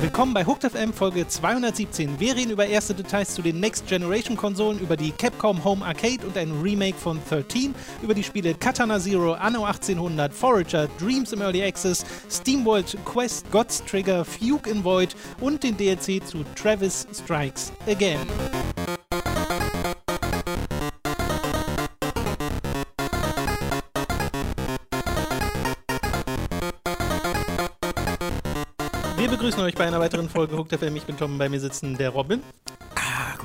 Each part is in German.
Willkommen bei Hooked FM Folge 217. Wir reden über erste Details zu den Next Generation Konsolen, über die Capcom Home Arcade und ein Remake von 13, über die Spiele Katana Zero, Anno 1800, Forager, Dreams im Early Access, SteamWorld Quest, God's Trigger, Fugue in Void und den DLC zu Travis Strikes Again. Begrüßen euch bei einer weiteren Folge Hooked FM. Ich bin Tom, bei mir sitzen der Robin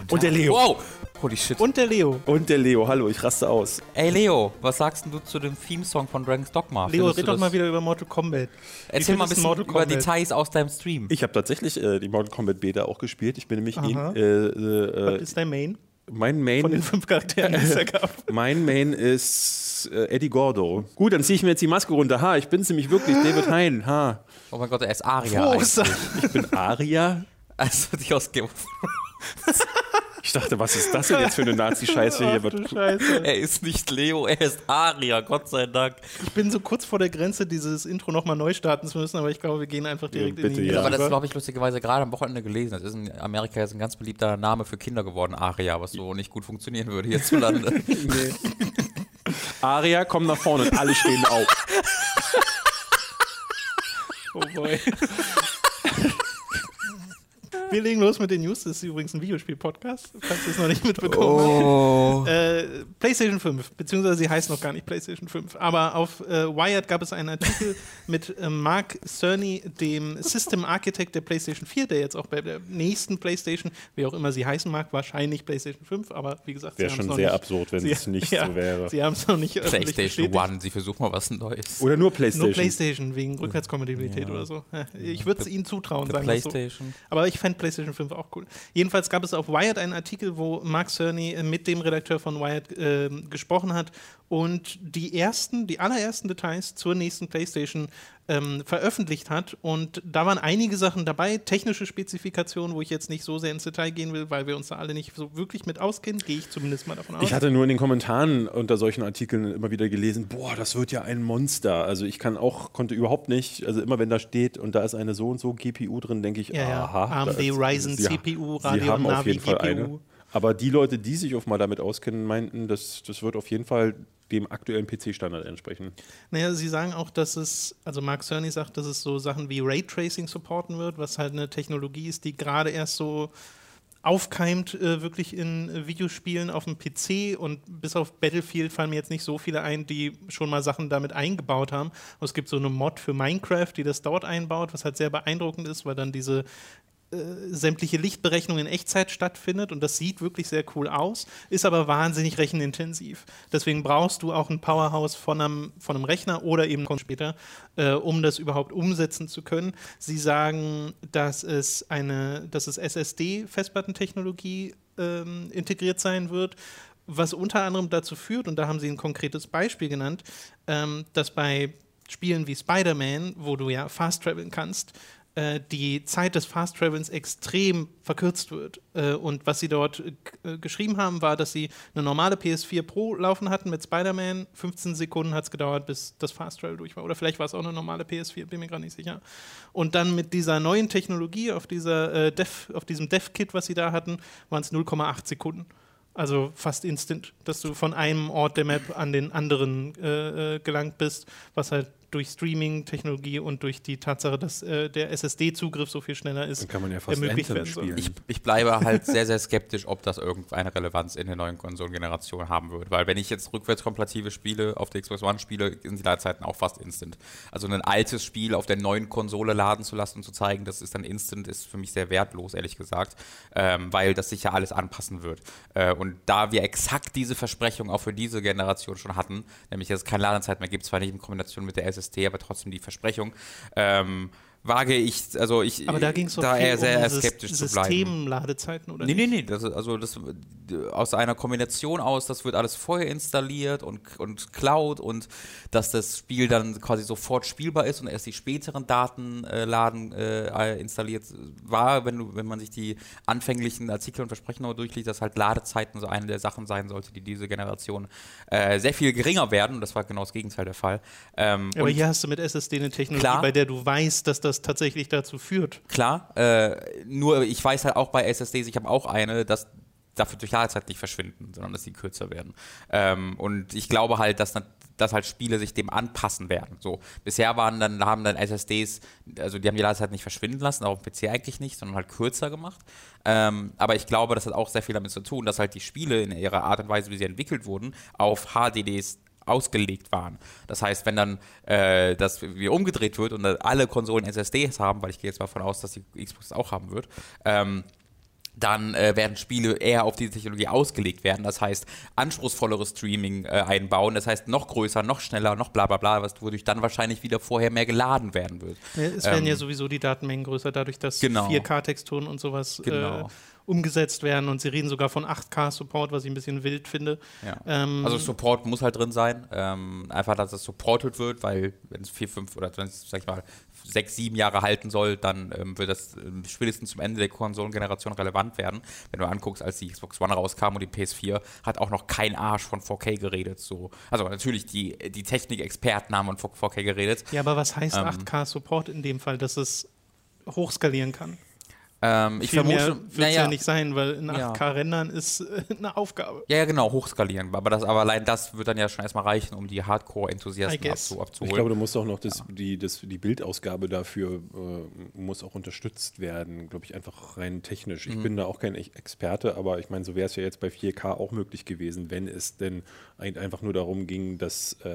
Und der Leo. Wow! Holy shit. und der Leo. Und der Leo. Hallo, ich raste aus. Ey Leo, was sagst du zu dem Theme-Song von Dragon's Dogma? Leo, Findest red doch das- mal wieder über Mortal Kombat. Wie Erzähl mal ein bisschen Mortal über Kombat? Details aus deinem Stream. Ich habe tatsächlich äh, die Mortal Kombat Beta auch gespielt. Ich bin nämlich in, äh, äh, Was ist dein Main mein Main. von den fünf Charakteren, die es da gab? Mein Main ist äh, Eddie Gordo. Gut, dann ziehe ich mir jetzt die Maske runter. Ha, ich bin's nämlich wirklich, David Hein. Ha. Oh mein Gott, er ist Aria. Prost! eigentlich. Ich bin Aria. Also die aus Game of Ich dachte, was ist das denn jetzt für eine Nazi-Scheiße hier? Ach Scheiße. Er ist nicht Leo, er ist Aria, Gott sei Dank. Ich bin so kurz vor der Grenze, dieses Intro nochmal neu starten zu müssen, aber ich glaube, wir gehen einfach direkt Ja, in bitte, die ja. Aber das habe ich lustigerweise gerade am Wochenende gelesen. Das ist in Amerika jetzt ein ganz beliebter Name für Kinder geworden, Aria, was so nicht gut funktionieren würde hierzulande. Aria, komm nach vorne und alle stehen auf. Oh boy. Wir legen los mit den News. Das ist übrigens ein Videospiel-Podcast, falls ihr es noch nicht mitbekommen habt. Äh, PlayStation 5, beziehungsweise sie heißt noch gar nicht PlayStation 5. Aber auf äh, Wired gab es einen Artikel mit äh, Mark Cerny, dem System Architect der PlayStation 4, der jetzt auch bei der nächsten PlayStation, wie auch immer sie heißen mag, wahrscheinlich PlayStation 5, aber wie gesagt, Wäre sie schon sehr nicht, absurd, wenn sie, es nicht ja, so wäre. Sie haben es noch nicht PlayStation. One, sie versuchen mal was Neues. Oder nur Nur PlayStation. PlayStation wegen Rückwärtskompatibilität oder so. Ja, Ich würde es ihnen zutrauen, The sagen wir so. PlayStation. Aber ich fände PlayStation 5 auch cool. Jedenfalls gab es auf Wired einen Artikel, wo Mark Cerny mit dem Redakteur von Wired äh, gesprochen hat und die ersten, die allerersten Details zur nächsten PlayStation ähm, veröffentlicht hat. Und da waren einige Sachen dabei, technische Spezifikationen, wo ich jetzt nicht so sehr ins Detail gehen will, weil wir uns da alle nicht so wirklich mit auskennen, gehe ich zumindest mal davon aus. Ich hatte nur in den Kommentaren unter solchen Artikeln immer wieder gelesen, boah, das wird ja ein Monster. Also ich kann auch, konnte überhaupt nicht, also immer wenn da steht und da ist eine so und so GPU drin, denke ich, Ja, ja. aha. AMD da ist- Ryzen sie- CPU, auf Navi GPU. eine. Aber die Leute, die sich auch mal damit auskennen, meinten, das, das wird auf jeden Fall dem aktuellen PC-Standard entsprechen. Naja, sie sagen auch, dass es, also Mark Cerny sagt, dass es so Sachen wie Raytracing supporten wird, was halt eine Technologie ist, die gerade erst so aufkeimt, äh, wirklich in Videospielen auf dem PC und bis auf Battlefield fallen mir jetzt nicht so viele ein, die schon mal Sachen damit eingebaut haben. Und es gibt so eine Mod für Minecraft, die das dort einbaut, was halt sehr beeindruckend ist, weil dann diese sämtliche Lichtberechnung in Echtzeit stattfindet und das sieht wirklich sehr cool aus, ist aber wahnsinnig rechenintensiv. Deswegen brauchst du auch ein Powerhouse von einem, von einem Rechner oder eben später, äh, um das überhaupt umsetzen zu können. Sie sagen, dass es eine, dass es SSD-Festplattentechnologie ähm, integriert sein wird. Was unter anderem dazu führt, und da haben sie ein konkretes Beispiel genannt, ähm, dass bei Spielen wie Spider-Man, wo du ja fast traveln kannst, äh, die Zeit des Fast Travels extrem verkürzt wird. Äh, und was sie dort äh, äh, geschrieben haben, war, dass sie eine normale PS4 Pro laufen hatten mit Spider-Man. 15 Sekunden hat es gedauert, bis das Fast Travel durch war. Oder vielleicht war es auch eine normale PS4, bin mir gerade nicht sicher. Und dann mit dieser neuen Technologie auf, dieser, äh, Dev, auf diesem Dev-Kit, was sie da hatten, waren es 0,8 Sekunden. Also fast instant, dass du von einem Ort der Map an den anderen äh, äh, gelangt bist, was halt durch Streaming-Technologie und durch die Tatsache, dass äh, der SSD-Zugriff so viel schneller ist, Dann kann man ja fast ermöglicht Anthem werden spielen. Ich, ich bleibe halt sehr, sehr skeptisch, ob das irgendeine Relevanz in der neuen Konsolengeneration haben wird. Weil wenn ich jetzt rückwärtskompatible Spiele auf der Xbox One spiele, sind die Ladezeiten auch fast instant. Also ein altes Spiel auf der neuen Konsole laden zu lassen und zu zeigen, das ist dann instant, ist für mich sehr wertlos, ehrlich gesagt. Ähm, weil das sich ja alles anpassen wird. Äh, und da wir exakt diese Versprechung auch für diese Generation schon hatten, nämlich dass es keine Ladezeit mehr gibt, zwar nicht in Kombination mit der SSD, aber trotzdem die Versprechung, ähm, wage ich, also ich Aber da ging es doch da eher sehr um skeptisch zu bleiben. Systemladezeiten oder Nee, nicht? nee, nee. Das, also das aus einer Kombination aus, das wird alles vorher installiert und, und Cloud und dass das Spiel dann quasi sofort spielbar ist und erst die späteren Daten äh, laden äh, installiert war, wenn du, wenn man sich die anfänglichen Artikel und Versprechen noch durchliest, dass halt Ladezeiten so eine der Sachen sein sollte, die diese Generation äh, sehr viel geringer werden. Und das war genau das Gegenteil der Fall. Ähm, Aber hier hast du mit SSD eine Technologie, Klar. bei der du weißt, dass das tatsächlich dazu führt. Klar, äh, nur ich weiß halt auch bei SSDs, ich habe auch eine, dass dafür durch Ladezeit nicht verschwinden, sondern dass sie kürzer werden. Ähm, und ich glaube halt, dass, dass halt Spiele sich dem anpassen werden. So, bisher waren dann, haben dann SSDs, also die haben die Ladezeit nicht verschwinden lassen, auch auf dem PC eigentlich nicht, sondern halt kürzer gemacht. Ähm, aber ich glaube, das hat auch sehr viel damit zu tun, dass halt die Spiele in ihrer Art und Weise, wie sie entwickelt wurden, auf HDDs ausgelegt waren. Das heißt, wenn dann äh, das wieder umgedreht wird und alle Konsolen SSDs haben, weil ich gehe jetzt mal davon aus, dass die Xbox das auch haben wird, ähm, dann äh, werden Spiele eher auf diese Technologie ausgelegt werden. Das heißt, anspruchsvolleres Streaming äh, einbauen. Das heißt, noch größer, noch schneller, noch bla bla bla, was wodurch dann wahrscheinlich wieder vorher mehr geladen werden wird. Es werden Ähm, ja sowieso die Datenmengen größer, dadurch, dass Genau. 4K-Texturen und sowas Genau. äh, umgesetzt werden. Und sie reden sogar von 8K-Support, was ich ein bisschen wild finde. Ja. Ähm, Also Support muss halt drin sein. Ähm, einfach, dass es supported wird, weil wenn es vier, fünf oder wenn es, sag ich mal, sechs, sieben Jahre halten soll, dann ähm, wird das ähm, spätestens zum Ende der Konsolengeneration relevant werden. Wenn du anguckst, als die Xbox One rauskam und die PS4, hat auch noch kein Arsch von 4K geredet. So. Also natürlich die, die Technikexperten haben von 4K geredet. ja, aber was heißt Ähm. 8K-Support in dem Fall, dass es hochskalieren kann? Ähm, ich Viel vermute, wird es ja nicht sein, weil in Ja. 8K rendern ist äh, eine Aufgabe. Ja, ja, genau, hochskalieren. Aber, das, aber allein das wird dann ja schon erstmal reichen, um die Hardcore-Enthusiasten abzu, abzuholen. Ich glaube, du musst auch noch das, die, das, die Bildausgabe dafür äh, muss auch unterstützt werden, glaube ich, einfach rein technisch. Ich bin da auch kein Ex- Experte, aber ich meine, so wäre es ja jetzt bei 4K auch möglich gewesen, wenn es denn ein, einfach nur darum ging, das, äh,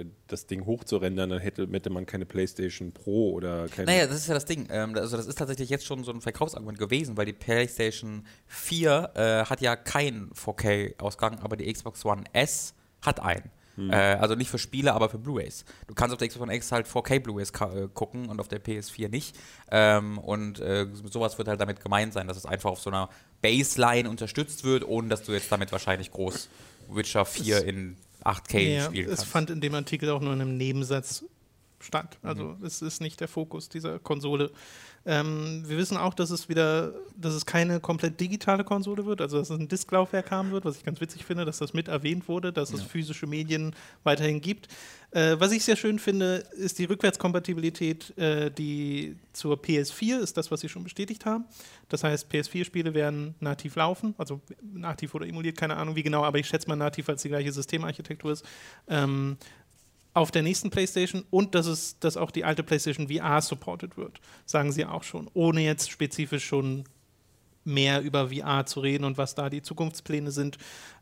äh, das Ding hochzurendern, dann hätte, hätte man keine PlayStation Pro oder keine. Naja, das ist ja das Ding. Ähm, also das ist tatsächlich jetzt schon so ein Verkaufsargument gewesen, weil die PlayStation 4 äh, hat ja keinen 4K-Ausgang, aber die Xbox One S hat einen. Äh, also nicht für Spiele, aber für Blu-rays. Du kannst auf der Xbox One X halt 4K Blu-rays äh, gucken und auf der PS4 nicht. Ähm, und äh, sowas wird halt damit gemeint sein, dass es einfach auf so einer Baseline unterstützt wird, ohne dass du jetzt damit wahrscheinlich groß Witcher 4 in 8K Ja, spielen es kannst. fand in dem Artikel auch nur in einem Nebensatz statt. Also Mhm. es ist nicht der Fokus dieser Konsole. Ähm, wir wissen auch, dass es wieder, dass es keine komplett digitale Konsole wird, also dass es ein Disklaufwerk haben wird, was ich ganz witzig finde, dass das mit erwähnt wurde, dass es physische Medien weiterhin gibt. Äh, was ich sehr schön finde, ist die Rückwärtskompatibilität, äh, die zur PS4 ist das, was sie schon bestätigt haben. Das heißt, PS4-Spiele werden nativ laufen, also nativ oder emuliert, keine Ahnung wie genau, aber ich schätze mal nativ, weil es die gleiche Systemarchitektur ist. Ähm, auf der nächsten PlayStation und dass es, dass auch die alte PlayStation VR supported wird, sagen sie auch schon, ohne jetzt spezifisch schon mehr über VR zu reden und was da die Zukunftspläne sind.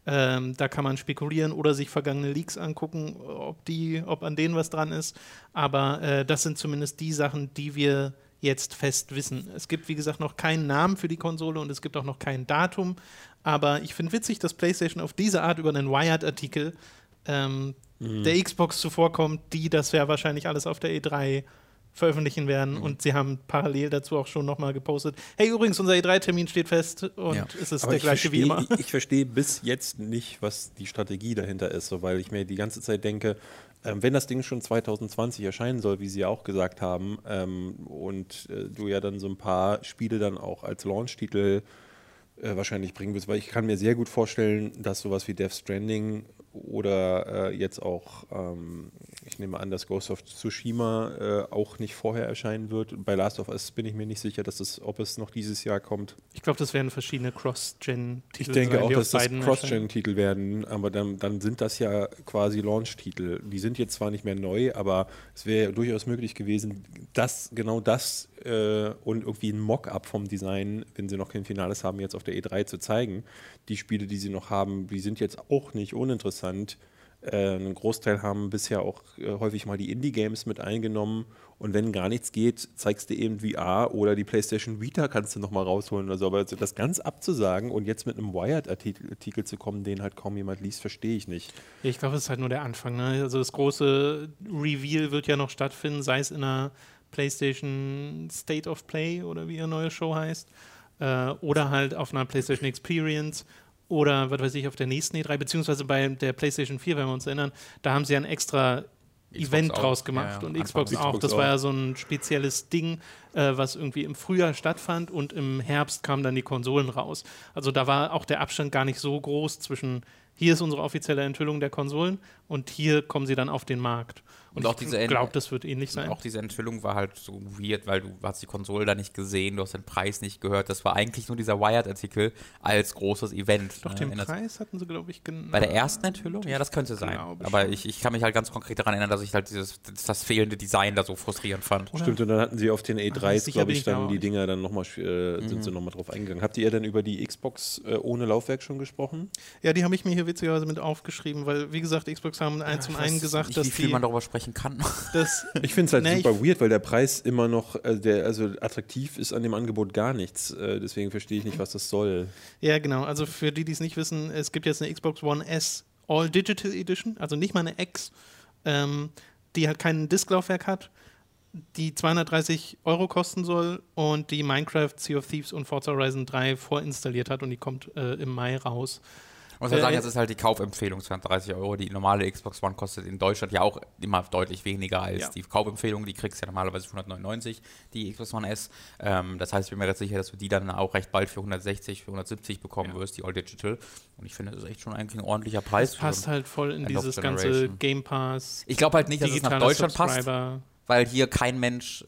Ähm, da kann man spekulieren oder sich vergangene Leaks angucken, ob die, ob an denen was dran ist. Aber äh, das sind zumindest die Sachen, die wir jetzt fest wissen. Es gibt, wie gesagt, noch keinen Namen für die Konsole und es gibt auch noch kein Datum. Aber ich finde witzig, dass PlayStation auf diese Art über einen Wired-Artikel ähm, der Xbox zuvorkommt, die das ja wahrscheinlich alles auf der E3 veröffentlichen werden. Und sie haben parallel dazu auch schon nochmal gepostet. Hey, übrigens, unser E3-Termin steht fest und Ja. es ist Aber der ich gleiche wie verstehe, immer. ich, ich verstehe bis jetzt nicht, was die Strategie dahinter ist, so, weil ich mir die ganze Zeit denke, ähm, wenn das Ding schon 2020 erscheinen soll, wie Sie ja auch gesagt haben, ähm, und äh, du ja dann so ein paar Spiele dann auch als Launch-Titel äh, wahrscheinlich bringen wirst, weil ich kann mir sehr gut vorstellen, dass sowas wie Death Stranding oder äh, jetzt auch, ähm, ich nehme an, dass Ghost of Tsushima äh, auch nicht vorher erscheinen wird. Und bei Last of Us bin ich mir nicht sicher, dass es, ob es noch dieses Jahr kommt. Ich glaube, das werden verschiedene Cross-Gen-Titel Ich denke sein, auch, dass das. Cross-Gen-Titel werden, aber dann, dann sind das ja quasi Launch-Titel. Die sind jetzt zwar nicht mehr neu, aber es wäre ja durchaus möglich gewesen, das, genau das äh, und irgendwie ein Mock-up vom Design, wenn sie noch kein Finales haben, jetzt auf der E3 zu zeigen. Die Spiele, die sie noch haben, die sind jetzt auch nicht uninteressant. Äh, einen Großteil haben bisher auch äh, häufig mal die Indie-Games mit eingenommen. Und wenn gar nichts geht, zeigst du eben VR oder die PlayStation Vita kannst du noch mal rausholen oder so. Aber das ganz abzusagen und jetzt mit einem Wired-Artikel Artikel zu kommen, den halt kaum jemand liest, verstehe ich nicht. Ich glaube, es ist halt nur der Anfang. Ne? Also das große Reveal wird ja noch stattfinden, sei es in einer PlayStation State of Play oder wie ihre neue Show heißt. Äh, oder halt auf einer PlayStation Experience oder was weiß ich, auf der nächsten E3, beziehungsweise bei der PlayStation 4, wenn wir uns erinnern, da haben sie ein extra Xbox Event auch. draus gemacht Ja, ja, und Xbox, Xbox auch. Das war ja so ein spezielles Ding, äh, was irgendwie im Frühjahr stattfand und im Herbst kamen dann die Konsolen raus. Also da war auch der Abstand gar nicht so groß zwischen hier ist unsere offizielle Enthüllung der Konsolen und hier kommen sie dann auf den Markt. Und, Und auch ich diese glaube, das wird ähnlich sein. Auch diese Enthüllung war halt so weird, weil du hast die Konsole da nicht gesehen, du hast den Preis nicht gehört. Das war eigentlich nur dieser Wired-Artikel als großes Event. Doch ne? den In Preis hatten sie, glaube ich, genannt. Bei der ersten Enthüllung? Ja, das könnte sein. Aber ich, ich kann mich halt ganz konkret daran erinnern, dass ich halt dieses das, das fehlende Design da so frustrierend fand. Stimmt, und dann hatten sie auf den E3s, sicher glaube bin ich, ich da dann die. Dinger dann nochmal, äh, sind sie nochmal drauf eingegangen. Habt ihr denn über die Xbox äh, ohne Laufwerk schon gesprochen? Ja, die habe ich mir hier witzigerweise mit aufgeschrieben, weil, wie gesagt, Xbox haben ein, zum einen gesagt, nicht, dass wie viel die, man darüber sprechen kann. dass Ich finde es halt Nee, super weird, weil der Preis immer noch, äh, der, also attraktiv ist an dem Angebot gar nichts. Äh, deswegen verstehe ich nicht, was das soll. Ja, genau. Also für die, die es nicht wissen, es gibt jetzt eine Xbox One S All Digital Edition, also nicht mal eine X, ähm, die halt kein Disklaufwerk hat, die 230 Euro kosten soll und die Minecraft, Sea of Thieves und Forza Horizon 3 vorinstalliert hat und die kommt äh, im Mai raus. Muss man Äh, sagen, das ist halt die Kaufempfehlung, 230 Euro. Die normale Xbox One kostet in Deutschland ja auch immer deutlich weniger als Ja. die Kaufempfehlung. Die kriegst du ja normalerweise für 199, die Xbox One S. Ähm, das heißt, ich bin mir recht sicher, dass du die dann auch recht bald für 160, für 170 bekommen Ja. wirst, die All Digital. Und ich finde, das ist echt schon eigentlich ein ordentlicher Preis. Das passt halt voll in End dieses ganze. Game Pass. ich glaube halt nicht, dass es nach Deutschland passt. Weil hier kein Mensch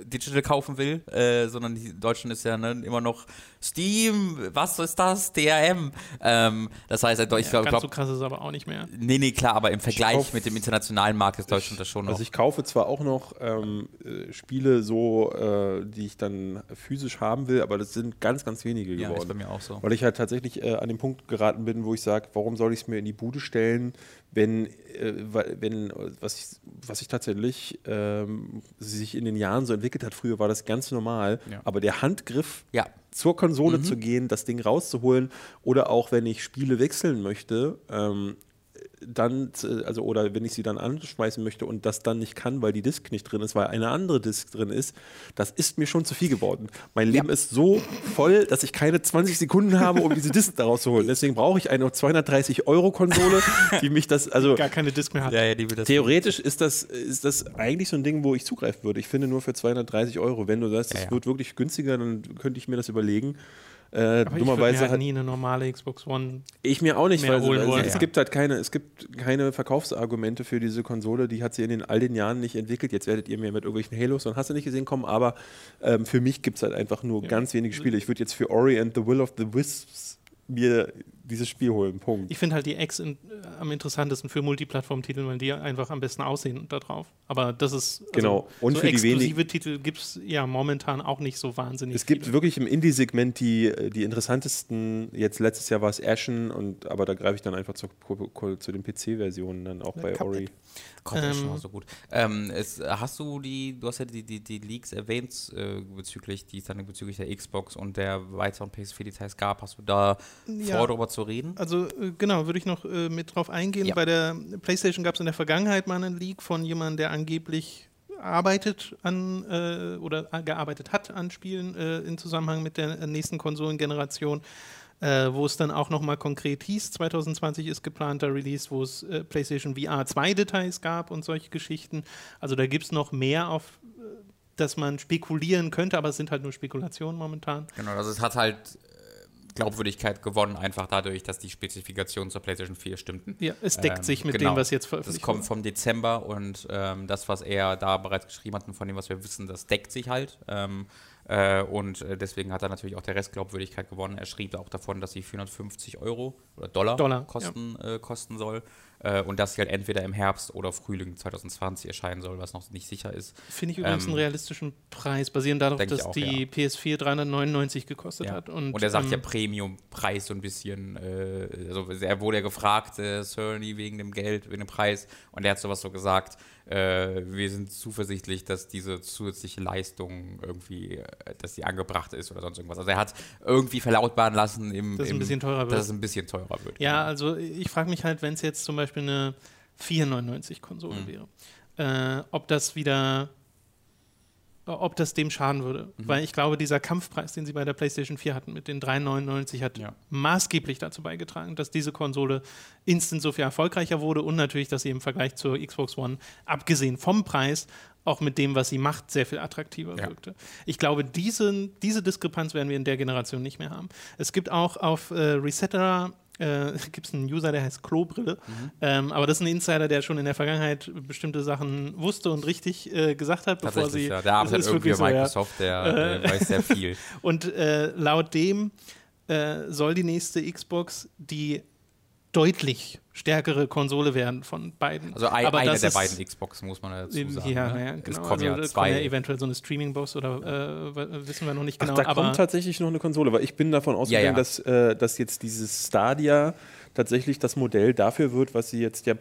äh, Digital kaufen will, äh, sondern die Deutschen ist ja ne, immer noch Steam, was ist das? DRM. Ähm, das heißt, ich Ja, glaube, ganz so krass ist es aber auch nicht mehr. Nee, nee, klar, aber im Vergleich kauf- mit dem internationalen Markt ist Deutschland das schon noch. Also ich kaufe zwar auch noch ähm, äh, Spiele so, äh, die ich dann physisch haben will, aber das sind ganz, ganz wenige ja, ist bei geworden. mir auch so. Weil ich halt tatsächlich äh, an den Punkt geraten bin, wo ich sage, warum soll ich es mir in die Bude stellen, wenn, äh, weil- wenn äh, was, ich, was ich tatsächlich ähm, sich in den Jahren so entwickelt hat, früher war das ganz normal, Ja. aber der Handgriff Ja, zur Konsole Mhm. zu gehen, das Ding rauszuholen oder auch wenn ich Spiele wechseln möchte, ähm, dann, also oder wenn ich sie dann anschmeißen möchte und das dann nicht kann, weil die Disk nicht drin ist, weil eine andere Disk drin ist, das ist mir schon zu viel geworden. Mein Leben ist so voll, dass ich keine 20 Sekunden habe, um diese Disk daraus zu holen. Deswegen brauche ich eine 230 Euro Konsole, die mich das, also Gar keine Disc mehr hat. ja, ja, die will das. Theoretisch ist das, ist das eigentlich so ein Ding, wo ich zugreifen würde. Ich finde nur für 230 Euro. Wenn du sagst, Ja, es ja. wird wirklich günstiger, dann könnte ich mir das überlegen. Äh, Aber ich würde mir dummerweise halt hat nie eine normale Xbox One. ich mir auch nicht, mehr weil holen weil wollen. es Ja. gibt halt keine, es gibt keine Verkaufsargumente für diese Konsole. Die hat sie in den all den Jahren nicht entwickelt. Jetzt werdet ihr mir mit irgendwelchen Halos und hast du nicht gesehen kommen, aber ähm, für mich gibt es halt einfach nur Ja. ganz wenige Spiele. Ich würde jetzt für Ori and the Will of the Wisps mir dieses Spiel holen. Punkt. Ich finde halt die X in, äh, am interessantesten für Multiplattform-Titel, weil die einfach am besten aussehen da drauf. Aber das ist. Also, Genau. Und so für die exklusive Titel gibt es ja momentan auch nicht so wahnsinnig. Es gibt viele. wirklich im Indie-Segment die, die interessantesten, jetzt letztes Jahr war es Ashen, und, aber da greife ich dann einfach zu, zu den PC-Versionen dann auch Ja, bei Cuphead. Ori. Gott, das ist schon Ähm, mal so gut. Ähm, es, hast du die, du hast ja die, die, die Leaks erwähnt äh, bezüglich, die es dann bezüglich der Xbox und der weiteren PS4-Details gab. Hast du da Ja. vor, darüber zu reden? Also äh, genau, würde ich noch äh, mit drauf eingehen. Ja. Bei der PlayStation gab es in der Vergangenheit mal einen Leak von jemandem, der angeblich arbeitet an äh, oder äh, gearbeitet hat an Spielen äh, in Zusammenhang mit der äh, nächsten Konsolengeneration. Äh, wo es dann auch nochmal konkret hieß, 2020 ist geplanter Release, wo es äh, PlayStation VR 2 Details gab und solche Geschichten. Also da gibt es noch mehr, auf äh, das man spekulieren könnte, aber es sind halt nur Spekulationen momentan. Genau, also es hat halt Glaubwürdigkeit gewonnen, einfach dadurch, dass die Spezifikationen zur PlayStation 4 stimmten. Ja, es deckt Ähm, sich mit genau. dem, was jetzt Das veröffentlicht kommt wurde. vom Dezember und ähm, das, was er da bereits geschrieben hat und von dem, was wir wissen, das deckt sich halt. Ähm, äh, und äh, deswegen hat er natürlich auch der Rest Glaubwürdigkeit gewonnen. Er schrieb auch davon, dass sie 450 Euro oder Dollar, Dollar, kosten, äh, kosten soll. Äh, und dass sie halt entweder im Herbst oder Frühling 2020 erscheinen soll, was noch nicht sicher ist. Finde ich übrigens Ähm, einen realistischen Preis, basierend darauf, dass auch, die ja. PS4 399 gekostet Ja. hat. Und, Und, er sagt ja ähm, Premium-Preis so ein bisschen, äh, also er wurde ja gefragt, äh, Cerny, wegen dem Geld, wegen dem Preis. Und er hat sowas so gesagt, äh, wir sind zuversichtlich, dass diese zusätzliche Leistung irgendwie, äh, dass die angebracht ist oder sonst irgendwas. Also er hat irgendwie verlautbaren lassen, im, Dass es ein im, bisschen teurer wird. dass es ein bisschen teurer wird. Ja, also ich frage mich halt, wenn es jetzt zum Beispiel eine 499 Konsole Mhm. wäre, äh, ob das wieder ob das dem schaden würde. Mhm. Weil ich glaube, dieser Kampfpreis, den sie bei der PlayStation 4 hatten, mit den 3,99, hat Ja. maßgeblich dazu beigetragen, dass diese Konsole instant so viel erfolgreicher wurde und natürlich, dass sie im Vergleich zur Xbox One, abgesehen vom Preis, auch mit dem, was sie macht, sehr viel attraktiver Ja. wirkte. Ich glaube, diese, diese Diskrepanz werden wir in der Generation nicht mehr haben. Es gibt auch auf äh, Resetera äh, gibt es einen User, der heißt Klobrille. Mhm. Ähm, aber das ist ein Insider, der schon in der Vergangenheit bestimmte Sachen wusste und richtig äh, gesagt hat, bevor sie. Ja. Der arbeitet irgendwie wirklich bei so, ja. Microsoft, der äh, weiß sehr viel. Und äh, laut dem äh, soll die nächste Xbox die deutlich stärkere Konsole werden von beiden. Also ein, Aber eine der ist- beiden Xbox, muss man dazu sagen. ja, ne? ja, Es genau. kommen also, ja da kommen zwei. ja eventuell so eine Streaming-Box oder äh, wissen wir noch nicht Ach, genau. da aber kommt tatsächlich noch eine Konsole, weil ich bin davon ausgegangen, ja. Dass, äh, dass jetzt dieses Stadia tatsächlich das Modell dafür wird, was sie jetzt ja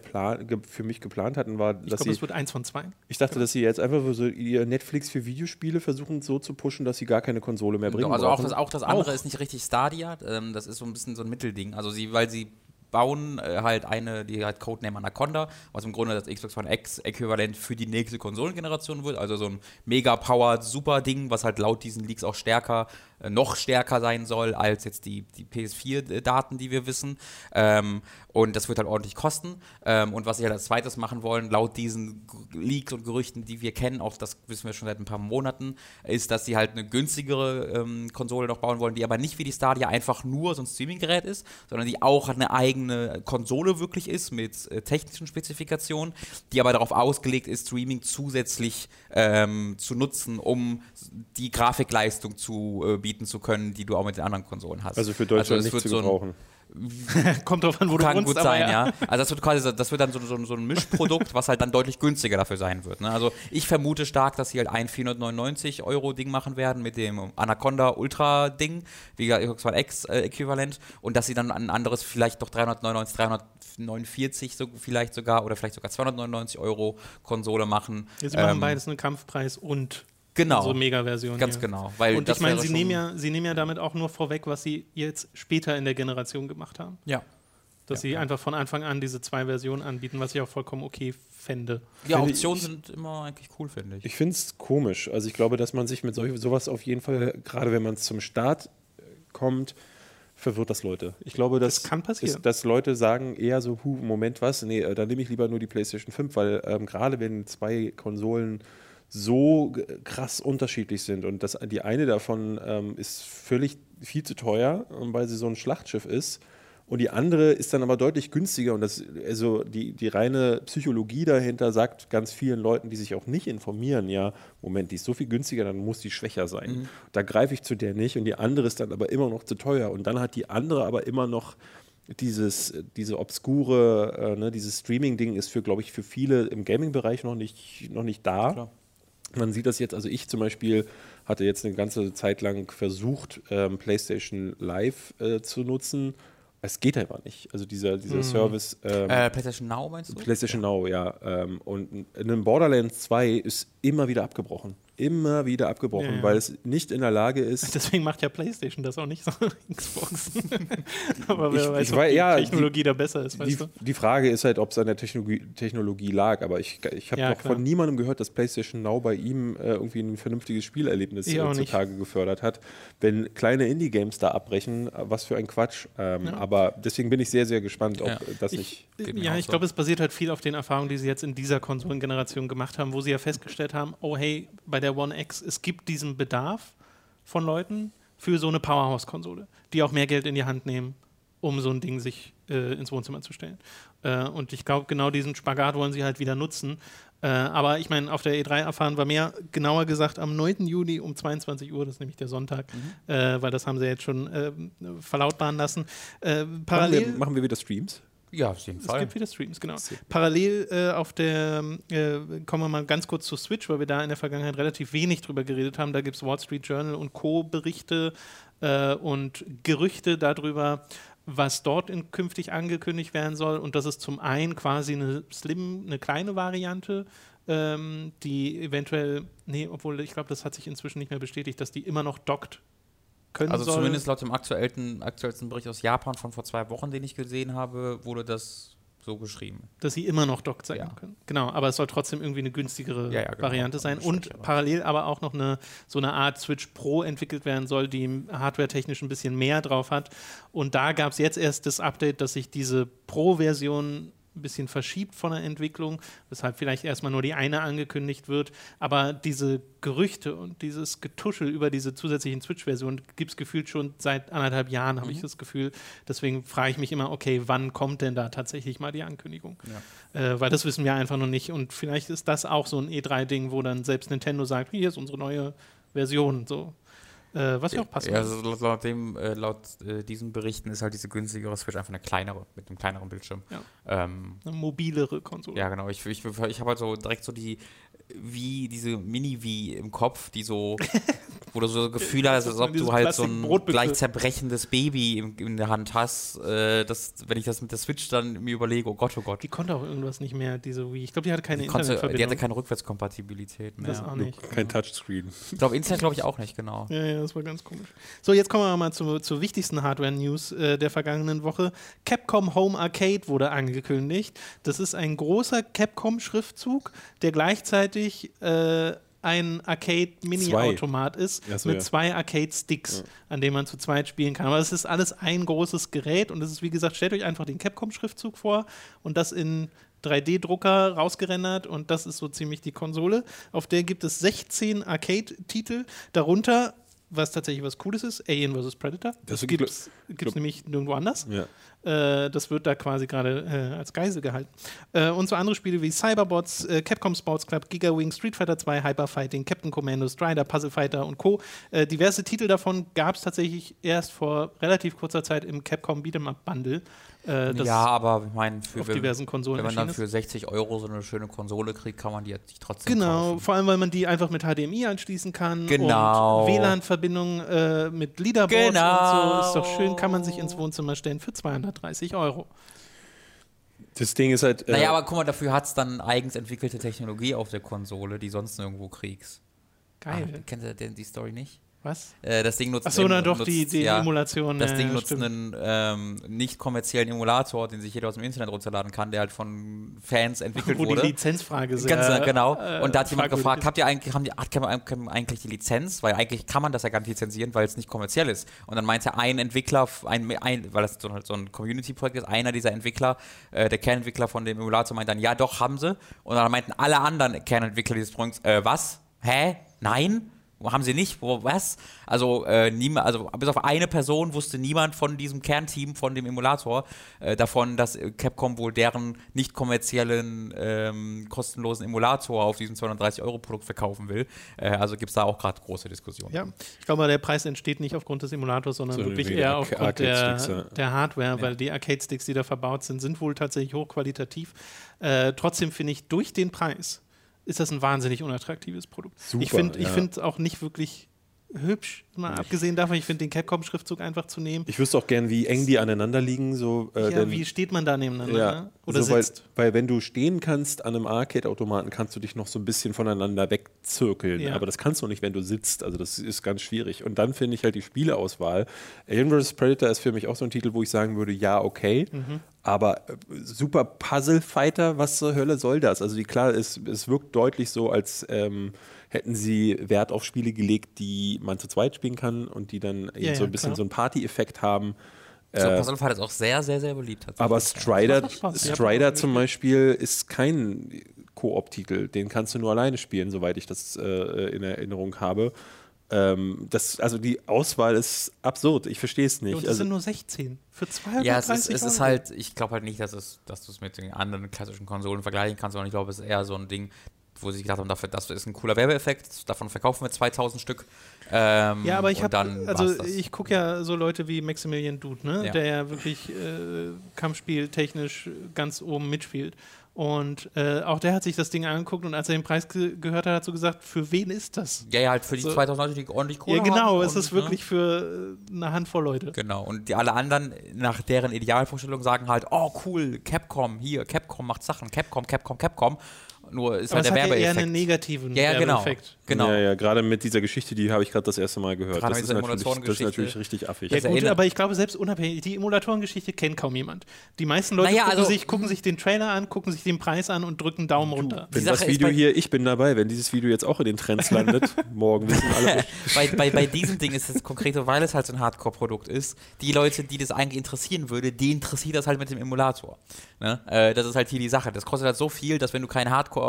für mich geplant hatten, war, ich dass glaube, sie, es wird eins von zwei. ich dachte, dass sie jetzt einfach so ihr Netflix für Videospiele versuchen so zu pushen, dass sie gar keine Konsole mehr bringen. also auch das, auch das andere ist nicht richtig Stadia, ähm, das ist so ein bisschen so ein Mittelding. Also sie, weil sie bauen äh, halt eine, die halt Codename Anaconda, was im Grunde das Xbox One X äquivalent für die nächste Konsolengeneration wird. Also so ein mega powered super Ding, was halt laut diesen Leaks auch stärker, noch stärker sein soll als jetzt die, die PS4-Daten, die wir wissen. Ähm, und das wird halt ordentlich kosten. Ähm, und was sie halt als zweites machen wollen, laut diesen Leaks und Gerüchten, die wir kennen, auch das wissen wir schon seit ein paar Monaten, ist, dass sie halt eine günstigere ähm, Konsole noch bauen wollen, die aber nicht wie die Stadia einfach nur so ein Streaming-Gerät ist, sondern die auch eine eigene Konsole wirklich ist mit äh, technischen Spezifikationen, die aber darauf ausgelegt ist, Streaming zusätzlich ähm, zu nutzen, um die Grafikleistung zu äh, bieten zu können, die du auch mit den anderen Konsolen hast. also für Deutschland es nicht wird zu so gebrauchen. Kommt drauf an, wo kann du wohnst. gut sein, aber ja. Also das wird quasi, das wird dann so, so, so ein Mischprodukt, was halt dann deutlich günstiger dafür sein wird. Ne? Also ich vermute stark, dass sie halt ein 499 Euro Ding machen werden mit dem Anaconda Ultra Ding, wie gesagt, Xbox One X äh, Äquivalent, und dass sie dann ein anderes vielleicht doch 399, 349 so, vielleicht sogar oder vielleicht sogar 299 Euro Konsole machen. Ja, sie machen Ähm, beides einen Kampfpreis und Genau. so Mega-Version. Ganz hier. genau. Weil Und das ich meine, sie nehmen, ja, sie nehmen ja damit auch nur vorweg, was sie jetzt später in der Generation gemacht haben. Ja. Dass Ja, sie ja. einfach von Anfang an diese zwei Versionen anbieten, was ich auch vollkommen okay fände. Ja, Finde Optionen ich- sind immer eigentlich cool, finde ich. Ich finde es komisch. Also ich glaube, dass man sich mit solch, sowas auf jeden Fall, gerade wenn man zum Start äh, kommt, verwirrt das Leute. Ich glaube, dass, Das kann passieren. Ist, dass Leute sagen eher so, hu, Moment, was? Nee, äh, dann nehme ich lieber nur die PlayStation 5, weil ähm, gerade wenn zwei Konsolen so krass unterschiedlich sind und das, die eine davon ähm, ist völlig viel zu teuer, ähm, weil sie so ein Schlachtschiff ist und die andere ist dann aber deutlich günstiger und das, also die, die reine Psychologie dahinter sagt ganz vielen Leuten, die sich auch nicht informieren, ja, Moment, die ist so viel günstiger, dann muss die schwächer sein. Da greife ich zu der nicht und die andere ist dann aber immer noch zu teuer und dann hat die andere aber immer noch dieses, diese obskure, äh, ne, dieses Streaming-Ding ist für, glaube ich, für viele im Gaming-Bereich noch nicht, noch nicht da. Klar. Man sieht das jetzt, also ich zum Beispiel hatte jetzt eine ganze Zeit lang versucht, ähm, PlayStation Live äh, zu nutzen. Es geht einfach nicht. Also dieser, dieser Service. Ähm, Äh, PlayStation Now meinst du? PlayStation Now, ja. Ähm, und in Borderlands 2 ist immer wieder abgebrochen. Immer wieder abgebrochen, Ja, ja. weil es nicht in der Lage ist. Deswegen macht ja PlayStation das auch nicht so Xbox. Aber wer Ich- weiß, ich ob die ja, die- Technologie da besser ist, weißt Die, du? die Frage ist halt, ob es an der Technologie, Technologie lag, aber ich, ich habe Ja, noch klar. von niemandem gehört, dass PlayStation Now bei ihm äh, irgendwie ein vernünftiges Spielerlebnis Ich äh, zutage gefördert hat. Wenn kleine Indie-Games da abbrechen, äh, was für ein Quatsch. Ähm, Aber deswegen bin ich sehr, sehr gespannt, ob Ja. äh, das Ich, nicht. Geht mir ja, ich glaube, es basiert halt viel auf den Erfahrungen, die sie jetzt in dieser Konsolengeneration gemacht haben, wo sie ja festgestellt haben, oh hey, bei der One X, es gibt diesen Bedarf von Leuten für so eine Powerhouse-Konsole, die auch mehr Geld in die Hand nehmen, um so ein Ding sich äh, ins Wohnzimmer zu stellen. Äh, und ich glaube, genau diesen Spagat wollen sie halt wieder nutzen. Äh, aber ich meine, auf der E3 erfahren wir mehr, genauer gesagt am 9. Juni um 22 Uhr, das ist nämlich der Sonntag, äh, weil das haben sie jetzt schon äh, verlautbaren lassen. Äh, Machen parallel wir, machen wir wieder Streams? Ja, auf jeden es Fall. gibt wieder Streams, genau. Parallel äh, auf der, äh, kommen wir mal ganz kurz zu Switch, weil wir da in der Vergangenheit relativ wenig drüber geredet haben. Da gibt es Wall Street Journal und Co. Berichte äh, und Gerüchte darüber, was dort in, künftig angekündigt werden soll. Und das ist zum einen quasi eine slim, eine kleine Variante, ähm, die eventuell, nee, obwohl ich glaube, das hat sich inzwischen nicht mehr bestätigt, dass die immer noch dockt können Also soll. zumindest laut dem aktuellsten, aktuellsten Bericht aus Japan von vor zwei Wochen, den ich gesehen habe, wurde das so geschrieben. dass sie immer noch dockt sein Ja. können. Genau, aber es soll trotzdem irgendwie eine günstigere Ja, ja, genau. Variante sein und parallel aber auch noch eine so eine Art Switch Pro entwickelt werden soll, die hardware-technisch ein bisschen mehr drauf hat. Und da gab es jetzt erst das Update, dass sich diese Pro-Version ein bisschen verschiebt von der Entwicklung, weshalb vielleicht erstmal nur die eine angekündigt wird. Aber diese Gerüchte und dieses Getuschel über diese zusätzlichen Switch-Versionen gibt es gefühlt schon seit anderthalb Jahren, habe ich das Gefühl. Deswegen frage ich mich immer, okay, wann kommt denn da tatsächlich mal die Ankündigung? Äh, weil das wissen wir einfach noch nicht. Und vielleicht ist das auch so ein E3-Ding, wo dann selbst Nintendo sagt, hier ist unsere neue Version. So. Äh, was ja auch passt. Ja, also laut, dem, äh, laut äh, diesen Berichten ist halt diese günstigere Switch einfach eine kleinere, mit einem kleineren Bildschirm. Ja. Ähm, Eine mobilere Konsole. ja, genau. Ich, ich, ich habe halt so direkt so die, wie diese Mini-Wii im Kopf, die so, wo du so das Gefühl hast, als ob du halt so ein gleich zerbrechendes Baby in, in der Hand hast. Äh, das, wenn ich das mit der Switch dann mir überlege, oh Gott, oh Gott. Die konnte auch irgendwas nicht mehr, diese Wii. Ich glaube, die hatte keine Die, konnte, die Internetverbindung. hatte keine Rückwärtskompatibilität mehr. das auch nicht. Kein Touchscreen. Ich glaube, Internet glaube ich auch nicht, genau. Ja, ja, das war ganz komisch. So, jetzt kommen wir mal zu, zur wichtigsten Hardware-News äh, der vergangenen Woche. Capcom Home Arcade wurde angekündigt. Das ist ein großer Capcom-Schriftzug, der gleichzeitig äh, ein Arcade-Mini-Automat ist so, mit ja. zwei Arcade-Sticks, an denen man zu zweit spielen kann. Aber es ist alles ein großes Gerät und es ist, wie gesagt, stellt euch einfach den Capcom-Schriftzug vor und das in 3D-Drucker rausgerendert und das ist so ziemlich die Konsole. Auf der gibt es 16 Arcade-Titel, darunter, was tatsächlich was Cooles ist, Alien vs. Predator. Das, Das gibt es nämlich nirgendwo anders. Ja. Äh, das wird da quasi gerade äh, als Geisel gehalten. Äh, und so andere Spiele wie Cyberbots, äh, Capcom Sports Club, Giga Wing, Street Fighter 2, Hyper Fighting, Captain Commando, Strider, Puzzle Fighter und Co. Äh, diverse Titel davon gab es tatsächlich erst vor relativ kurzer Zeit im Capcom Beat'em Up Bundle. Äh, das ja, aber ich meine, für auf wenn- diversen Konsolen wenn man dann für 60 Euro so eine schöne Konsole kriegt, kann man die jetzt sich trotzdem Genau, kaufen. vor allem, weil man die einfach mit HDMI anschließen kann. Genau. Und WLAN-Verbindung äh, mit Leaderboards und so. Genau. Ist doch schön, kann man sich ins Wohnzimmer stellen für 230 Euro. Das Ding ist halt. äh, Naja, aber guck mal, dafür hat es dann eigens entwickelte Technologie auf der Konsole, die sonst nirgendwo kriegst. Geil. Ah, kennt ihr denn die Story nicht? Was? Äh, das Ding nutzt. Achso, na doch, nutzt, die, die ja, Emulation. Das Ding ja, nutzt stimmt. einen ähm, nicht kommerziellen Emulator, den sich jeder aus dem Internet runterladen kann, der halt von Fans entwickelt Wo wurde. die Lizenzfrage sehr, Ganz genau. äh, und da hat jemand gefragt, ist. habt ihr eigentlich, haben die, hat Capcom eigentlich die Lizenz? Weil eigentlich kann man das ja gar nicht lizenzieren, weil es nicht kommerziell ist. Und dann meinte ein Entwickler, ein, ein, weil das so, halt so ein Community-Projekt ist, einer dieser Entwickler, äh, der Kernentwickler von dem Emulator, meinte dann, ja doch, haben sie. Und dann meinten alle anderen Kernentwickler dieses Projekts, äh, was? Hä? Nein? Haben sie nicht? Wo, was? Also, äh, niemand, also bis auf eine Person wusste niemand von diesem Kernteam, von dem Emulator, äh, davon, dass äh, Capcom wohl deren nicht kommerziellen, ähm, kostenlosen Emulator auf diesem 230-Euro-Produkt verkaufen will. Äh, also gibt es da auch gerade große Diskussionen. Ja, ich glaube, der Preis entsteht nicht aufgrund des Emulators, sondern Sondern wirklich eher aufgrund der, ja. der Hardware, weil die Arcade-Sticks, die da verbaut sind, sind wohl tatsächlich hochqualitativ. Äh, trotzdem finde ich, durch den Preis ist das ein wahnsinnig unattraktives Produkt. Super, ich finde ich ja. finde es auch nicht wirklich hübsch, mal abgesehen davon, ich finde den Capcom-Schriftzug einfach zu nehmen. Ich wüsste auch gern, wie eng die aneinander liegen. So, äh, ja, wie steht man da nebeneinander? ja, ne? Oder so, weil, sitzt? weil wenn du stehen kannst an einem Arcade-Automaten, kannst du dich noch so ein bisschen voneinander wegzirkeln. Ja. Aber das kannst du nicht, wenn du sitzt. Also das ist ganz schwierig. Und dann finde ich halt die Spieleauswahl. Alien vs. Predator ist für mich auch so ein Titel, wo ich sagen würde, ja, okay. Mhm. Aber äh, super Puzzle-Fighter, was zur Hölle soll das? Also die, klar, es, es wirkt deutlich so, als ähm, hätten sie Wert auf Spiele gelegt, die man zu zweit spielen kann und die dann eben Ja, so ja, ein bisschen klar. so einen Party-Effekt haben. So, Puzzle Fighter ist auch sehr, sehr, sehr beliebt. tatsächlich. aber Strider, Strider zum Beispiel ist kein Koop-Titel. Den kannst du nur alleine spielen, soweit ich das äh, in Erinnerung habe. Ähm, das, also die Auswahl ist absurd. Ich verstehe es nicht. Und das also, sind nur 16 für 230 Ja, es ist, es ist halt, ich glaube halt nicht, dass, es, dass du es mit den anderen klassischen Konsolen vergleichen kannst, sondern ich glaube, es ist eher so ein Ding, wo sie sich gedacht haben, dafür, das ist ein cooler Werbeeffekt, davon verkaufen wir 2000 Stück. Ähm, Ja, aber ich habe, also ich gucke ja so Leute wie Maximilian Dude, ne? Ja. der ja wirklich äh, Kampfspiel-technisch ganz oben mitspielt. Und äh, auch der hat sich das Ding angeguckt und als er den Preis ge gehört hat, hat so gesagt, für wen ist das? Ja, ja, halt für die So. 2000 Leute, die ordentlich Kohle ja, genau, haben es und, ist wirklich für äh, eine Handvoll Leute. Ne? Genau, und die alle anderen nach deren Idealvorstellung sagen halt, oh cool, Capcom, hier, Capcom macht Sachen, Capcom, Capcom, Capcom. Nur ist Aber halt es der hat ja eher einen Werbeeffekt. negativen Ja, ja, genau. Werbeeffekt. genau. Ja, ja, gerade mit dieser Geschichte, die habe ich gerade das erste Mal gehört. Gerade Das mit ist, dieser natürlich, das ist natürlich richtig affig. Ja gut, aber ich glaube, selbst unabhängig, die Emulatorengeschichte kennt kaum jemand. Die meisten Leute Naja, gucken, also- sich, gucken sich den Trailer an, gucken sich den Preis an und drücken Daumen runter. Wenn das Video hier, ich bin dabei, wenn dieses Video jetzt auch in den Trends landet, morgen wissen alle. bei, bei, bei diesem Ding ist es konkret so, weil es halt so ein Hardcore-Produkt ist, die Leute, die das eigentlich interessieren würde, die interessiert das halt mit dem Emulator. Ne? Äh, das ist halt hier die Sache. Das kostet halt so viel, dass wenn du kein Hardcore-Enthusiast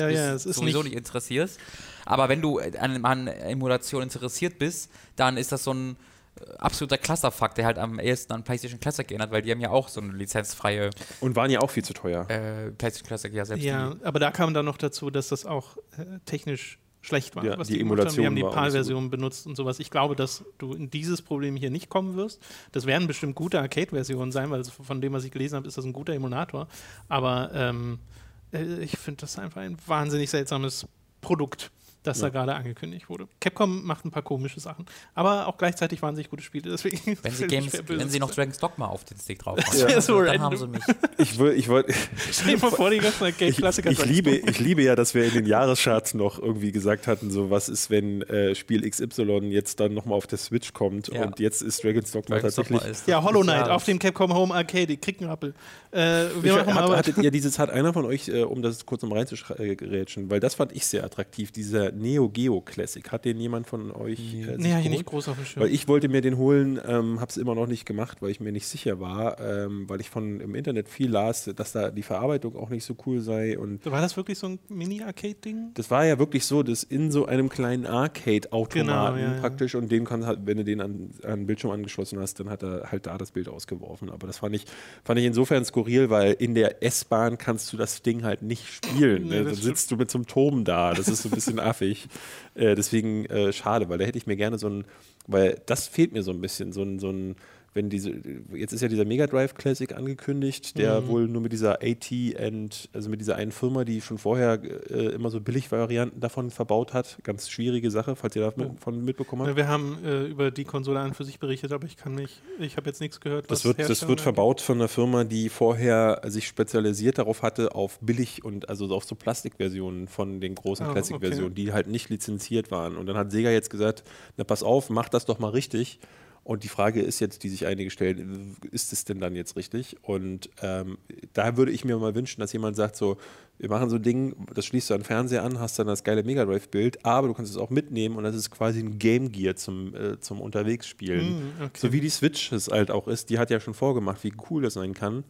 Ja, bist, ja, ist sowieso nicht- nicht interessierst. Aber wenn du an, an Emulation interessiert bist, dann ist das so ein äh, absoluter Clusterfuck, der halt am ehesten an PlayStation Classic erinnert, weil die haben ja auch so eine lizenzfreie Und waren ja auch viel zu teuer. äh, PlayStation Classic, ja selbst Ja, aber da kam dann noch dazu, dass das auch äh, technisch schlecht war, Ja, was die gemacht haben. Wir Emulation haben die PAL-Version benutzt und sowas. Ich glaube, dass du in dieses Problem hier nicht kommen wirst. Das werden bestimmt gute Arcade-Versionen sein, weil von dem, was ich gelesen habe, ist das ein guter Emulator. Aber ähm, äh, ich finde das einfach ein wahnsinnig seltsames Produkt, das da gerade angekündigt wurde. Capcom macht ein paar komische Sachen, aber auch gleichzeitig wahnsinnig gute Spiele. Deswegen Wenn sie, Games, wenn sie noch. Dragon's Dogma auf den Stick drauf machen, wär so dann random. haben sie mich. Ich, will- ich, wollt- Stell dir mal vor, die ganzen ich, ich, liebe, ich liebe ja, dass wir in den Jahrescharts noch irgendwie gesagt hatten, so was ist, wenn äh, Spiel XY jetzt dann nochmal auf der Switch kommt Ja. und jetzt ist Dragon's Dogma Dragon's tatsächlich. Dogma ist Ja, Hollow Knight auf dem Capcom Home Arcade, kriegt einen Rappel. Äh, wir Ich, hat, aber hattet ihr dieses, hat einer von euch, äh, um das kurz um reinzugerätschen, weil das fand ich sehr attraktiv, dieser Neo Geo Classic. Hat den jemand von euch? Äh, Nee, ich nicht groß auf dem Schirm. Weil ich wollte mir den holen, ähm, habe es immer noch nicht gemacht, weil ich mir nicht sicher war, ähm, weil ich von im Internet viel las, dass da die Verarbeitung auch nicht so cool sei und War das wirklich so ein Mini-Arcade-Ding? das war ja wirklich so, dass in so einem kleinen Arcade-Automaten Genau, ja, ja. praktisch und den kann halt, wenn du den an, an den Bildschirm angeschlossen hast, dann hat er halt da das Bild ausgeworfen. Aber das fand ich, fand ich insofern skurril, weil in der S-Bahn kannst du das Ding halt nicht spielen. Nee, ne? das Dann sitzt du mit so einem Turm da. Das ist so ein bisschen affig. Äh, deswegen äh, schade, weil da hätte ich mir gerne so ein, weil das fehlt mir so ein bisschen, so ein, so ein wenn diese, jetzt ist ja dieser Mega Drive Classic angekündigt, der Mhm. wohl nur mit dieser AT and, also mit dieser einen Firma, die schon vorher äh, immer so Billigvarianten davon verbaut hat. Ganz schwierige Sache, falls ihr davon mitbekommen habt. Wir haben äh, über die Konsole an für sich berichtet, aber ich kann mich, ich habe jetzt nichts gehört. Das was wird, das wird verbaut von einer Firma, die vorher sich spezialisiert darauf hatte, auf billig und also auf so Plastikversionen von den großen Ah, Classic-Versionen, die halt nicht lizenziert waren. Und dann hat Sega jetzt gesagt, na pass auf, mach das doch mal richtig. Und die Frage ist jetzt, die sich einige stellen, ist es denn dann jetzt richtig? Und ähm, da würde ich mir mal wünschen, dass jemand sagt so, wir machen so ein Ding, das schließt du an den Fernseher an, hast dann das geile Mega Drive-Bild, aber du kannst es auch mitnehmen und das ist quasi ein Game Gear zum, äh, zum Unterwegsspielen. Hm, okay. So wie die Switch es halt auch ist, die hat ja schon vorgemacht, wie cool das sein kann.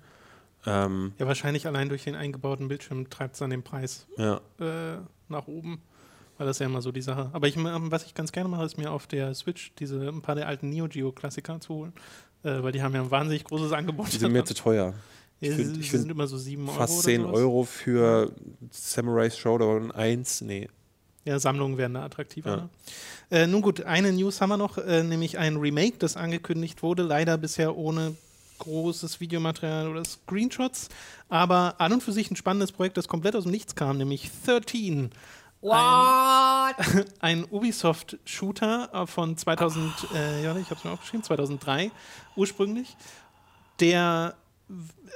Ähm, Ja, wahrscheinlich allein durch den eingebauten Bildschirm treibt es dann den Preis ja. äh, nach oben. Weil das ist ja immer so die Sache. Aber ich, ähm, was ich ganz gerne mache, ist mir auf der Switch diese ein paar der alten Neo Geo Klassiker zu holen. Äh, weil die haben ja ein wahnsinnig großes Angebot. Die sind mir zu teuer. ja, ich find- sie ich sind find immer so 7 Euro. Fast oder 10 sowas. Euro für Samurai Showdown 1. Nee. Ja, Sammlungen werden da attraktiver. Ja. Ne? Äh, nun gut, eine News haben wir noch, äh, nämlich ein Remake, das angekündigt wurde, leider bisher ohne großes Videomaterial oder Screenshots, aber an und für sich ein spannendes Projekt, das komplett aus dem Nichts kam, nämlich 13. What? Ein Ubisoft-Shooter äh, von 2000, äh, ja, ich habe es mir aufgeschrieben, 2003 ursprünglich, der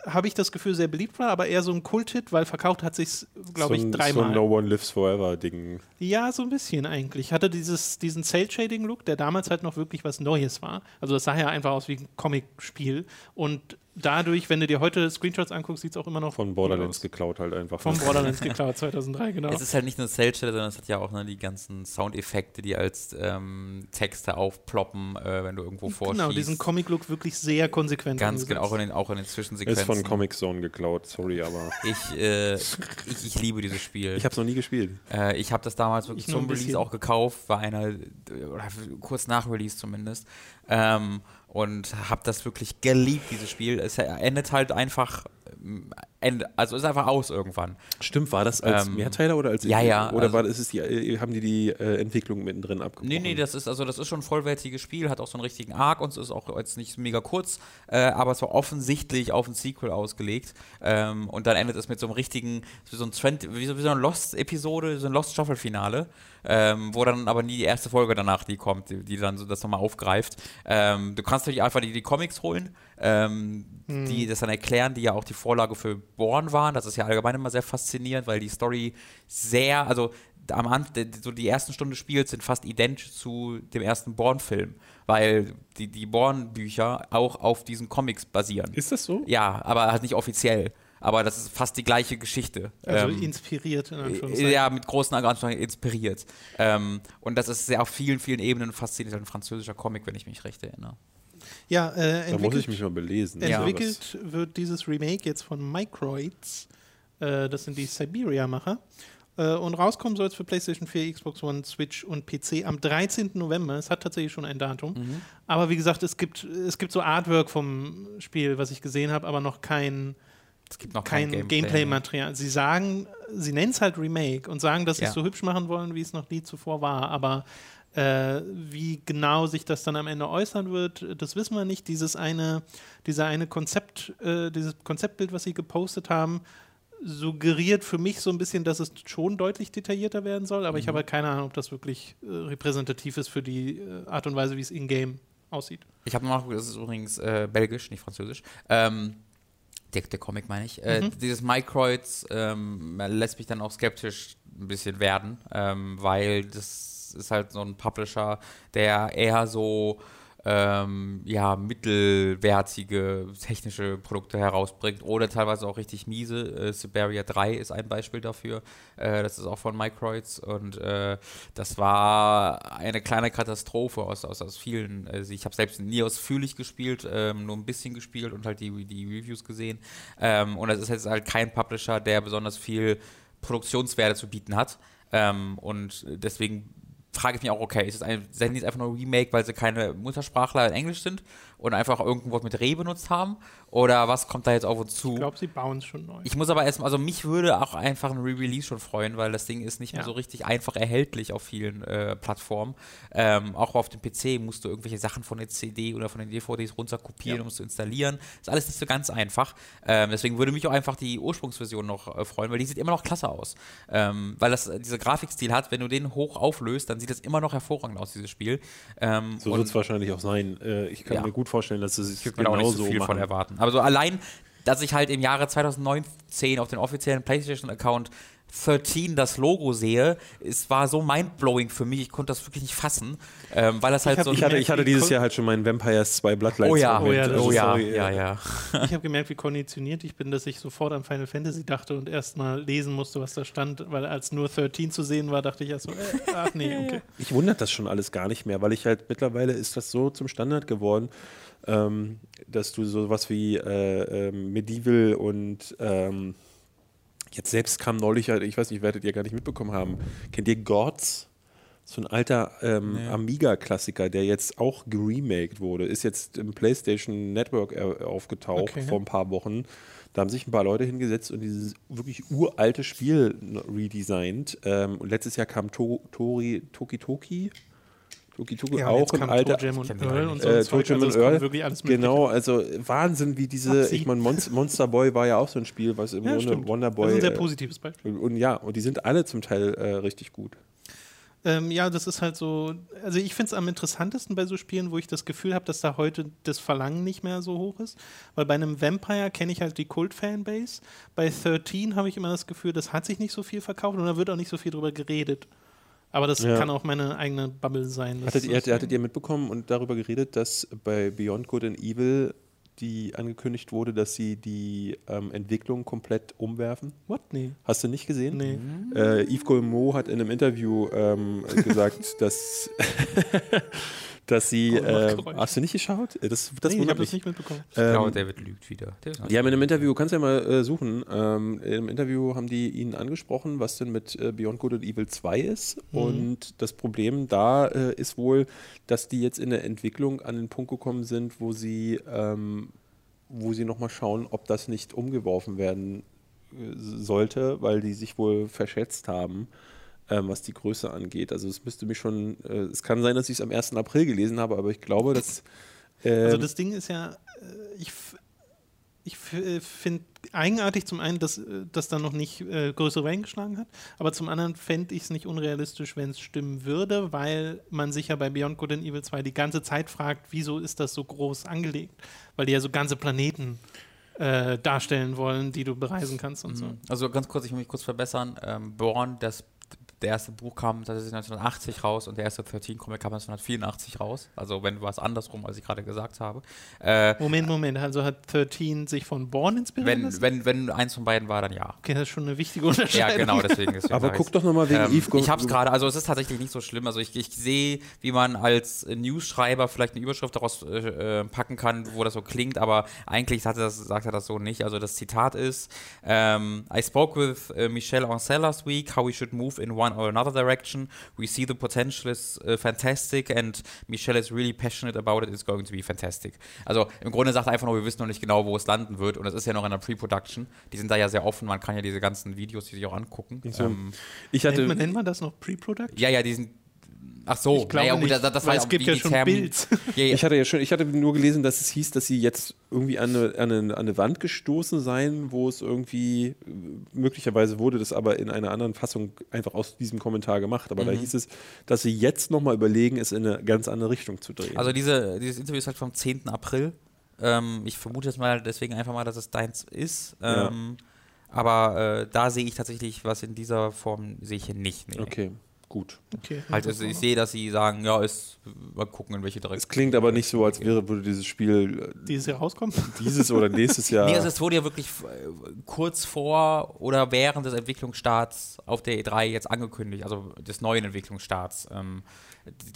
habe ich das Gefühl sehr beliebt war, aber eher so ein Kulthit, weil verkauft hat sich glaube so ich dreimal. So ein No One Lives Forever Ding. Ja, so ein bisschen eigentlich. Hatte dieses, diesen Cell-Shading-Look, der damals halt noch wirklich was Neues war. Also das sah ja einfach aus wie ein Comic-Spiel. Und dadurch, wenn du dir heute Screenshots anguckst, sieht es auch immer noch Von Borderlands geklaut halt einfach. Vom Borderlands geklaut, 2003, genau. Es ist halt nicht nur Cell-Shaded, sondern es hat ja auch ne, die ganzen Soundeffekte, die als ähm, Texte aufploppen, äh, wenn du irgendwo vorschießt. Genau, diesen Comic-Look wirklich sehr konsequent Ganz umgesetzt. genau, auch in den, auch in den Zwischensequenzen. Von Comic Zone geklaut, sorry, aber Ich, äh, ich, ich liebe dieses Spiel. ich habe es noch nie gespielt. Äh, ich habe das damals wirklich Ich zum. Release auch gekauft, war einer, oder kurz nach Release zumindest. Ähm, und habe das wirklich geliebt, dieses Spiel. Es endet halt einfach, Ende, also ist einfach aus irgendwann. Stimmt, war das als Ähm, Mehrteiler oder als ja, ja, Oder also- war das ist die, äh, haben die die äh, Entwicklung mittendrin abgebrochen? Nee, nee, das ist also das ist schon ein vollwertiges Spiel, hat auch so einen richtigen Arc und es ist auch jetzt nicht mega kurz, äh, aber es war offensichtlich auf ein Sequel ausgelegt. Ähm, und dann endet es mit so einem richtigen, so ein Trend, wie so, wie so eine Lost-Episode, so ein Lost-Staffel-Finale, ähm, wo dann aber nie die erste Folge danach die kommt, die, die dann so das nochmal aufgreift. Ähm, du kannst natürlich einfach die, die Comics holen, ähm, die das dann erklären, die ja auch die Vorlage für Born waren. Das ist ja allgemein immer sehr faszinierend, weil die Story sehr, also am Anfang, so die ersten Stunde Spiels sind fast identisch zu dem ersten Born-Film, weil die, die Born-Bücher auch auf diesen Comics basieren. Ist das so? Ja, aber halt nicht offiziell. Aber das ist fast die gleiche Geschichte. Also Ähm, inspiriert, in Anführungszeichen. ja, mit großen Anführungszeichen inspiriert. Ähm, und das ist sehr auf vielen, vielen Ebenen faszinierend. Ein französischer Comic, wenn ich mich recht erinnere. Ja, äh, Da muss ich entwickelt, mich mal belesen. Ja, entwickelt wird dieses Remake jetzt von Microids. Äh, das sind die Siberia-Macher. Äh, und rauskommen soll es für PlayStation 4, Xbox One, Switch und PC am 13. November. Es hat tatsächlich schon ein Datum. Mhm. Aber wie gesagt, es gibt, es gibt so Artwork vom Spiel, was ich gesehen habe, aber noch kein, Es gibt noch kein kein, Gameplay-Material. sie sagen, sie nennen es halt Remake und sagen, dass sie Ja. es so hübsch machen wollen, wie es noch nie zuvor war. Aber äh, wie genau sich das dann am Ende äußern wird, das wissen wir nicht. Dieses eine, dieser eine Konzept, äh, dieses Konzeptbild, was sie gepostet haben, suggeriert für mich so ein bisschen, dass es schon deutlich detaillierter werden soll, aber ich habe halt keine Ahnung, ob das wirklich äh, repräsentativ ist für die äh, Art und Weise, wie es in-game aussieht. Ich habe noch, das ist übrigens äh, belgisch, nicht französisch. Ähm, der, der Comic meine ich. Äh, Dieses Microids ähm, lässt mich dann auch skeptisch ein bisschen werden, ähm, weil das ist halt so ein Publisher, der eher so ähm, ja, mittelwertige technische Produkte herausbringt oder teilweise auch richtig miese. Äh, Siberia 3 ist ein Beispiel dafür. Äh, das ist auch von Microids und äh, das war eine kleine Katastrophe aus, aus, aus vielen. Also ich habe selbst nie ausführlich gespielt, ähm, nur ein bisschen gespielt und halt die, die Reviews gesehen. Ähm, und das ist jetzt halt kein Publisher, der besonders viel Produktionswerte zu bieten hat. Ähm, und deswegen frage ich mich auch, okay, ist es ein, sind die jetzt einfach nur Remake, weil sie keine Muttersprachler in Englisch sind und einfach irgendein Wort mit Re benutzt haben? Oder was kommt da jetzt auf uns zu? Ich glaube, sie bauen es schon neu. Ich muss aber erstmal, also mich würde auch einfach ein Re-Release schon freuen, weil das Ding ist nicht mehr Ja. so richtig einfach erhältlich auf vielen äh, Plattformen. Ähm, auch auf dem PC musst du irgendwelche Sachen von der CD oder von den DVDs runterkopieren, Ja. um es zu installieren. Ist alles nicht so ganz einfach. Ähm, deswegen würde mich auch einfach die Ursprungsversion noch äh, freuen, weil die sieht immer noch klasse aus. Ähm, weil das äh, dieser Grafikstil hat, wenn du den hoch auflöst, dann sieht das immer noch hervorragend aus, dieses Spiel. Ähm, So wird es wahrscheinlich auch sein. Äh, ich kann Ja. mir gut vorstellen, dass es ich auch nicht so viel von machen. erwarten. Aber so allein, dass ich halt im Jahre 2019 auf den offiziellen PlayStation-Account 13 das Logo sehe, es war so mindblowing für mich, ich konnte das wirklich nicht fassen, ähm, weil das halt hab- so Ich hatte, ich hatte dieses Jahr halt schon meinen Vampires 2 Bloodlines. Oh ja, Oh ja, oh ja, sorry, ja, äh, ja. Ich habe gemerkt, wie konditioniert ich bin, dass ich sofort an Final Fantasy dachte und erst mal lesen musste, was da stand, weil als nur 13 zu sehen war, dachte ich erst so, äh, ach nee, okay. Ich wundert das schon alles gar nicht mehr, weil ich halt mittlerweile ist das so zum Standard geworden, ähm, dass du sowas wie äh, ähm, Medieval und ähm, jetzt selbst kam neulich, halt, ich weiß nicht, werdet ihr gar nicht mitbekommen haben, kennt ihr Gods? So ein alter ähm, Amiga-Klassiker, der jetzt auch geremaked wurde, ist jetzt im PlayStation Network äh, aufgetaucht Okay. vor ein paar Wochen. Da haben sich ein paar Leute hingesetzt und dieses wirklich uralte Spiel redesigned. Ähm, und letztes Jahr kam to Tori, Toki Toki. Toki Ja, auch kam Alter. Toe Jam und Earl und so. Äh, ein Zeug. Toe Jam Also Earl. wirklich alles. Genau, also Wahnsinn, wie diese, Upsi. ich meine, Monst Monster Boy war ja auch so ein Spiel, was im Ja, Grunde stimmt. Wonder Das Boy. ist ein sehr äh, positives Beispiel. und, und ja, und die sind alle zum Teil äh, richtig gut. Ähm, ja, das ist halt so, also ich finde es am interessantesten bei so Spielen, wo ich das Gefühl habe, dass da heute das Verlangen nicht mehr so hoch ist. Weil bei einem Vampire kenne ich halt die Kult-Fanbase. Bei 13 habe ich immer das Gefühl, das hat sich nicht so viel verkauft und da wird auch nicht so viel drüber geredet. Aber das Ja. kann auch meine eigene Bubble sein. Hattet ihr, ist- hattet ihr mitbekommen und darüber geredet, dass bei Beyond Good and Evil die angekündigt wurde, dass sie die ähm, Entwicklung komplett umwerfen? What? Nee. Hast du nicht gesehen? Nee. Äh, Yves Gourmaud hat in einem Interview ähm, gesagt, dass, dass sie. Oh, Äh, hast du nicht geschaut? Das, das nee, ich habe das nicht mitbekommen. Ich glaube, Ähm, David lügt wieder. David die haben in einem Interview, kannst du ja mal äh, suchen, ähm, im Interview haben die ihn angesprochen, was denn mit äh, Beyond Good and Evil 2 ist. Mhm. Und das Problem da äh, ist wohl, dass die jetzt in der Entwicklung an den Punkt gekommen sind, wo sie, ähm, wo sie nochmal schauen, ob das nicht umgeworfen werden äh, sollte, weil die sich wohl verschätzt haben. Ähm, was die Größe angeht. Also es müsste mich schon, äh, es kann sein, dass ich es am 1. April gelesen habe, aber ich glaube, dass Also ähm, das Ding ist ja, äh, ich, ich finde eigenartig zum einen, dass äh, das dann noch nicht äh, größere Wellen geschlagen hat, aber zum anderen fände ich es nicht unrealistisch, wenn es stimmen würde, weil man sich ja bei Beyond Good and Evil 2 die ganze Zeit fragt, wieso ist das so groß angelegt? Weil die ja so ganze Planeten äh, darstellen wollen, die du bereisen kannst und so. Also ganz kurz, ich will mich kurz verbessern. Ähm, Born, das der erste Buch kam tatsächlich 1980 raus und der erste 13 Comic kam 1984 raus. Also wenn was andersrum, als ich gerade gesagt habe. Äh, Moment, Moment, also hat 13 sich von Born inspiriert? Wenn, wenn, wenn eins von beiden war, dann ja. Okay, das ist schon eine wichtige Unterscheidung. Ja, genau, deswegen. deswegen Aber guck doch nochmal wegen ähm, Eve. Ich habe es gerade, also es ist tatsächlich nicht so schlimm. Also ich, ich sehe, wie man als News-Schreiber vielleicht eine Überschrift daraus äh, packen kann, wo das so klingt, aber eigentlich sagt er das, sagt er das so nicht. Also das Zitat ist, um, ähm, I spoke with uh, Michelle Ancel last week, how we should move in one or another direction. We see the potential is uh, fantastic and Michelle is really passionate about it. It's going to be fantastic. Also im Grunde sagt er einfach nur, wir wissen noch nicht genau, wo es landen wird und es ist ja noch in der Pre-Production. Die sind da ja sehr offen. Man kann ja diese ganzen Videos, die sich auch angucken. So. Ähm, ich hatte, nennt, man, nennt man das noch Pre-Production? Ja, ja, die sind Ach so, ich glaube naja, gut, das, das war es gibt ja schon Term Bild. Ja, ja. Ich hatte ja schon, ich hatte nur gelesen, dass es hieß, dass sie jetzt irgendwie an eine, an, eine, an eine Wand gestoßen seien, wo es irgendwie möglicherweise wurde das aber in einer anderen Fassung einfach aus diesem Kommentar gemacht. Aber mhm. da hieß es, dass sie jetzt nochmal überlegen, es in eine ganz andere Richtung zu drehen. Also diese, dieses Interview ist halt vom 10. April. Ähm, ich vermute jetzt mal deswegen einfach mal, dass es deins ist. Ähm, ja. Aber äh, da sehe ich tatsächlich was in dieser Form sehe ich hier nicht. Nee. Okay. Gut. Okay, halt, also ich sehe, dass sie sagen, ja, ist, mal gucken, in welche Direktion. Es klingt aber nicht so, als wäre, würde dieses Spiel äh, dieses Jahr rauskommen. Dieses oder nächstes Jahr. nee, also es wurde ja wirklich äh, kurz vor oder während des Entwicklungsstarts auf der E3 jetzt angekündigt, also des neuen Entwicklungsstarts. Ähm,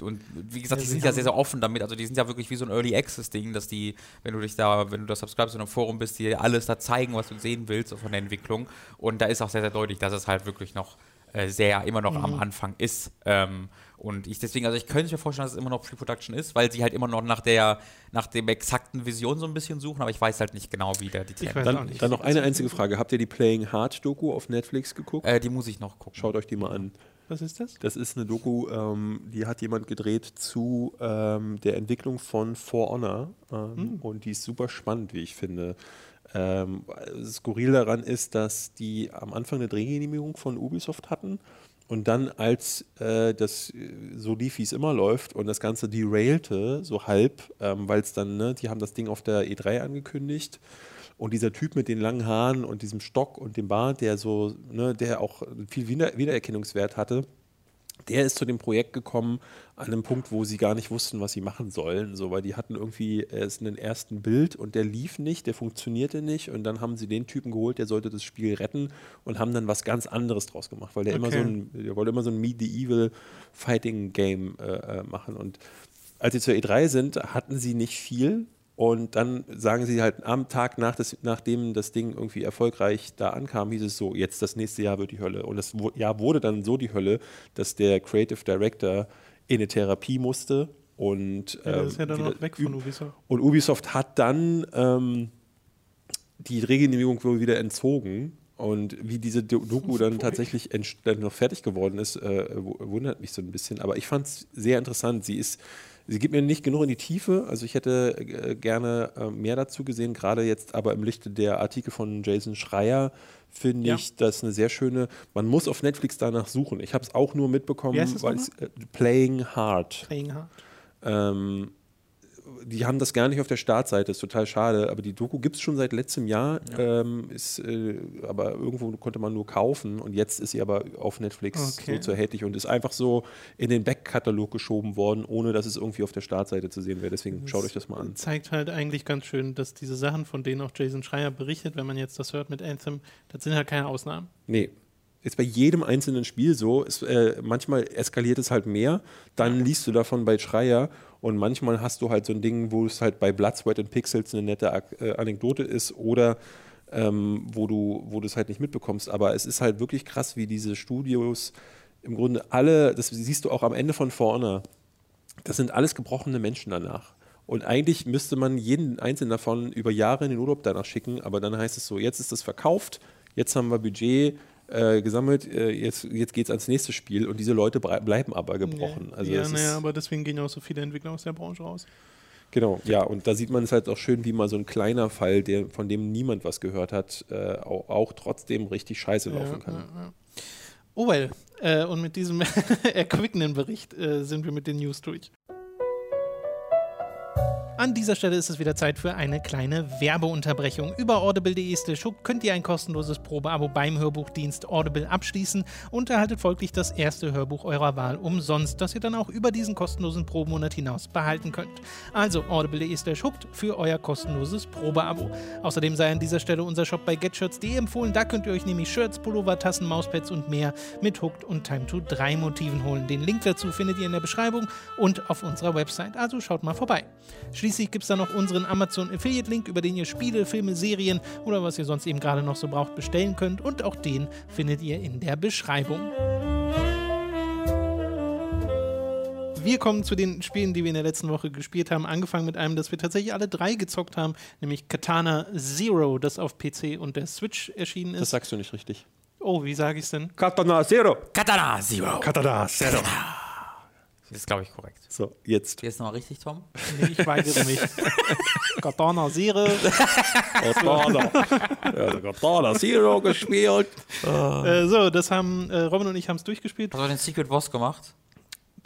und wie gesagt, die sind ja sehr, sehr offen damit. Also die sind ja wirklich wie so ein Early Access-Ding, dass die, wenn du dich da, wenn du da subscribest in einem Forum bist, die alles da zeigen, was du sehen willst von der Entwicklung. Und da ist auch sehr, sehr deutlich, dass es halt wirklich noch äh, sehr immer noch mhm. am Anfang ist. Ähm, und ich deswegen, also ich könnte mir vorstellen, dass es immer noch Pre-Production ist, weil sie halt immer noch nach der, nach dem exakten Vision so ein bisschen suchen, aber ich weiß halt nicht genau, wie der die Themen dann, dann noch eine einzige Frage. Habt ihr die Playing Hard Doku auf Netflix geguckt? Äh, die muss ich noch gucken. Schaut euch die mal an. Was ist das? Das ist eine Doku, ähm, die hat jemand gedreht zu ähm, der Entwicklung von For Honor. Ähm, mhm. Und die ist super spannend, wie ich finde. Ähm, skurril daran ist, dass die am Anfang eine Drehgenehmigung von Ubisoft hatten und dann, als äh, das so lief, wie es immer läuft und das Ganze derailte, so halb, ähm, weil es dann, ne, die haben das Ding auf der E3 angekündigt und dieser Typ mit den langen Haaren und diesem Stock und dem Bart, der so, ne, der auch viel Wiedererkennungswert hatte, der ist zu dem Projekt gekommen an einem Punkt, wo sie gar nicht wussten, was sie machen sollen. So, weil die hatten irgendwie erst einen ersten Bild und der lief nicht, der funktionierte nicht. Und dann haben sie den Typen geholt, der sollte das Spiel retten und haben dann was ganz anderes draus gemacht, weil der okay. immer so ein, der wollte immer so ein Medieval Fighting Game äh, äh machen. Und als sie zur E3 sind, hatten sie nicht viel, und dann sagen sie halt am Tag nach das, nachdem das Ding irgendwie erfolgreich da ankam, hieß es so, jetzt das nächste Jahr wird die Hölle. Und das Jahr wurde dann so die Hölle, dass der Creative Director in eine Therapie musste. Und, ja, das ist ja dann ähm, auch weg von Ubisoft. Und Ubisoft hat dann ähm, die Regenehmigung wohl wieder entzogen. Und wie diese Doku dann tatsächlich dann noch fertig geworden ist, äh, wundert mich so ein bisschen. Aber ich fand es sehr interessant. Sie ist Sie gibt mir nicht genug in die Tiefe. Also ich hätte äh, gerne äh, mehr dazu gesehen, gerade jetzt aber im Lichte der Artikel von Jason Schreier finde ja. ich das eine sehr schöne. Man muss auf Netflix danach suchen. Ich habe es auch nur mitbekommen, weil es äh, Playing Hard. Playing Hard. Ähm, die haben das gar nicht auf der Startseite, ist total schade. Aber die Doku gibt es schon seit letztem Jahr, ja. ähm, ist, äh, aber irgendwo konnte man nur kaufen und jetzt ist sie aber auf Netflix okay. so zu erhältlich und ist einfach so in den Backkatalog geschoben worden, ohne dass es irgendwie auf der Startseite zu sehen wäre. Deswegen das schaut euch das mal an. Zeigt halt eigentlich ganz schön, dass diese Sachen, von denen auch Jason Schreier berichtet, wenn man jetzt das hört mit Anthem, das sind halt keine Ausnahmen. Nee, ist bei jedem einzelnen Spiel so. Es, äh, manchmal eskaliert es halt mehr, dann liest du davon bei Schreier und manchmal hast du halt so ein Ding, wo es halt bei Blood, Sweat and Pixels eine nette äh, Anekdote ist oder ähm, wo du wo es halt nicht mitbekommst. Aber es ist halt wirklich krass, wie diese Studios im Grunde alle, das siehst du auch am Ende von vorne, das sind alles gebrochene Menschen danach. Und eigentlich müsste man jeden einzelnen davon über Jahre in den Urlaub danach schicken, aber dann heißt es so, jetzt ist es verkauft, jetzt haben wir Budget, äh, gesammelt, äh, jetzt, jetzt geht es ans nächste Spiel und diese Leute bleiben aber gebrochen. Ja, also ja naja, aber deswegen gehen ja auch so viele Entwickler aus der Branche raus. Genau, ja, und da sieht man es halt auch schön, wie mal so ein kleiner Fall, der, von dem niemand was gehört hat, äh, auch, auch, trotzdem richtig scheiße laufen kann. Ja, ja. Oh well, äh, und mit diesem erquickenden Bericht äh, sind wir mit den News durch. An dieser Stelle ist es wieder Zeit für eine kleine Werbeunterbrechung. Über audible.de könnt ihr ein kostenloses Probeabo beim Hörbuchdienst Audible abschließen und erhaltet folglich das erste Hörbuch eurer Wahl umsonst, das ihr dann auch über diesen kostenlosen Probemonat hinaus behalten könnt. Also audible.de für euer kostenloses Probeabo. Außerdem sei an dieser Stelle unser Shop bei getshirts.de empfohlen. Da könnt ihr euch nämlich Shirts, Pullover, Tassen, Mauspads und mehr mit Hooked und Time to 3 Motiven holen. Den Link dazu findet ihr in der Beschreibung und auf unserer Website. Also schaut mal vorbei. Schließlich gibt es da noch unseren Amazon Affiliate Link, über den ihr Spiele, Filme, Serien oder was ihr sonst eben gerade noch so braucht bestellen könnt. Und auch den findet ihr in der Beschreibung. Wir kommen zu den Spielen, die wir in der letzten Woche gespielt haben. Angefangen mit einem, das wir tatsächlich alle drei gezockt haben, nämlich Katana Zero, das auf PC und der Switch erschienen ist. Das sagst du nicht richtig. Oh, wie sage ich es denn? Katana Zero. Katana Zero. Katana Zero. Das ist, glaube ich, korrekt. So, jetzt. Jetzt nochmal richtig, Tom? Nee, ich weigere mich. Katana Zero. Katana. ja, Katana Zero gespielt. Äh, so, das haben äh, Robin und ich haben es durchgespielt. Hast du den Secret Boss gemacht?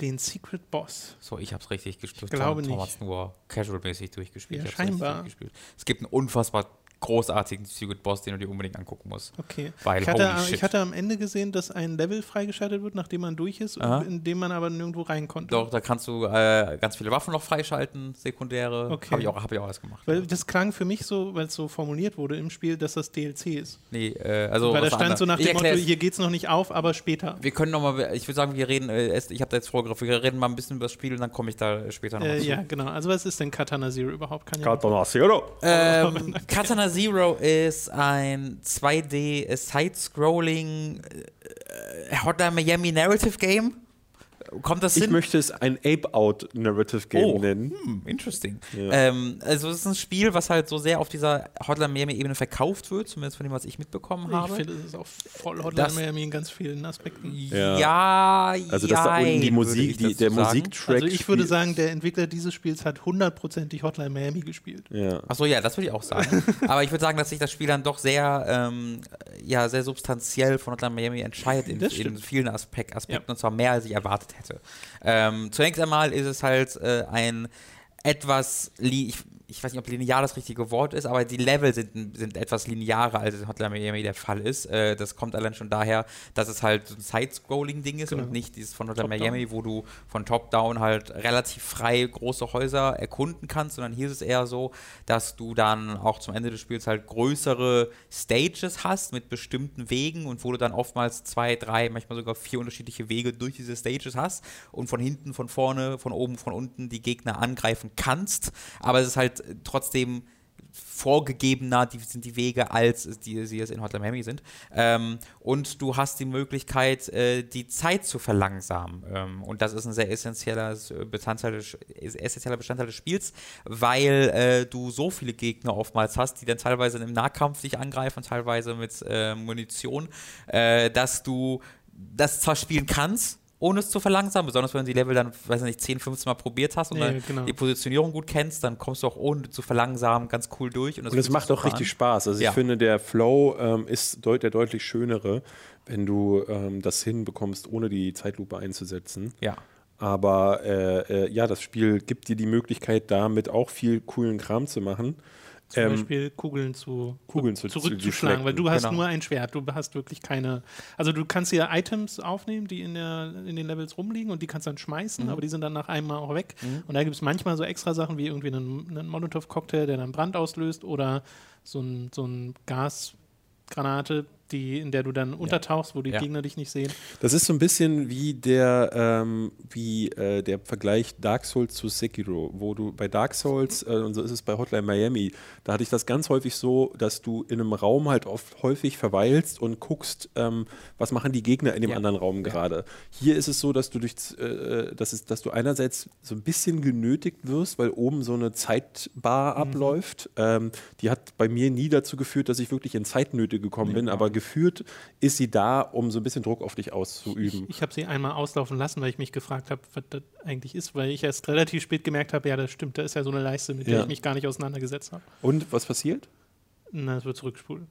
Den Secret Boss. So, ich habe es richtig gespielt. Ich glaube Tom, Tom nicht. hat's nur casual-mäßig durchgespielt. Ja, Ich hab's richtig scheinbar. durchgespielt. Es gibt einen unfassbar großartigen Secret Boss, den du dir unbedingt angucken musst. Okay. Weil, ich, hatte, holy shit. ich hatte am Ende gesehen, dass ein Level freigeschaltet wird, nachdem man durch ist, Aha. in dem man aber nirgendwo rein konnte. Doch, da kannst du äh, ganz viele Waffen noch freischalten, sekundäre. Okay. Habe ich, auch- hab ich auch alles gemacht. Weil das klang für mich so, weil es so formuliert wurde im Spiel, dass das DLC ist. Nee, äh, also. weil da stand anderes. so nach dem Motto, hier geht's noch nicht auf, aber später. Wir können nochmal, ich würde sagen, wir reden, äh, erst- ich habe da jetzt vorgegriffen, wir reden mal ein bisschen über das Spiel und dann komme ich da später noch Äh, zu. ja, genau. Also was ist denn Katana Zero überhaupt? Kann ja Katana Zero. Ähm, Katana Zero ist ein 2D Side-Scrolling äh, Hotline Miami Narrative Game. Kommt das Ich hin? möchte es ein Ape-Out Narrative Game Oh. nennen. Hm, interesting. Ja. Ähm, also es ist ein Spiel, was halt so sehr auf dieser Hotline Miami-Ebene verkauft wird, zumindest von dem, was ich mitbekommen ich habe. finde, es ist auch voll Hotline Das- Miami in ganz vielen Aspekten. Ja. Ja, Also, dass da unten die Musik, ich die, der. Musiktrack. Also ich würde sagen, der Entwickler dieses Spiels hat hundertprozentig Hotline Miami gespielt. Ja. Achso, ja, das würde ich auch sagen. Aber ich würde sagen, dass sich das Spiel dann doch sehr, ähm, ja, sehr substanziell von Hotline Miami entscheidet in, in vielen Aspek Aspekten Ja. und zwar mehr, als ich erwartet hätte. Ähm, zunächst einmal ist es halt äh, ein etwas, ich, ich weiß nicht, ob linear das richtige Wort ist, aber die Level sind, sind etwas linearer, als es in Hotline Miami der Fall ist. Äh, das kommt allein schon daher, dass es halt so ein Side-Scrolling-Ding ist Genau. und nicht dieses von Hotline. Miami, wo du von Top-Down halt relativ frei große Häuser erkunden kannst, sondern hier ist es eher so, dass du dann auch zum Ende des Spiels halt größere Stages hast mit bestimmten Wegen und wo du dann oftmals zwei, drei, manchmal sogar vier unterschiedliche Wege durch diese Stages hast und von hinten, von vorne, von oben, von unten die Gegner angreifen kannst. Aber es ist halt trotzdem vorgegebener die sind die Wege, als die, sie es in Hotline Miami sind. Ähm, und du hast die Möglichkeit, äh, die Zeit zu verlangsamen. Ähm, und das ist ein sehr essentieller Bestandteil des, essentieller Bestandteil des Spiels, weil äh, du so viele Gegner oftmals hast, die dann teilweise im Nahkampf dich angreifen, teilweise mit äh, Munition, äh, dass du das zwar spielen kannst, ohne es zu verlangsamen, besonders wenn du die Level dann, weiß ich nicht, 10, 15 Mal probiert hast und Ja, dann genau. die Positionierung gut kennst, dann kommst du auch ohne zu verlangsamen ganz cool durch. Und, das Und es fühlt macht auch richtig an. Spaß. Also Ja. ich finde, der Flow ähm, ist deut der deutlich schönere, wenn du ähm, das hinbekommst, ohne die Zeitlupe einzusetzen. Ja. Aber äh, äh, ja, das Spiel gibt dir die Möglichkeit, damit auch viel coolen Kram zu machen. Zum Ähm, Beispiel Kugeln zu Kugeln zu- zu zurückzuschlagen, weil du hast genau. nur ein Schwert, du hast wirklich keine. Also du kannst hier Items aufnehmen, die in, der, in den Levels rumliegen und die kannst dann Mhm. schmeißen, aber die sind dann nach einem Mal auch weg. Und da gibt es manchmal so extra Sachen wie irgendwie einen, einen Molotow-Cocktail, der dann Brand auslöst oder so ein, so ein Gasgranate, die, in der du dann untertauchst, wo die Ja. Gegner dich nicht sehen. Das ist so ein bisschen wie der, ähm, wie, äh, der Vergleich Dark Souls zu Sekiro, wo du bei Dark Souls, äh, und so ist es bei Hotline Miami, da hatte ich das ganz häufig so, dass du in einem Raum halt oft häufig verweilst und guckst, ähm, was machen die Gegner in dem Ja. anderen Raum gerade. Hier ist es so, dass du durch, äh, dass, es, dass du einerseits so ein bisschen genötigt wirst, weil oben so eine Zeitbar abläuft. Ähm, die hat bei mir nie dazu geführt, dass ich wirklich in Zeitnöte gekommen bin, aber geführt ist sie da, um so ein bisschen Druck auf dich auszuüben. Ich habe sie einmal auslaufen lassen, weil ich mich gefragt habe, was das eigentlich ist, weil ich erst relativ spät gemerkt habe, ja, das stimmt, da ist ja so eine Leiste, mit der Ja. ich mich gar nicht auseinandergesetzt habe. Und was passiert? Na, es wird zurückspulen.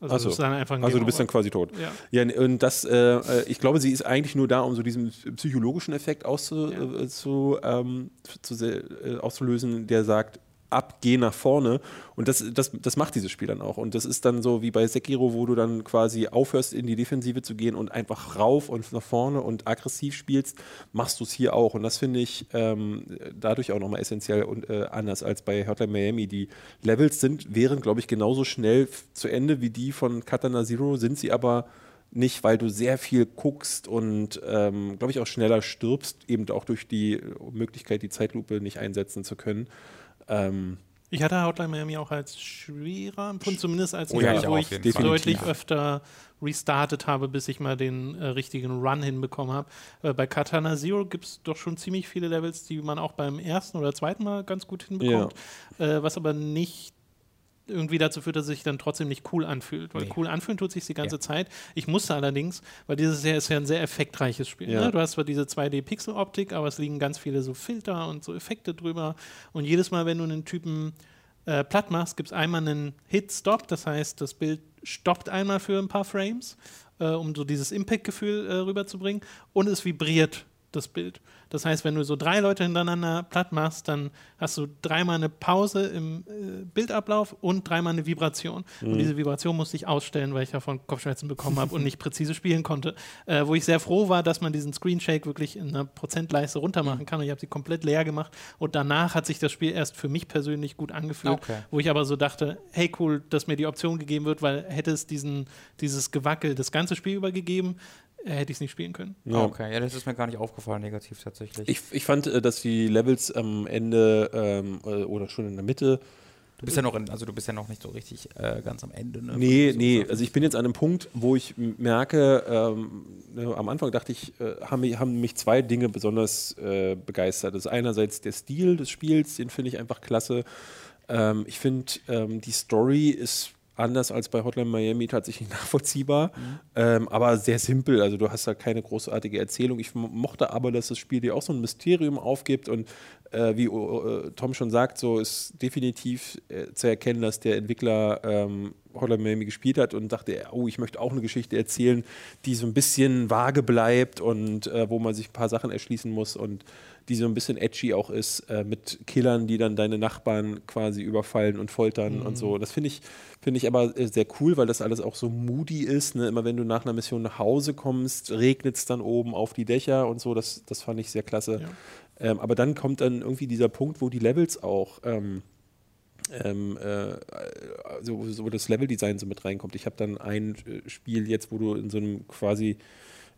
Also, einfach ein also du bist dann quasi tot. Ja. Ja, und das, äh, äh, ich glaube, sie ist eigentlich nur da, um so diesen psychologischen Effekt auszu, Ja. äh, zu, ähm, zu, äh, auszulösen, der sagt, ab, geh nach vorne. Und das, das, das macht dieses Spiel dann auch. Und das ist dann so wie bei Sekiro, wo du dann quasi aufhörst, in die Defensive zu gehen und einfach rauf und nach vorne und aggressiv spielst, machst du es hier auch. Und das finde ich ähm, dadurch auch nochmal essentiell und äh, anders als bei Hotline Miami. Die Levels sind, wären, glaube ich, genauso schnell zu Ende wie die von Katana Zero, sind sie aber nicht, weil du sehr viel guckst und, ähm, glaube ich, auch schneller stirbst, eben auch durch die Möglichkeit, die Zeitlupe nicht einsetzen zu können. Ähm, ich hatte Hotline Miami auch als schwerer empfunden, zumindest als Oh ja, wo ich auch ich Fall. deutlich öfter restartet habe, bis ich mal den äh, richtigen Run hinbekommen habe. Äh, bei Katana Zero gibt es doch schon ziemlich viele Levels, die man auch beim ersten oder zweiten Mal ganz gut hinbekommt, äh, was aber nicht irgendwie dazu führt, dass es sich dann trotzdem nicht cool anfühlt. Weil Nee. cool anfühlen tut sich die ganze Ja. Zeit. Ich musste allerdings, weil dieses ja ist ja ein sehr effektreiches Spiel. Ja. Ne? Du hast zwar diese 2D-Pixel-Optik, aber es liegen ganz viele so Filter und so Effekte drüber. Und jedes Mal, wenn du einen Typen äh, platt machst, gibt es einmal einen Hit-Stop. Das heißt, das Bild stoppt einmal für ein paar Frames, äh, um so dieses Impact-Gefühl äh, rüberzubringen. Und es vibriert das Bild. Das heißt, wenn du so drei Leute hintereinander platt machst, dann hast du dreimal eine Pause im äh, Bildablauf und dreimal eine Vibration. Und diese Vibration musste ich ausstellen, weil ich davon Kopfschmerzen bekommen habe und nicht präzise spielen konnte. Äh, wo ich sehr froh war, dass man diesen Screen Shake wirklich in einer Prozentleiste runtermachen kann. Und ich habe sie komplett leer gemacht. Und danach hat sich das Spiel erst für mich persönlich gut angefühlt. Okay. Wo ich aber so dachte, hey cool, dass mir die Option gegeben wird, weil hätte es diesen, dieses Gewackel das ganze Spiel über gegeben, äh, hätte ich es nicht spielen können. ja. Okay, ja, das ist mir gar nicht aufgefallen, negativ tatsächlich. Ich, ich fand, äh, dass die Levels am Ende ähm, äh, oder schon in der Mitte du bist ja noch in, also du bist ja noch nicht so richtig äh, ganz am Ende, ne? Nee, nee, also ich bin jetzt an einem Punkt, wo ich merke, ähm, ne, am Anfang dachte ich, äh, haben, mich, haben mich zwei Dinge besonders äh, begeistert. Das ist einerseits der Stil des Spiels, den finde ich einfach klasse. Ähm, ich finde, ähm, die Story ist anders als bei Hotline Miami tatsächlich nachvollziehbar, ähm, aber sehr simpel. Also du hast da keine großartige Erzählung. Ich mo- mochte aber, dass das Spiel dir auch so ein Mysterium aufgibt und äh, wie äh, Tom schon sagt, so ist definitiv äh, zu erkennen, dass der Entwickler ähm, Hotline Miami gespielt hat und dachte, oh, ich möchte auch eine Geschichte erzählen, die so ein bisschen vage bleibt und äh, wo man sich ein paar Sachen erschließen muss und die so ein bisschen edgy auch ist, äh, mit Killern, die dann deine Nachbarn quasi überfallen und foltern und so. Das finde ich, finde ich aber äh, sehr cool, weil das alles auch so moody ist. Ne? Immer wenn du nach einer Mission nach Hause kommst, regnet es dann oben auf die Dächer und so. Das, das fand ich sehr klasse. Ja. Ähm, aber dann kommt dann irgendwie dieser Punkt, wo die Levels auch ähm, ähm, äh, also wo das Leveldesign so mit reinkommt. Ich habe dann ein äh, Spiel jetzt, wo du in so einem quasi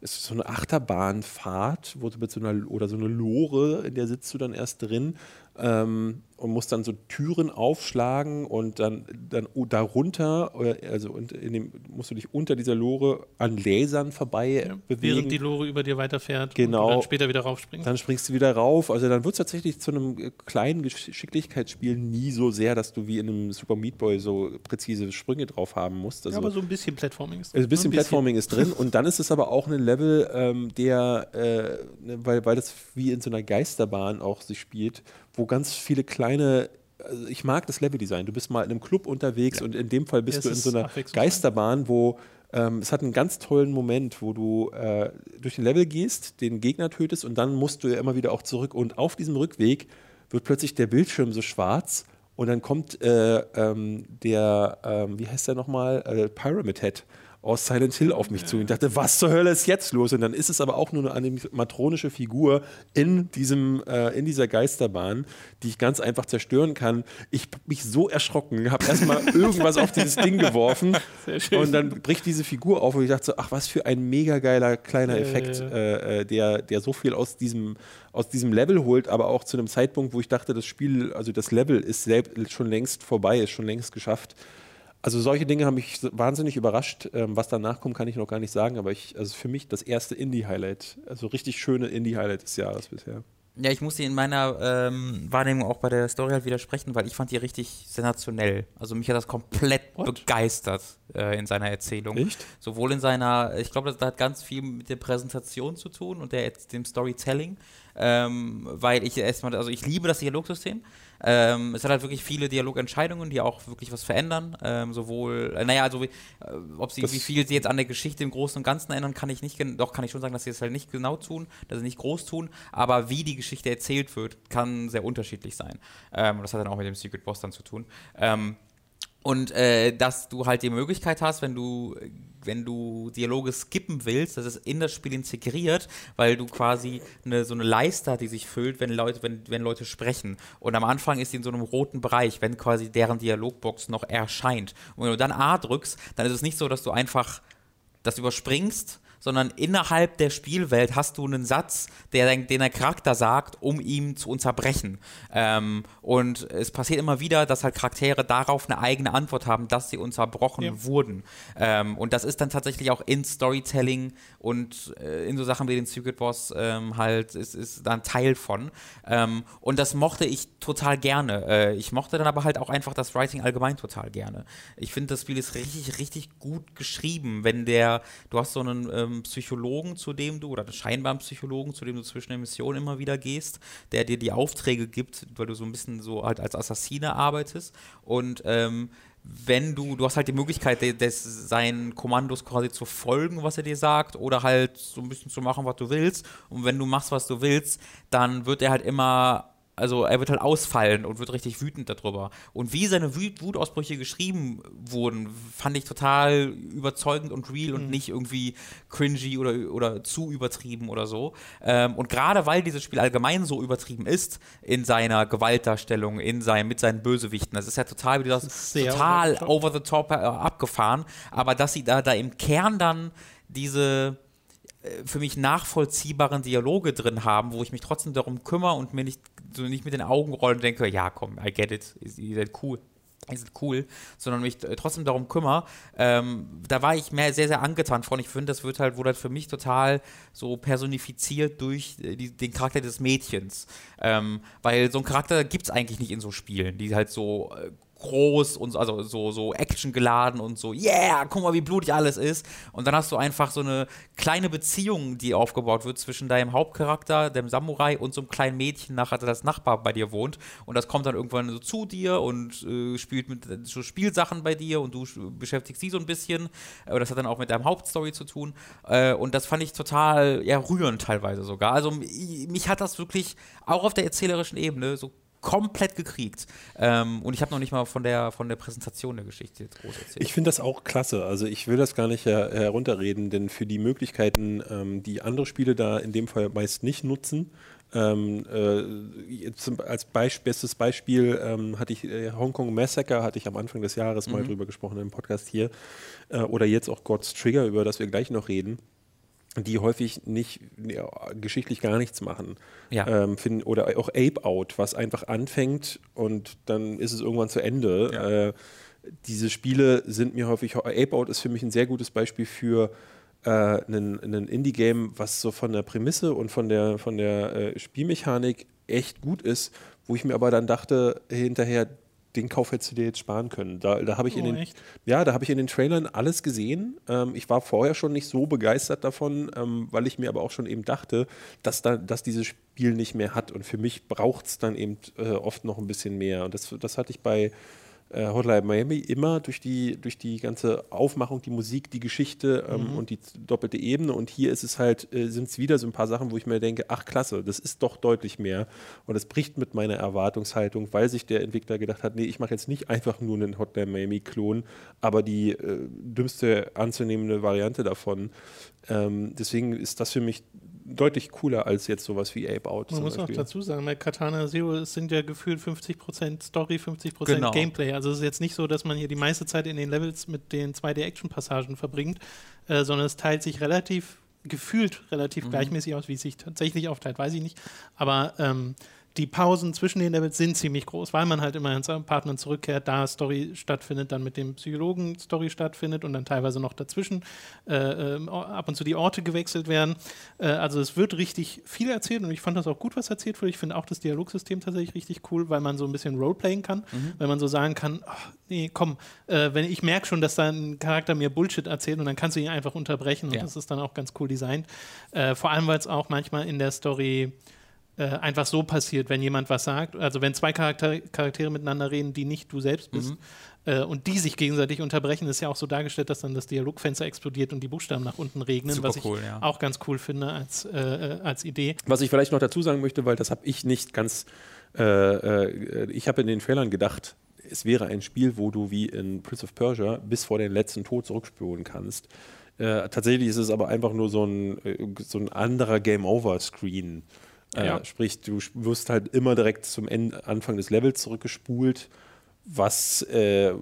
ist so eine Achterbahnfahrt, wo du mit so einer oder so eine Lore, in der sitzt du dann erst drin ähm, und musst dann so Türen aufschlagen und dann, dann darunter, äh, also dem, musst du dich unter dieser Lore an Lasern vorbei Ja, bewegen. während die Lore über dir weiterfährt Genau. und dann später wieder raufspringst. Dann springst du wieder rauf. Also dann wird es tatsächlich zu einem äh, kleinen Geschicklichkeitsspiel nie so sehr, dass du wie in einem Super Meat Boy so präzise Sprünge drauf haben musst. Also ja, aber so ein bisschen Platforming ist also ein bisschen Ein Platforming ist drin und dann ist es aber auch ein Level, ähm, der, äh, ne, weil, weil das wie in so einer Geisterbahn auch sich spielt, wo ganz viele kleine, also ich mag das Leveldesign. Du bist mal in einem Club unterwegs und in dem Fall bist Ja, du in so einer. Geisterbahn, wo ähm, es hat einen ganz tollen Moment, wo du äh, durch den Level gehst, den Gegner tötest und dann musst du ja immer wieder auch zurück und auf diesem Rückweg wird plötzlich der Bildschirm so schwarz und dann kommt äh, ähm, der, ähm, wie heißt der nochmal, äh, Pyramid Head aus Silent Hill auf mich zu und dachte, was zur Hölle ist jetzt los? Und dann ist es aber auch nur eine animatronische Figur in, diesem, äh, in dieser Geisterbahn, die ich ganz einfach zerstören kann. Ich habe mich so erschrocken, habe erstmal irgendwas auf dieses Ding geworfen und dann bricht diese Figur auf und ich dachte so, ach, was für ein mega geiler kleiner Ja, Effekt, ja, ja. Äh, äh, der, der so viel aus diesem, aus diesem Level holt, aber auch zu einem Zeitpunkt, wo ich dachte, das Spiel, also das Level ist selbst schon längst vorbei, ist schon längst geschafft. Also solche Dinge haben mich wahnsinnig überrascht. Ähm, was danach kommt, kann ich noch gar nicht sagen, aber ich, also für mich das erste Indie-Highlight, also richtig schöne Indie-Highlight des Jahres bisher. Ja, ich muss dir in meiner ähm, Wahrnehmung auch bei der Story halt widersprechen, weil ich fand die richtig sensationell. Also mich hat das komplett What? begeistert äh, in seiner Erzählung. Echt? Sowohl in seiner, ich glaube, das hat ganz viel mit der Präsentation zu tun und der, dem Storytelling, ähm, weil ich erstmal, also ich liebe das Dialogsystem. Ähm, es hat halt wirklich viele Dialogentscheidungen, die auch wirklich was verändern. Ähm, sowohl, äh, naja, also wie, äh, ob sie, wie viel sie jetzt an der Geschichte im Großen und Ganzen ändern, kann ich nicht, doch kann ich schon sagen, dass sie es halt nicht genau tun, dass sie nicht groß tun, aber wie die Geschichte erzählt wird, kann sehr unterschiedlich sein. Ähm, das hat dann auch mit dem Secret Boss dann zu tun. Ähm, und äh, dass du halt die Möglichkeit hast, wenn du, wenn du Dialoge skippen willst, dass es in das Spiel integriert, weil du quasi eine, so eine Leiste die sich füllt, wenn Leute, wenn, wenn Leute sprechen. Und am Anfang ist die in so einem roten Bereich, wenn quasi deren Dialogbox noch erscheint. Und wenn du dann A drückst, dann ist es nicht so, dass du einfach das überspringst, sondern innerhalb der Spielwelt hast du einen Satz, der, den der Charakter sagt, um ihn zu unterbrechen. Ähm, und es passiert immer wieder, dass halt Charaktere darauf eine eigene Antwort haben, dass sie unterbrochen ja. wurden. Ähm, und das ist dann tatsächlich auch in Storytelling und äh, in so Sachen wie den Secret Boss ähm, halt, ist, ist dann Teil von. Ähm, und das mochte ich total gerne. Äh, ich mochte dann aber halt auch einfach das Writing allgemein total gerne. Ich finde, das Spiel ist richtig, richtig gut geschrieben, wenn der, du hast so einen ähm, Psychologen, zu dem du, oder scheinbar Psychologen, zu dem du zwischen den Missionen immer wieder gehst, der dir die Aufträge gibt, weil du so ein bisschen so halt als Assassine arbeitest. Und ähm, wenn du, du hast halt die Möglichkeit, des, seinen Kommandos quasi zu folgen, was er dir sagt, oder halt so ein bisschen zu machen, was du willst. Und wenn du machst, was du willst, dann wird er halt immer also er wird halt ausfallen und wird richtig wütend darüber. Und wie seine Wut Wutausbrüche geschrieben wurden, fand ich total überzeugend und real mhm. und nicht irgendwie cringy oder, oder zu übertrieben oder so. Ähm, und gerade weil dieses Spiel allgemein so übertrieben ist in seiner Gewaltdarstellung, in sein, mit seinen Bösewichten, das ist ja total, wie du das total over the top, over the top äh, abgefahren, aber dass sie da, da im Kern dann diese äh, für mich nachvollziehbaren Dialoge drin haben, wo ich mich trotzdem darum kümmere und mir nicht so nicht mit den Augen rollen und denke, ja komm, I get it, ihr seid cool. Ihr cool, sondern mich trotzdem darum kümmere. Ähm, da war ich mehr sehr, sehr angetan von. Ich finde, das wird halt, wurde halt für mich total so personifiziert durch äh, die, den Charakter des Mädchens. Ähm, weil so ein Charakter gibt es eigentlich nicht in so Spielen, die halt so äh, groß und also so, so actiongeladen und so, yeah, guck mal, wie blutig alles ist. Und dann hast du einfach so eine kleine Beziehung, die aufgebaut wird zwischen deinem Hauptcharakter, dem Samurai und so einem kleinen Mädchen, nachher das Nachbar bei dir wohnt. Und das kommt dann irgendwann so zu dir und äh, spielt mit so Spielsachen bei dir und du beschäftigst sie so ein bisschen. Aber das hat dann auch mit deinem Hauptstory zu tun. Äh, und das fand ich total ja, rührend teilweise sogar. Also mich hat das wirklich auch auf der erzählerischen Ebene so komplett gekriegt. Ähm, und ich habe noch nicht mal von der, von der Präsentation der Geschichte jetzt groß erzählt. Ich finde das auch klasse. Also ich will das gar nicht her herunterreden, denn für die Möglichkeiten, ähm, die andere Spiele da in dem Fall meist nicht nutzen, ähm, äh, zum, als Beisp bestes Beispiel ähm, hatte ich äh, Hongkong Massacre, hatte ich am Anfang des Jahres mhm. mal drüber gesprochen im Podcast hier. Äh, oder jetzt auch God's Trigger, über das wir gleich noch reden die häufig nicht ja, geschichtlich gar nichts machen. Ja. Ähm, find, oder auch Ape Out, was einfach anfängt und dann ist es irgendwann zu Ende. Ja. Äh, diese Spiele sind mir häufig. Ape Out ist für mich ein sehr gutes Beispiel für äh, einen, Indie-Game, was so von der Prämisse und von der, von der äh, Spielmechanik echt gut ist, wo ich mir aber dann dachte, hinterher, den Kauf hättest du dir jetzt sparen können. Da, da habe ich oh, in den, ja, da habe ich in den Trailern alles gesehen. Ähm, ich war vorher schon nicht so begeistert davon, ähm, weil ich mir aber auch schon eben dachte, dass da, dass dieses Spiel nicht mehr hat. Und für mich braucht es dann eben äh, oft noch ein bisschen mehr. Und das, das hatte ich bei äh, Hotline Miami immer durch die, durch die ganze Aufmachung, die Musik, die Geschichte ähm, mhm. und die doppelte Ebene. Und hier ist es halt, äh, sind es wieder so ein paar Sachen, wo ich mir denke, ach klasse, das ist doch deutlich mehr. Und es bricht mit meiner Erwartungshaltung, weil sich der Entwickler gedacht hat, nee, ich mache jetzt nicht einfach nur einen Hotline Miami-Klon, aber die äh, dümmste anzunehmende Variante davon. Ähm, deswegen ist das für mich deutlich cooler als jetzt sowas wie Ape Out. Man muss Beispiel. auch dazu sagen, bei Katana Zero sind ja gefühlt 50% Story, 50% genau. Gameplay. Also es ist jetzt nicht so, dass man hier die meiste Zeit in den Levels mit den 2D-Action-Passagen verbringt, äh, sondern es teilt sich relativ, gefühlt relativ mhm. gleichmäßig aus, wie es sich tatsächlich aufteilt, weiß ich nicht. Aber ähm, die Pausen zwischen den Levels sind ziemlich groß, weil man halt immer ins Partner zurückkehrt, da Story stattfindet, dann mit dem Psychologen Story stattfindet und dann teilweise noch dazwischen äh, äh, ab und zu die Orte gewechselt werden. Äh, also es wird richtig viel erzählt und ich fand das auch gut, was erzählt wurde. Ich finde auch das Dialogsystem tatsächlich richtig cool, weil man so ein bisschen Roleplayen kann, mhm. weil man so sagen kann, ach, nee, komm, äh, wenn ich merke schon, dass da ein Charakter mir Bullshit erzählt und dann kannst du ihn einfach unterbrechen und ja. das ist dann auch ganz cool designt. Äh, vor allem, weil es auch manchmal in der Story äh, einfach so passiert, wenn jemand was sagt. Also wenn zwei Charakter Charaktere miteinander reden, die nicht du selbst bist. Mhm. äh, Und die sich gegenseitig unterbrechen, ist ja auch so dargestellt, dass dann das Dialogfenster explodiert und die Buchstaben nach unten regnen, Super was ich cool, ja. auch ganz cool finde als, äh, äh, als Idee. Was ich vielleicht noch dazu sagen möchte, weil das habe ich nicht ganz. Ich habe in den Trailern gedacht, es wäre ein Spiel, wo du wie in Prince of Persia bis vor den letzten Tod zurückspulen kannst. Äh, tatsächlich ist es aber einfach nur so ein, so ein anderer Game-Over-Screen. Äh, Ja. Sprich, du wirst halt immer direkt zum Ende, Anfang des Levels zurückgespult, was äh,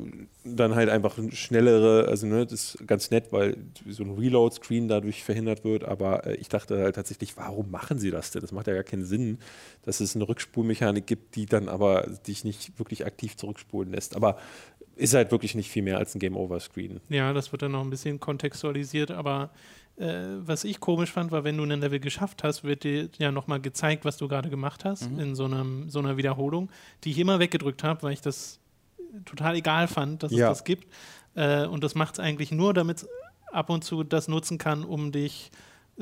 dann halt einfach ein schnellere, also ne, das ist ganz nett, weil so ein Reload-Screen dadurch verhindert wird, aber äh, ich dachte halt tatsächlich, warum machen sie das denn? Das macht ja gar keinen Sinn, dass es eine Rückspulmechanik gibt, die dann aber dich nicht wirklich aktiv zurückspulen lässt. Aber ist halt wirklich nicht viel mehr als ein Game-Over-Screen. Ja, das wird dann noch ein bisschen kontextualisiert, aber was ich komisch fand, war, wenn du ein Level geschafft hast, wird dir ja nochmal gezeigt, was du gerade gemacht hast Mhm. in so, einem, so einer Wiederholung, die ich immer weggedrückt habe, weil ich das total egal fand, dass Ja. es das gibt. Äh, und das macht es eigentlich nur, damit es ab und zu das nutzen kann, um dich äh,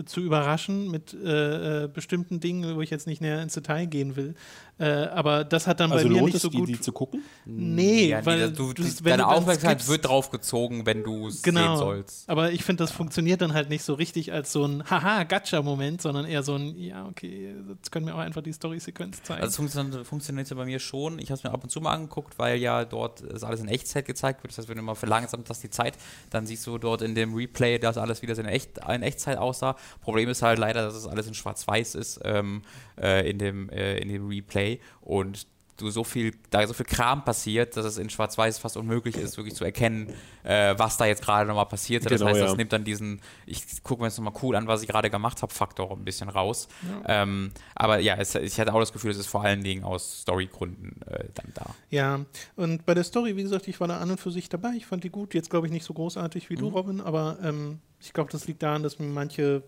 zu überraschen mit äh, äh, bestimmten Dingen, wo ich jetzt nicht näher ins Detail gehen will. Äh, aber das hat dann Also bei mir nicht so die, gut. die zu gucken? nee, Ja, nee, weil das- du, du, die, deine Aufmerksamkeit wird drauf gezogen, wenn du es Genau. sehen sollst. Aber ich finde, das funktioniert dann halt nicht so richtig als so ein Haha-Gacha-Moment, sondern eher so ein, ja, okay, jetzt können wir auch einfach die Story-Sequenz zeigen. Also es funktioniert, funktioniert bei mir schon. Ich habe es mir ab und zu mal angeguckt, weil ja dort das alles in Echtzeit gezeigt wird. Das heißt, wenn du mal verlangsamt hast die Zeit, dann siehst du dort in dem Replay, dass alles wieder in, Echt, in Echtzeit aussah. Problem ist halt leider, dass es alles in Schwarz-Weiß ist ähm, äh, in, dem, äh, in dem Replay. Und du so viel, da so viel Kram passiert, dass es in Schwarz-Weiß fast unmöglich ist, wirklich zu erkennen, äh, was da jetzt gerade nochmal passiert. Das Genau, heißt, ja. das nimmt dann diesen, ich gucke mir jetzt nochmal cool an, was ich gerade gemacht habe, Faktor ein bisschen raus. Ähm, aber ja, es, ich hatte auch das Gefühl, es ist vor allen Dingen aus Storygründen äh, dann da. ja, und bei der Story, wie gesagt, ich war da an und für sich dabei. Ich fand die gut. Jetzt glaube ich nicht so großartig wie Mhm. du, Robin, aber ähm, ich glaube, das liegt daran, dass mir manche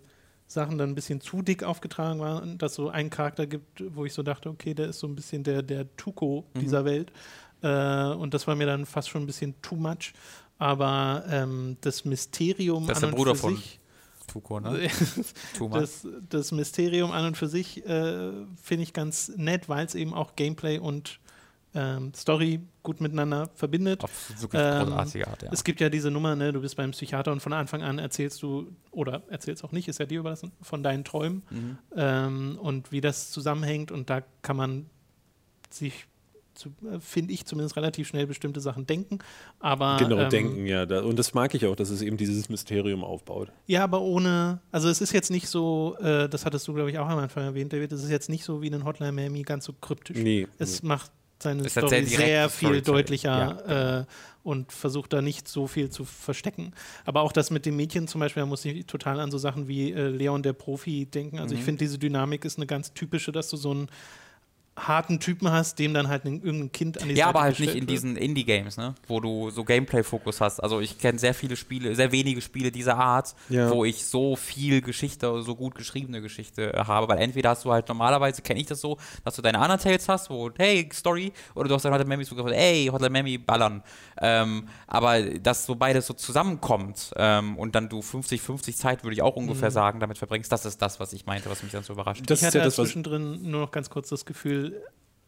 Sachen dann ein bisschen zu dick aufgetragen waren, dass so einen Charakter gibt, wo ich so dachte, okay, der ist so ein bisschen der, der Tuko Mhm. dieser Welt. Äh, und das war mir dann fast schon ein bisschen too much. Aber ähm, das Mysterium Das ist an der und Bruder für von sich, Tuko, ne? Das, das Mysterium an und für sich äh, finde ich ganz nett, weil es eben auch Gameplay und ähm, Story gut miteinander verbindet. Auf wirklich Ähm, großartige Art, ja. Es gibt ja diese Nummer, ne, du bist beim Psychiater und von Anfang an erzählst du, oder erzählst auch nicht, ist ja dir überlassen, von deinen Träumen Mhm. ähm, und wie das zusammenhängt und da kann man sich, äh, finde ich zumindest relativ schnell bestimmte Sachen denken, aber Genau, ähm, denken, ja. Da, und das mag ich auch, dass es eben dieses Mysterium aufbaut. Ja, aber ohne, also es ist jetzt nicht so, äh, das hattest du, glaube ich, auch am Anfang erwähnt, David, es ist jetzt nicht so wie in Hotline Miami ganz so kryptisch. Nee. Es macht seine Story sehr viel deutlicher äh, und versucht da nicht so viel zu verstecken. Aber auch das mit dem Mädchen zum Beispiel, da muss ich total an so Sachen wie äh, Leon der Profi denken. Also ich Mhm. finde, diese Dynamik ist eine ganz typische, dass du so einen harten Typen hast, dem dann halt ein, irgendein Kind an die Ja, Seite aber halt nicht in wird. diesen Indie-Games, ne? Wo du so Gameplay-Fokus hast. Also ich kenne sehr viele Spiele, sehr wenige Spiele dieser Art, Ja. wo ich so viel Geschichte, so gut geschriebene Geschichte äh, habe. Weil entweder hast du halt normalerweise, kenne ich das so, dass du deine Undertales hast, wo, hey, Story, oder du hast dann wo du sagst, hey, Hotline Miami, ballern. Ähm, aber dass so beides so zusammenkommt ähm, und dann du 50-50 Zeit, würde ich auch ungefähr sagen, damit verbringst, das ist das, was ich meinte, was mich dann so überrascht. Das ich ist hatte ja das, zwischendrin nur noch ganz kurz das Gefühl,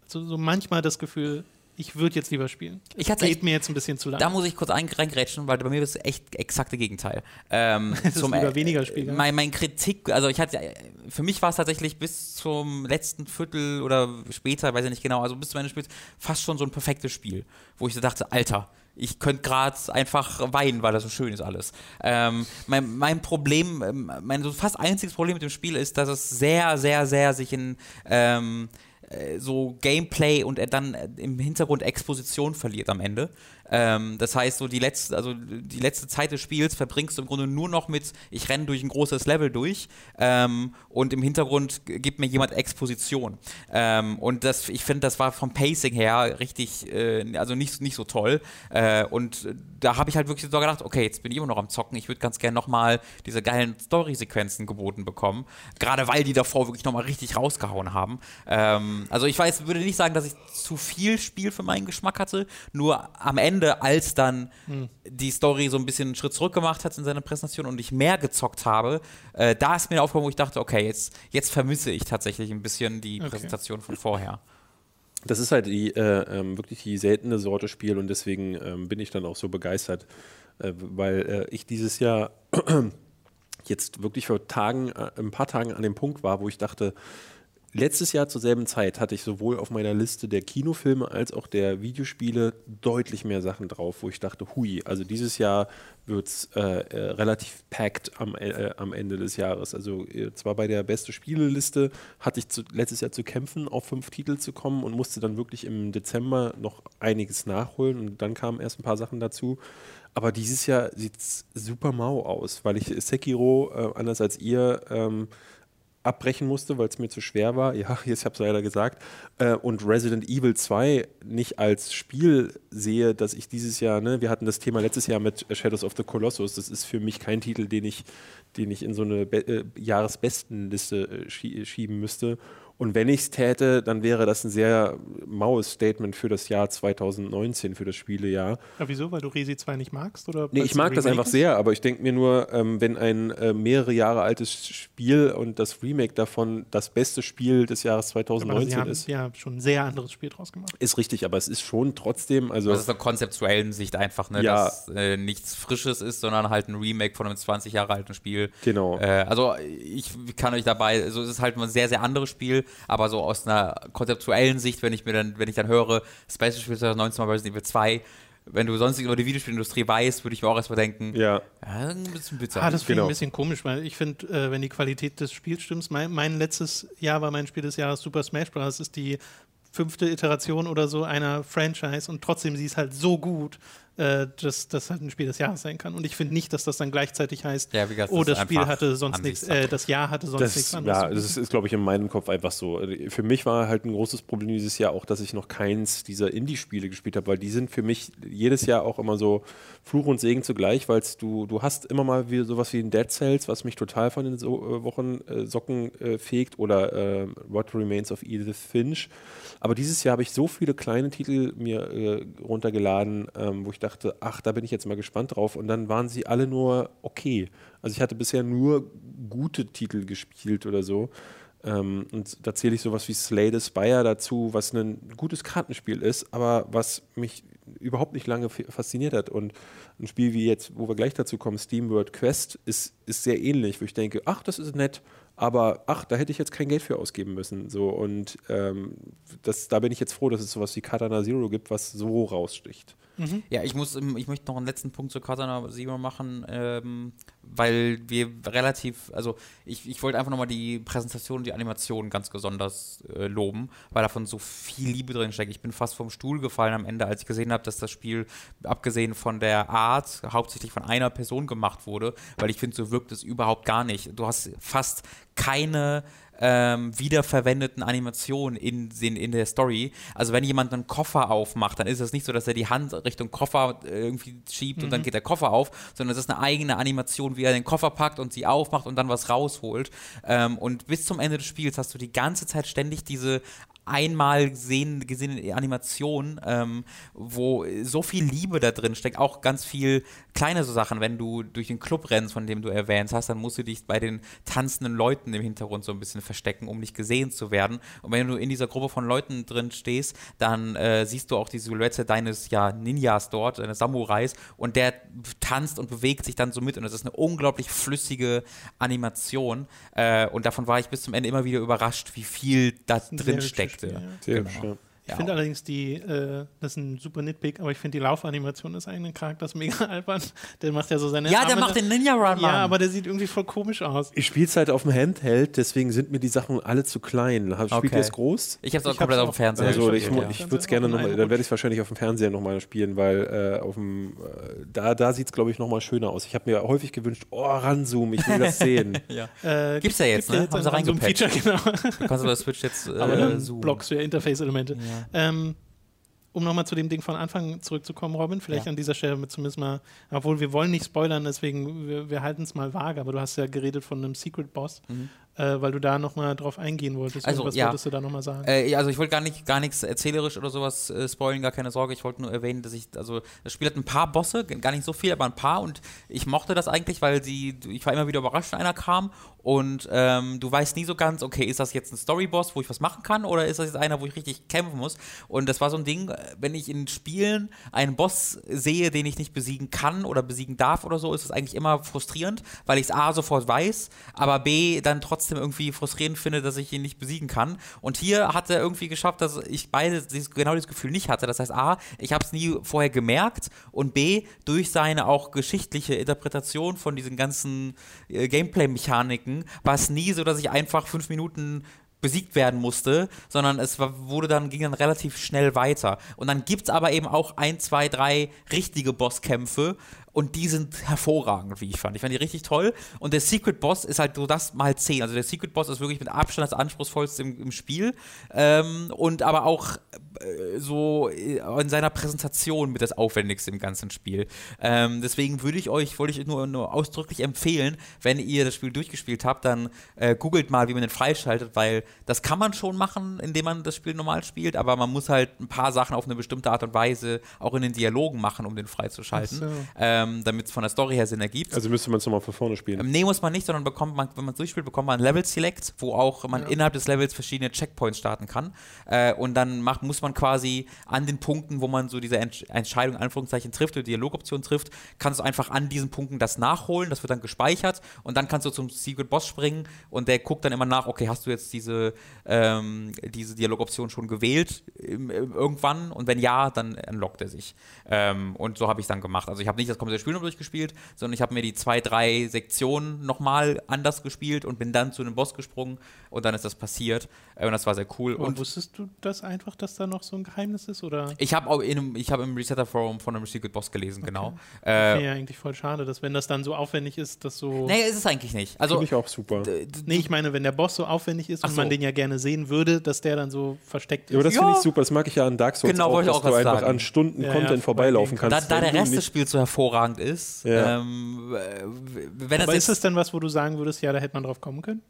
so, so manchmal das Gefühl, ich würde jetzt lieber spielen. Ich hatte Geht echt mir jetzt ein bisschen zu lang. Da muss ich kurz ein- reingrätschen, weil bei mir ist es echt exakte Gegenteil. Ähm, Es ist lieber weniger Spiel, Mein, mein Kritik, also ich hatte, für mich war es tatsächlich bis zum letzten Viertel oder später, weiß ich nicht genau, also bis zum Ende des Spiels fast schon so ein perfektes Spiel, wo ich so dachte, Alter, ich könnte gerade einfach weinen, weil das so schön ist alles. Ähm, mein, mein Problem, ähm, mein so fast einziges Problem mit dem Spiel ist, dass es sehr, sehr, sehr sich in ähm, äh, so Gameplay und er dann äh, im Hintergrund Exposition verliert am Ende. Ähm, das heißt, so die letzte, also die letzte Zeit des Spiels verbringst du im Grunde nur noch mit, ich renne durch ein großes Level durch ähm, und im Hintergrund gibt mir jemand Exposition. Ähm, und das, ich finde, das war vom Pacing her richtig, äh, also nicht, nicht so toll. Äh, und da habe ich halt wirklich so gedacht, okay, jetzt bin ich immer noch am Zocken, ich würde ganz gerne nochmal diese geilen Story-Sequenzen geboten bekommen. Gerade weil die davor wirklich nochmal richtig rausgehauen haben. Ähm, also ich weiß, würde nicht sagen, dass ich zu viel Spiel für meinen Geschmack hatte, nur am Ende, als dann Hm. die Story so ein bisschen einen Schritt zurück gemacht hat in seiner Präsentation und ich mehr gezockt habe, äh, da ist mir aufgekommen, wo ich dachte, okay, jetzt, jetzt vermisse ich tatsächlich ein bisschen die Okay. Präsentation von vorher. Das ist halt die, äh, ähm, wirklich die seltene Sorte Spiel und deswegen ähm, bin ich dann auch so begeistert, äh, weil äh, ich dieses Jahr jetzt wirklich vor Tagen, äh, ein paar Tagen an dem Punkt war, wo ich dachte, letztes Jahr zur selben Zeit hatte ich sowohl auf meiner Liste der Kinofilme als auch der Videospiele deutlich mehr Sachen drauf, wo ich dachte, hui, also dieses Jahr wird es äh, äh, relativ packed am, äh, am Ende des Jahres. Also äh, zwar bei der beste Spieleliste hatte ich zu, letztes Jahr zu kämpfen, auf fünf Titel zu kommen und musste dann wirklich im Dezember noch einiges nachholen und dann kamen erst ein paar Sachen dazu. Aber dieses Jahr sieht es super mau aus, weil ich Sekiro, äh, anders als ihr, ähm, abbrechen musste, weil es mir zu schwer war. Ja, jetzt habe ich es leider gesagt. Äh, und Resident Evil 2 nicht als Spiel sehe, dass ich dieses Jahr, ne, wir hatten das Thema letztes Jahr mit Shadows of the Colossus. Das ist für mich kein Titel, den ich, den ich in so eine äh, Jahresbestenliste äh, schie schieben müsste. Und wenn ich es täte, dann wäre das ein sehr maues Statement für das Jahr 2019, für das Spielejahr. Ja, wieso? Weil du Resi 2 nicht magst? Oder Nee, ich mag das einfach ist? sehr, aber ich denke mir nur, ähm, wenn ein äh, mehrere Jahre altes Spiel und das Remake davon das beste Spiel des Jahres Aber sie 2019 haben ist, ja schon ein sehr anderes Spiel draus gemacht. ist richtig, aber es ist schon trotzdem, also Das ist in der konzeptuellen Sicht einfach, ne, Ja. dass äh, nichts Frisches ist, sondern halt ein Remake von einem 20 Jahre alten Spiel. Genau. Äh, also ich kann euch dabei, also es ist halt ein sehr, sehr anderes Spiel, aber so aus einer konzeptuellen Sicht, wenn ich mir dann, wenn ich dann höre, beste Spiel 2019 war Resident Evil 2, wenn du sonst über die Videospielindustrie weißt, würde ich mir auch erstmal denken, ja, ja, ein bisschen bitter. Ah, das finde ich Genau. ein bisschen komisch, weil ich finde, äh, wenn die Qualität des Spiels stimmt, mein, mein letztes Jahr war mein Spiel des Jahres Super Smash Bros. Das ist die fünfte Iteration oder so einer Franchise und trotzdem sie ist halt so gut, äh, dass das halt ein Spiel des Jahres sein kann. Und ich finde nicht, dass das dann gleichzeitig heißt, Ja, wie gesagt, oh, das das Spiel hatte sonst nichts, äh, das Jahr hatte sonst das, nichts anderes. ja, das ist, ist glaube ich, in meinem Kopf einfach so. Für mich war halt ein großes Problem dieses Jahr auch, dass ich noch keins dieser Indie-Spiele gespielt habe, weil die sind für mich jedes Jahr auch immer so Fluch und Segen zugleich, weil du, du hast immer mal wie, sowas wie ein Dead Cells, was mich total von den so, äh, Wochen äh, Socken äh, fegt oder äh, What Remains of Edith Finch. Aber dieses Jahr habe ich so viele kleine Titel mir äh, runtergeladen, ähm, wo ich dachte, ach, da bin ich jetzt mal gespannt drauf. Und dann waren sie alle nur okay. Also ich hatte bisher nur gute Titel gespielt oder so. Ähm, und da zähle ich sowas wie Slay the Spire dazu, was ein gutes Kartenspiel ist, aber was mich überhaupt nicht lange fasziniert hat. Und ein Spiel wie jetzt, wo wir gleich dazu kommen, Steam World Quest, ist, ist sehr ähnlich, wo ich denke, ach, das ist nett, aber ach, da hätte ich jetzt kein Geld für ausgeben müssen. So, und ähm, das, da bin ich jetzt froh, dass es sowas wie Katana Zero gibt, was so raussticht. Ja, ich muss, ähm, ich möchte noch einen letzten Punkt zu Katana Zero machen, ähm, weil wir relativ, also ich, ich wollte einfach nochmal die Präsentation die Animation ganz besonders äh, loben, weil davon so viel Liebe drin steckt. Ich bin fast vom Stuhl gefallen am Ende, als ich gesehen habe, dass das Spiel, abgesehen von der Art, hauptsächlich von einer Person gemacht wurde, weil ich finde, so wirkt es überhaupt gar nicht. Du hast fast keine ähm, wiederverwendeten Animationen in, in, in der Story. Also wenn jemand einen Koffer aufmacht, dann ist es nicht so, dass er die Hand Richtung Koffer äh, irgendwie schiebt und dann geht der Koffer auf, sondern es ist eine eigene Animation, wie er den Koffer packt und sie aufmacht und dann was rausholt. Ähm, und bis zum Ende des Spiels hast du die ganze Zeit ständig diese einmal gesehen, gesehene Animation, ähm, wo so viel Liebe da drin steckt, auch ganz viel kleine so Sachen, wenn du durch den Club rennst, von dem du erwähnt hast, dann musst du dich bei den tanzenden Leuten im Hintergrund so ein bisschen verstecken, um nicht gesehen zu werden. Und wenn du in dieser Gruppe von Leuten drin stehst, dann äh, siehst du auch die Silhouette deines ja, Ninjas dort, deines Samurais, und der tanzt und bewegt sich dann so mit. Und es ist eine unglaublich flüssige Animation. Äh, und davon war ich bis zum Ende immer wieder überrascht, wie viel da drin hübsches steckte. Spiel, ja. Genau. Ja. Ich finde allerdings die, äh, das ist ein super Nitpick, aber ich finde die Laufanimation des eigenen Charakters mega albern. Der macht ja so seine Ja, der Arme macht da- den Ninja Run, Mann. Ja, aber der sieht irgendwie voll komisch aus. Ich spiele es halt auf dem Handheld, deswegen sind mir die Sachen alle zu klein. Hab- Spielt Okay. ihr es groß? Ich habe es auch Ich komplett auf dem Fernseher Also ich, ja. ich würde es gerne nochmal, dann werde ich es wahrscheinlich auf dem Fernseher nochmal spielen, weil äh, auf dem, äh, da, da sieht es, glaube ich, nochmal schöner aus. Ich habe mir häufig gewünscht, oh, ranzoomen, ich will das sehen. ja. Äh, Gibt's ja jetzt, ne? Haben sie ein Zoom-Feature, genau. Du kannst über Switch jetzt äh, Aber dann zoomen. blockst du ja Interface-Elemente. Ja. Ähm, um nochmal zu dem Ding von Anfang zurückzukommen, Robin, vielleicht Ja. an dieser Stelle zumindest mal, obwohl wir wollen nicht spoilern, deswegen wir, wir halten es mal vage, aber du hast ja geredet von einem Secret Boss. Mhm. Äh, weil du da nochmal drauf eingehen wolltest. Also, was ja. wolltest du da nochmal sagen? Äh, also ich wollte gar nicht gar nichts erzählerisch oder sowas äh, spoilen, gar keine Sorge. Ich wollte nur erwähnen, dass ich, also das Spiel hat ein paar Bosse, gar nicht so viel, aber ein paar und ich mochte das eigentlich, weil sie, ich war immer wieder überrascht, wenn einer kam und ähm, du weißt nie so ganz, okay, ist das jetzt ein Storyboss, wo ich was machen kann oder ist das jetzt einer, wo ich richtig kämpfen muss? Und das war so ein Ding, äh, wenn ich in Spielen einen Boss sehe, den ich nicht besiegen kann oder besiegen darf oder so, ist es eigentlich immer frustrierend, weil ich es A sofort weiß, aber B dann trotzdem irgendwie frustrierend finde, dass ich ihn nicht besiegen kann. Und hier hat er irgendwie geschafft, dass ich beide dieses, genau dieses Gefühl nicht hatte. Das heißt, A, ich habe es nie vorher gemerkt und B, durch seine auch geschichtliche Interpretation von diesen ganzen äh, Gameplay-Mechaniken war es nie so, dass ich einfach fünf Minuten besiegt werden musste, sondern es war, wurde dann, ging dann relativ schnell weiter. Und dann gibt es aber eben auch ein, zwei, drei richtige Bosskämpfe und die sind hervorragend, wie ich fand. Ich fand die richtig toll. Und der Secret Boss ist halt so das mal 10. Also der Secret Boss ist wirklich mit Abstand das anspruchsvollste im, im Spiel. Ähm, und aber auch äh, so in seiner Präsentation mit das Aufwendigste im ganzen Spiel. Ähm, deswegen würde ich euch, wollte ich nur, nur ausdrücklich empfehlen, wenn ihr das Spiel durchgespielt habt, dann äh, googelt mal, wie man den freischaltet, weil das kann man schon machen, indem man das Spiel normal spielt, aber man muss halt ein paar Sachen auf eine bestimmte Art und Weise auch in den Dialogen machen, um den freizuschalten, so. ähm, damit es von der Story her Sinn ergibt. Also müsste man es nochmal von vorne spielen. Ähm, Nee, muss man nicht, sondern bekommt man, wenn man es durchspielt, bekommt man ein Level Select, wo auch man innerhalb des Levels verschiedene Checkpoints starten kann. Äh, und dann macht, muss man quasi an den Punkten, wo man so diese Entsch Entscheidung, in Anführungszeichen, trifft oder Dialogoption trifft, kannst du einfach an diesen Punkten das nachholen, das wird dann gespeichert und dann kannst du zum Secret Boss springen und der guckt dann immer nach, okay, hast du jetzt diese, ähm, diese Dialogoption schon gewählt im, im, irgendwann und wenn ja, dann unlockt er sich. Ähm, und so habe ich es dann gemacht. Also ich habe nicht das komplette Spiel noch durchgespielt, sondern ich habe mir die zwei, drei Sektionen nochmal anders gespielt und bin dann zu einem Boss gesprungen und dann ist das passiert. Äh, und das war sehr cool. Aber und wusstest du das einfach, dass da noch so ein Geheimnis ist? Oder? ich habe auch in einem, ich habe im Resetter Forum von einem Secret Boss gelesen, genau. Wäre Äh, ja eigentlich voll schade, dass wenn das dann so aufwendig ist, dass so. nee, ist es eigentlich nicht. Also Finde ich auch super. Nee, ich meine, wenn der Boss so aufwendig ist Ach und so. man den ja gerne sehen würde, dass der dann so versteckt ist. Ja, aber das Ja. finde ich super. Das mag ich ja an Dark Souls Genau, auch, wollte ich dass auch du was einfach sagen. an Stunden Ja, Content vorbeilaufen kannst. da, da der Rest des Spiels so hervorragend ist, Ja. ähm, äh, wenn das aber ist es denn was, wo du sagen würdest, ja, da hätte man drauf kommen können?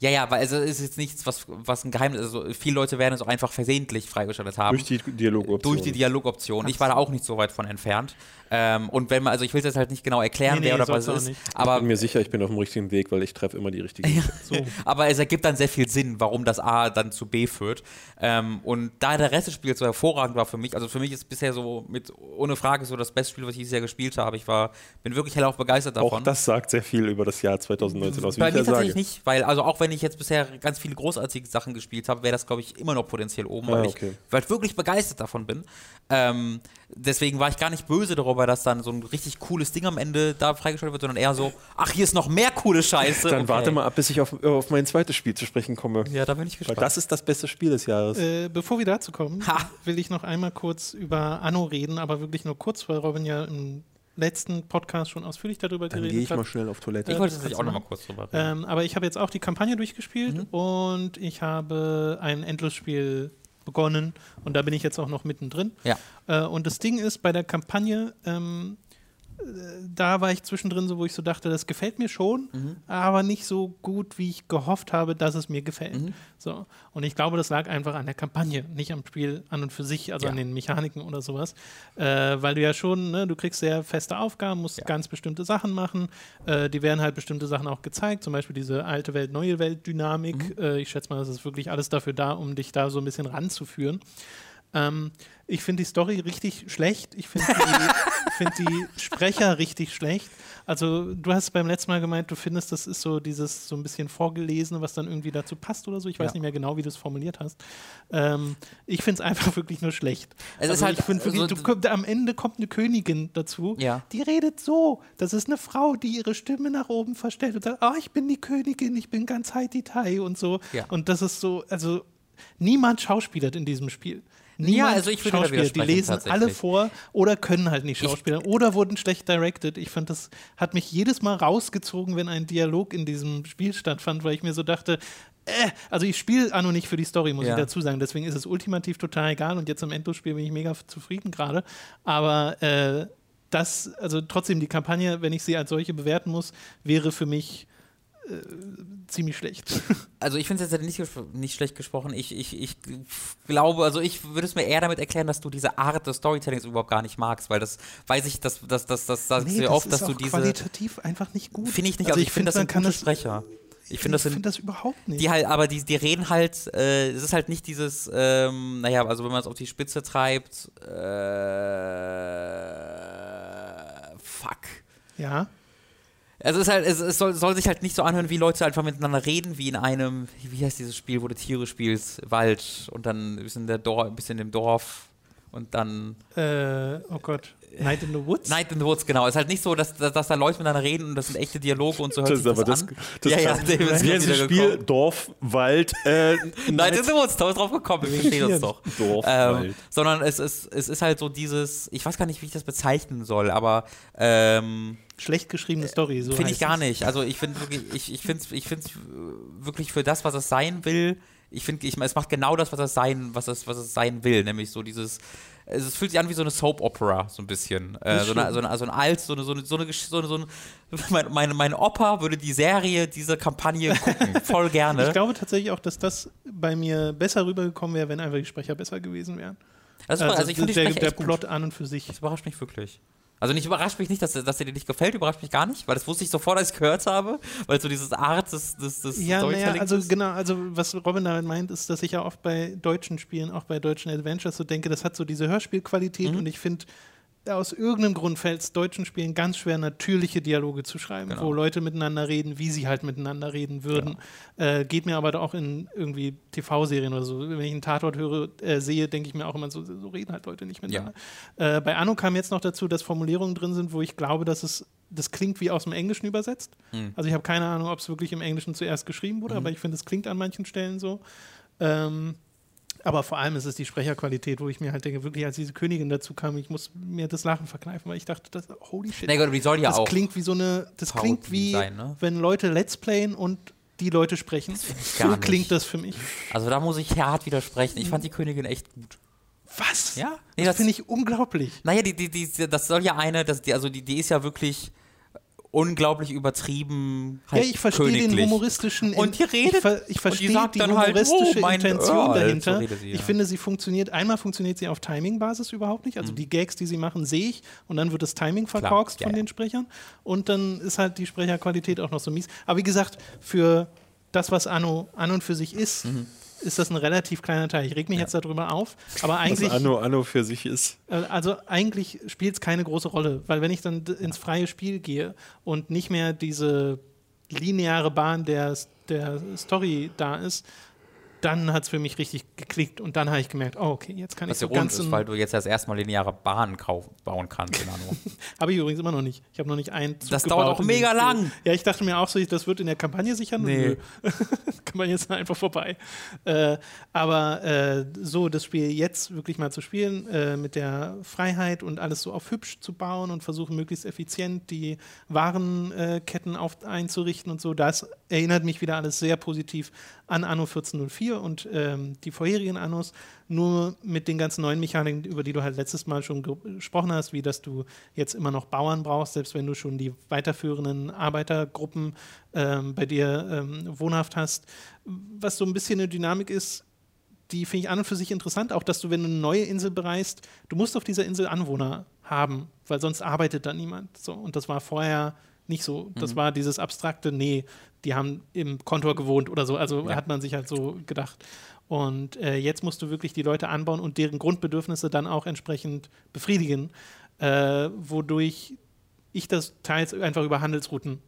Ja, ja, weil also es ist jetzt nichts, was, was ein Geheimnis ist. Also viele Leute werden es auch einfach versehentlich freigeschaltet haben. Durch die Dialogoption. Durch die Dialogoption. Ich war da auch nicht so weit von entfernt. Ähm, und wenn man, also ich will es jetzt halt nicht genau erklären, Nee, wer nee, oder was es auch ist, nicht. aber ich bin mir sicher, ich bin auf dem richtigen Weg, weil ich treffe immer die richtige. Ja. So. aber es ergibt dann sehr viel Sinn, warum das A dann zu B führt. Ähm, und da der Rest des Spiels so hervorragend war für mich, also für mich ist bisher so mit ohne Frage so das beste Spiel, was ich dieses Jahr gespielt habe. Ich war, bin wirklich hellauf begeistert davon. Auch das sagt sehr viel über das Jahr 2019 aus, wie Bei ich mir ja tatsächlich sage. nicht, weil also auch wenn ich jetzt bisher ganz viele großartige Sachen gespielt habe, wäre das glaube ich immer noch potenziell oben, Ah, weil, okay. ich, weil ich wirklich begeistert davon bin. Ähm, deswegen war ich gar nicht böse darüber, dass dann so ein richtig cooles Ding am Ende da freigeschaltet wird, sondern eher so, ach hier ist noch mehr coole Scheiße. Dann Okay. warte mal ab, bis ich auf, auf mein zweites Spiel zu sprechen komme. Ja, da bin ich Weil gespannt. das ist das beste Spiel des Jahres. Äh, bevor wir dazu kommen, Ha. will ich noch einmal kurz über Anno reden, aber wirklich nur kurz, weil Robin ja im letzten Podcast schon ausführlich darüber Dann gehe geredet ich hat. mal schnell auf Toilette. ich wollte das tatsächlich auch kannst noch du mal kurz drüber reden. Ähm, aber ich habe jetzt auch die Kampagne durchgespielt Mhm. und ich habe ein Endlosspiel begonnen und da bin ich jetzt auch noch mittendrin. Ja. Äh, und das Ding ist, bei der Kampagne, ähm, äh, da war ich zwischendrin so, wo ich so dachte, das gefällt mir schon, Mhm. aber nicht so gut, wie ich gehofft habe, dass es mir gefällt. Mhm. So. Und ich glaube, das lag einfach an der Kampagne, nicht am Spiel an und für sich, also Ja. an den Mechaniken oder sowas. Äh, weil du ja schon, ne, du kriegst sehr feste Aufgaben, musst Ja. ganz bestimmte Sachen machen. Äh, die werden halt bestimmte Sachen auch gezeigt, zum Beispiel diese alte Welt, neue Welt-Dynamik. Mhm. Äh, ich schätze mal, das ist wirklich alles dafür da, um dich da so ein bisschen ranzuführen. Ähm, ich finde die Story richtig schlecht. Ich finde die, find die Sprecher richtig schlecht. Also, du hast beim letzten Mal gemeint, du findest, das ist so dieses so ein bisschen Vorgelesene, was dann irgendwie dazu passt oder so. Ich weiß Ja. nicht mehr genau, wie du es formuliert hast. Ähm, ich finde es einfach wirklich nur schlecht. Es ist also halt ich find wirklich, so- du, komm- am Ende kommt eine Königin dazu, Ja. die redet so. Das ist eine Frau, die ihre Stimme nach oben verstellt und sagt, ah, ich bin die Königin, ich bin ganz Haiti-Tai und so. Ja. Und das ist so, also niemand schauspielert in diesem Spiel. Niemand also ich würde Schauspieler, die lesen alle vor oder können halt nicht Ich- schauspielern oder wurden schlecht directed. Ich fand, das hat mich jedes Mal rausgezogen, wenn ein Dialog in diesem Spiel stattfand, weil ich mir so dachte, äh, also ich spiele Anno nicht für die Story, muss Ja. ich dazu sagen. Deswegen ist es ultimativ total egal und jetzt im Endlosspiel bin ich mega zufrieden gerade. Aber äh, das, also trotzdem die Kampagne, wenn ich sie als solche bewerten muss, wäre für mich ziemlich schlecht. Also ich finde es jetzt nicht, nicht schlecht gesprochen. Ich, ich, ich glaube, also ich würde es mir eher damit erklären, dass du diese Art des Storytellings überhaupt gar nicht magst, weil das weiß ich, dass das, das, das sagst Nee, du oft, dass du diese. qualitativ einfach nicht gut. Finde ich nicht, Also also, ich ich finde, find, das sind gute das- Sprecher. Ich finde, das finde das überhaupt nicht. die halt, aber die, die reden halt, äh, es ist halt nicht dieses, ähm, naja, also wenn man es auf die Spitze treibt, äh, fuck. ja. Also es ist halt, es, es soll, soll sich halt nicht so anhören, wie Leute einfach miteinander reden, wie in einem, wie heißt dieses Spiel, wo du Tiere spielst, Wald und dann ein bisschen, der Dor ein bisschen im Dorf und dann Äh, oh Gott. Night in the Woods? Night in the Woods, genau. Es ist halt nicht so, dass, dass, dass da Leute miteinander reden und das sind echte Dialoge und so hört Das sich ist aber das, das, an. das ja, ja, David ist das Spiel? gekommen. Dorf, Wald, äh, Night in the Woods, da ist drauf gekommen, wir verstehen uns doch. Dorf, Ähm, Wald. sondern es ist, es ist halt so dieses, ich weiß gar nicht, wie ich das bezeichnen soll, aber ähm, Schlecht geschriebene Story. So finde ich gar nicht. Also ich finde wirklich, ich, ich finde es ich find's wirklich für das, was es sein will, ich finde, ich, es macht genau das, was es sein, was es, was es sein will, nämlich so dieses, es, fühlt sich an wie so eine Soap-Opera, so ein bisschen. Äh, so, eine, so, eine, so ein alt, so eine, so eine, so eine, so eine, so eine mein, mein, mein Opa würde die Serie, diese Kampagne gucken, voll gerne. Ich glaube tatsächlich auch, dass das bei mir besser rübergekommen wäre, wenn einfach die Sprecher besser gewesen wären. also, also, ich fand die der, der. Plot an und für sich. Das überrascht mich wirklich. Also nicht überrascht mich nicht, dass, dass dir die nicht gefällt, überrascht mich gar nicht, weil das wusste ich sofort, als ich gehört habe, weil so dieses Art des, des, des Ja, naja, also ist. genau, also was Robin damit meint, ist, dass ich ja oft bei deutschen Spielen, auch bei deutschen Adventures, so denke, das hat so diese Hörspielqualität Mhm. und ich finde, aus irgendeinem Grund fällt es deutschen Spielen ganz schwer, natürliche Dialoge zu schreiben, Genau. wo Leute miteinander reden, wie sie halt miteinander reden würden. Äh, geht mir aber auch in irgendwie TV-Serien oder so. Wenn ich einen Tatort höre, äh, sehe, denke ich mir auch immer, so, so reden halt Leute nicht miteinander. Äh, bei Anno kam jetzt noch dazu, dass Formulierungen drin sind, wo ich glaube, dass es das klingt wie aus dem Englischen übersetzt. Mhm. Also ich habe keine Ahnung, ob es wirklich im Englischen zuerst geschrieben wurde, aber ich finde, es klingt an manchen Stellen so. Ähm, aber vor allem ist es die Sprecherqualität, wo ich mir halt denke, wirklich, als diese Königin dazu kam, ich muss mir das Lachen verkneifen, weil ich dachte, das, holy shit. Na gut, die soll ja das auch. klingt wie so eine, das Parodie klingt wie, sein, ne? wenn Leute Let's Playen und die Leute sprechen. So klingt nicht. das für mich. Also da muss ich hart widersprechen. Ich fand die Königin echt gut. Was? Ja? Nee, das das- finde ich unglaublich. Naja, die, die, die, das soll ja eine, das, die, also die, die ist ja wirklich unglaublich übertrieben. Halt ja, ich verstehe den humoristischen. Und die redet ich, ver ich die verstehe sagt die dann halt, humoristische oh, Intention Earl, dahinter. so sie, Ich ja. finde, sie funktioniert. Einmal funktioniert sie auf Timing-Basis überhaupt nicht. Mhm. Also die Gags, die sie machen, sehe ich und dann wird das Timing verkorkst ja, von den Sprechern und dann ist halt die Sprecherqualität auch noch so mies. Aber wie gesagt, für das, was Anno an und für sich ist, Mhm. Ist das ein relativ kleiner Teil. Ich reg mich jetzt darüber auf, aber Was eigentlich. Anno, Anno für sich ist. Äh, Also eigentlich spielt es keine große Rolle, weil wenn ich dann ins freie Spiel gehe und nicht mehr diese lineare Bahn der, der Story da ist, dann hat es für mich richtig geklickt und dann habe ich gemerkt, oh okay, jetzt kann Was ich so ganz... ist, weil du jetzt das erste Mal lineare Bahnen bauen kannst in Anno. Habe ich übrigens immer noch nicht. Ich habe noch nicht einen Zug Das gebaut dauert auch mega lang. Ja, ich dachte mir auch so, das wird in der Kampagne sicher. Nee. Kampagne ist einfach vorbei. Äh, aber äh, so das Spiel jetzt wirklich mal zu spielen, äh, mit der Freiheit und alles so auf hübsch zu bauen und versuchen, möglichst effizient die Warenketten auf, einzurichten und so, das erinnert mich wieder alles sehr positiv an Anno 1404 und ähm, die vorherigen Annos, nur mit den ganzen neuen Mechaniken, über die du halt letztes Mal schon ge- gesprochen hast, wie dass du jetzt immer noch Bauern brauchst, selbst wenn du schon die weiterführenden Arbeitergruppen ähm, bei dir ähm, wohnhaft hast. Was so ein bisschen eine Dynamik ist, die finde ich an und für sich interessant, auch dass du, wenn du eine neue Insel bereist, du musst auf dieser Insel Anwohner haben, weil sonst arbeitet da niemand. So, und das war vorher nicht so. Das war dieses abstrakte, nee, die haben im Kontor gewohnt oder so. Also Ja. hat man sich halt so gedacht. Und äh, jetzt musst du wirklich die Leute anbauen und deren Grundbedürfnisse dann auch entsprechend befriedigen, äh, wodurch ich das teils einfach über Handelsrouten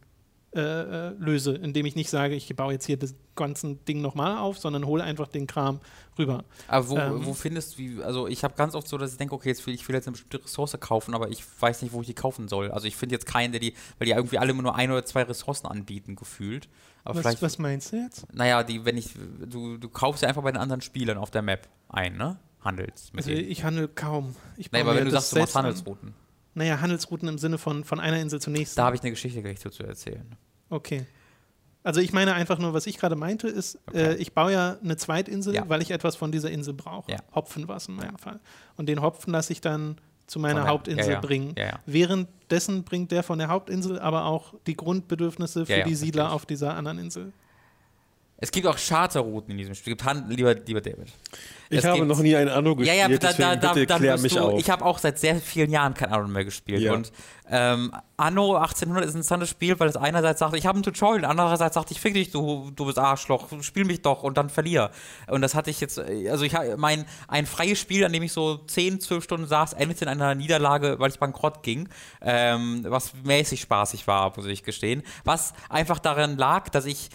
äh, äh, löse, indem ich nicht sage, ich baue jetzt hier das ganze Ding nochmal auf, sondern hole einfach den Kram rüber. Aber wo, Ähm. wo findest du, wie, also ich habe ganz oft so, dass ich denke, okay, jetzt will, ich will jetzt eine bestimmte Ressource kaufen, aber ich weiß nicht, wo ich die kaufen soll. Also ich finde jetzt keinen, der die, weil die irgendwie alle immer nur ein oder zwei Ressourcen anbieten, gefühlt. Aber Was, was meinst du jetzt? naja, die, wenn ich, du, du kaufst ja einfach bei den anderen Spielern auf der Map ein, ne? Handelst mit Also denen. ich handle kaum. Ich Nee, aber wenn du sagst, du machst selbst an. Naja, Handelsrouten im Sinne von, von einer Insel zur nächsten. da habe ich eine Geschichte gleich zu erzählen. Okay. Also ich meine einfach nur, was ich gerade meinte, ist, Okay. äh, ich baue ja eine Zweitinsel, Ja. weil ich etwas von dieser Insel brauche. Ja. Hopfen war es in meinem Fall. Und den Hopfen lasse ich dann zu meiner Hauptinsel ja, ja. bringen. Ja, ja. Währenddessen bringt der von der Hauptinsel aber auch die Grundbedürfnisse für Ja, ja, die Siedler auf dieser anderen Insel. Es gibt auch Charterrouten in diesem Spiel. Gibt Hand, lieber, lieber David. Ich Es habe gibt- noch nie ein Anno Ja, gespielt, ja, da, da, deswegen da, bitte klär mich du, auf. Ich habe auch seit sehr vielen Jahren kein Anno mehr gespielt. Ja. Und ähm, Anno 1800 ist ein interessantes Spiel, weil es einerseits sagt, ich habe ein Tutorial, andererseits sagt, ich fick dich, du, du bist Arschloch, spiel mich doch und dann verlier. Und das hatte ich jetzt, also ich habe mein ein freies Spiel, an dem ich so 10, 12 Stunden saß, endete in einer Niederlage, weil ich bankrott ging, ähm, was mäßig spaßig war, muss ich gestehen. Was einfach daran lag, dass ich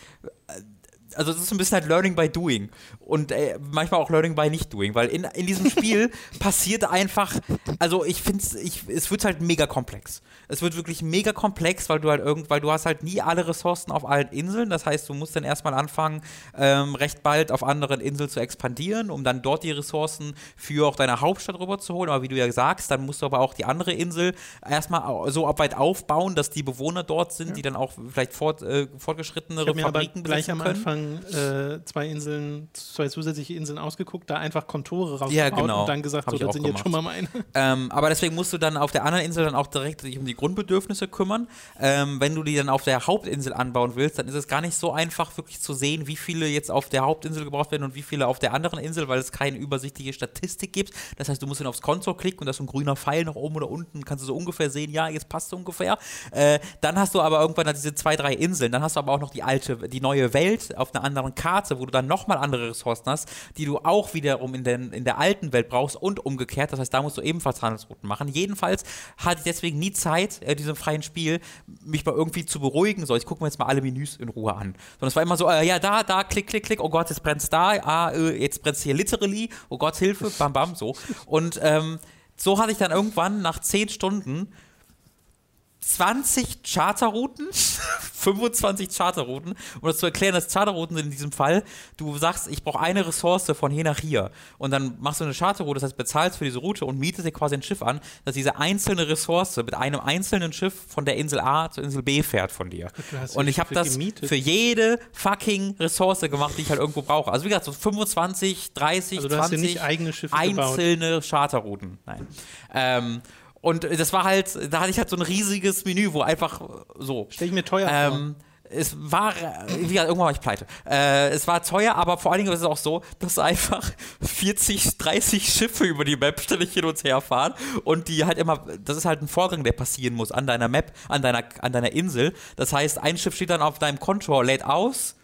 also es ist ein bisschen halt Learning by Doing und äh, manchmal auch Learning by nicht Doing, weil in, in diesem Spiel passiert einfach, also ich finde ich, es wird halt mega komplex. Es wird wirklich mega komplex, weil du halt irgend, weil du hast halt nie alle Ressourcen auf allen Inseln. Das heißt, du musst dann erstmal anfangen, ähm, recht bald auf anderen Inseln zu expandieren, um dann dort die Ressourcen für auch deine Hauptstadt rüberzuholen. Aber wie du ja sagst, dann musst du aber auch die andere Insel erstmal so weit aufbauen, dass die Bewohner dort sind, die dann auch vielleicht fort, äh, aber Fabriken gleich besitzen am können. Anfang äh, zwei Inseln, zwei zusätzliche Inseln ausgeguckt, da einfach Kontore rausgebaut Ja, genau. und dann gesagt, Hab so, das sind jetzt schon mal meine. Ähm, aber deswegen musst du dann auf der anderen Insel dann auch direkt dich um die Grundbedürfnisse kümmern. Ähm, wenn du die dann auf der Hauptinsel anbauen willst, dann ist es gar nicht so einfach, wirklich zu sehen, wie viele jetzt auf der Hauptinsel gebraucht werden und wie viele auf der anderen Insel, weil es keine übersichtliche Statistik gibt. Das heißt, du musst dann aufs Konto klicken und da ist so ein grüner Pfeil nach oben oder unten, kannst du so ungefähr sehen, ja, jetzt passt es ungefähr. Äh, dann hast du aber irgendwann diese zwei, drei Inseln. Dann hast du aber auch noch die alte, die neue Welt auf einer anderen Karte, wo du dann nochmal andere Ressourcen hast, die du auch wiederum in, den, in der alten Welt brauchst und umgekehrt. Das heißt, da musst du ebenfalls Handelsrouten machen. Jedenfalls hatte ich deswegen nie Zeit, äh, diesem freien Spiel, mich mal irgendwie zu beruhigen. So, ich gucke mir jetzt mal alle Menüs in Ruhe an. Sondern es war immer so, äh, ja, da, da, klick, klick, klick, oh Gott, jetzt brennt's da, ah, äh, jetzt brennt's hier literally, oh Gott, Hilfe, bam, bam, so. Und ähm, so hatte ich dann irgendwann nach 10 Stunden 20 Charterrouten, 25 Charterrouten. Um das zu erklären, dass Charterrouten sind in diesem Fall, du sagst, ich brauche eine Ressource von hier nach hier. Und dann machst du eine Charterroute, das heißt, bezahlst für diese Route und mietest dir quasi ein Schiff an, dass diese einzelne Ressource mit einem einzelnen Schiff von der Insel A zur Insel B fährt von dir. Und ich habe das gemietet. für jede fucking Ressource gemacht, die ich halt irgendwo brauche. Also wie gesagt, so 25, 30, Also du hast 20 dir nicht eigene Schiffe gebaut. einzelne Charterrouten. Nein. Ähm, und das war halt, da hatte ich halt so ein riesiges Menü, wo einfach so. Stell ich mir teuer vor. Ähm, es war, wie gesagt, irgendwann war ich pleite. Äh, es war teuer, aber vor allen Dingen ist es auch so, dass einfach 40, 30 Schiffe über die Map ständig hin und her fahren und die halt immer, das ist halt ein Vorgang, der passieren muss an deiner Map, an deiner, an deiner Insel. Das heißt, ein Schiff steht dann auf deinem Konto, lädt aus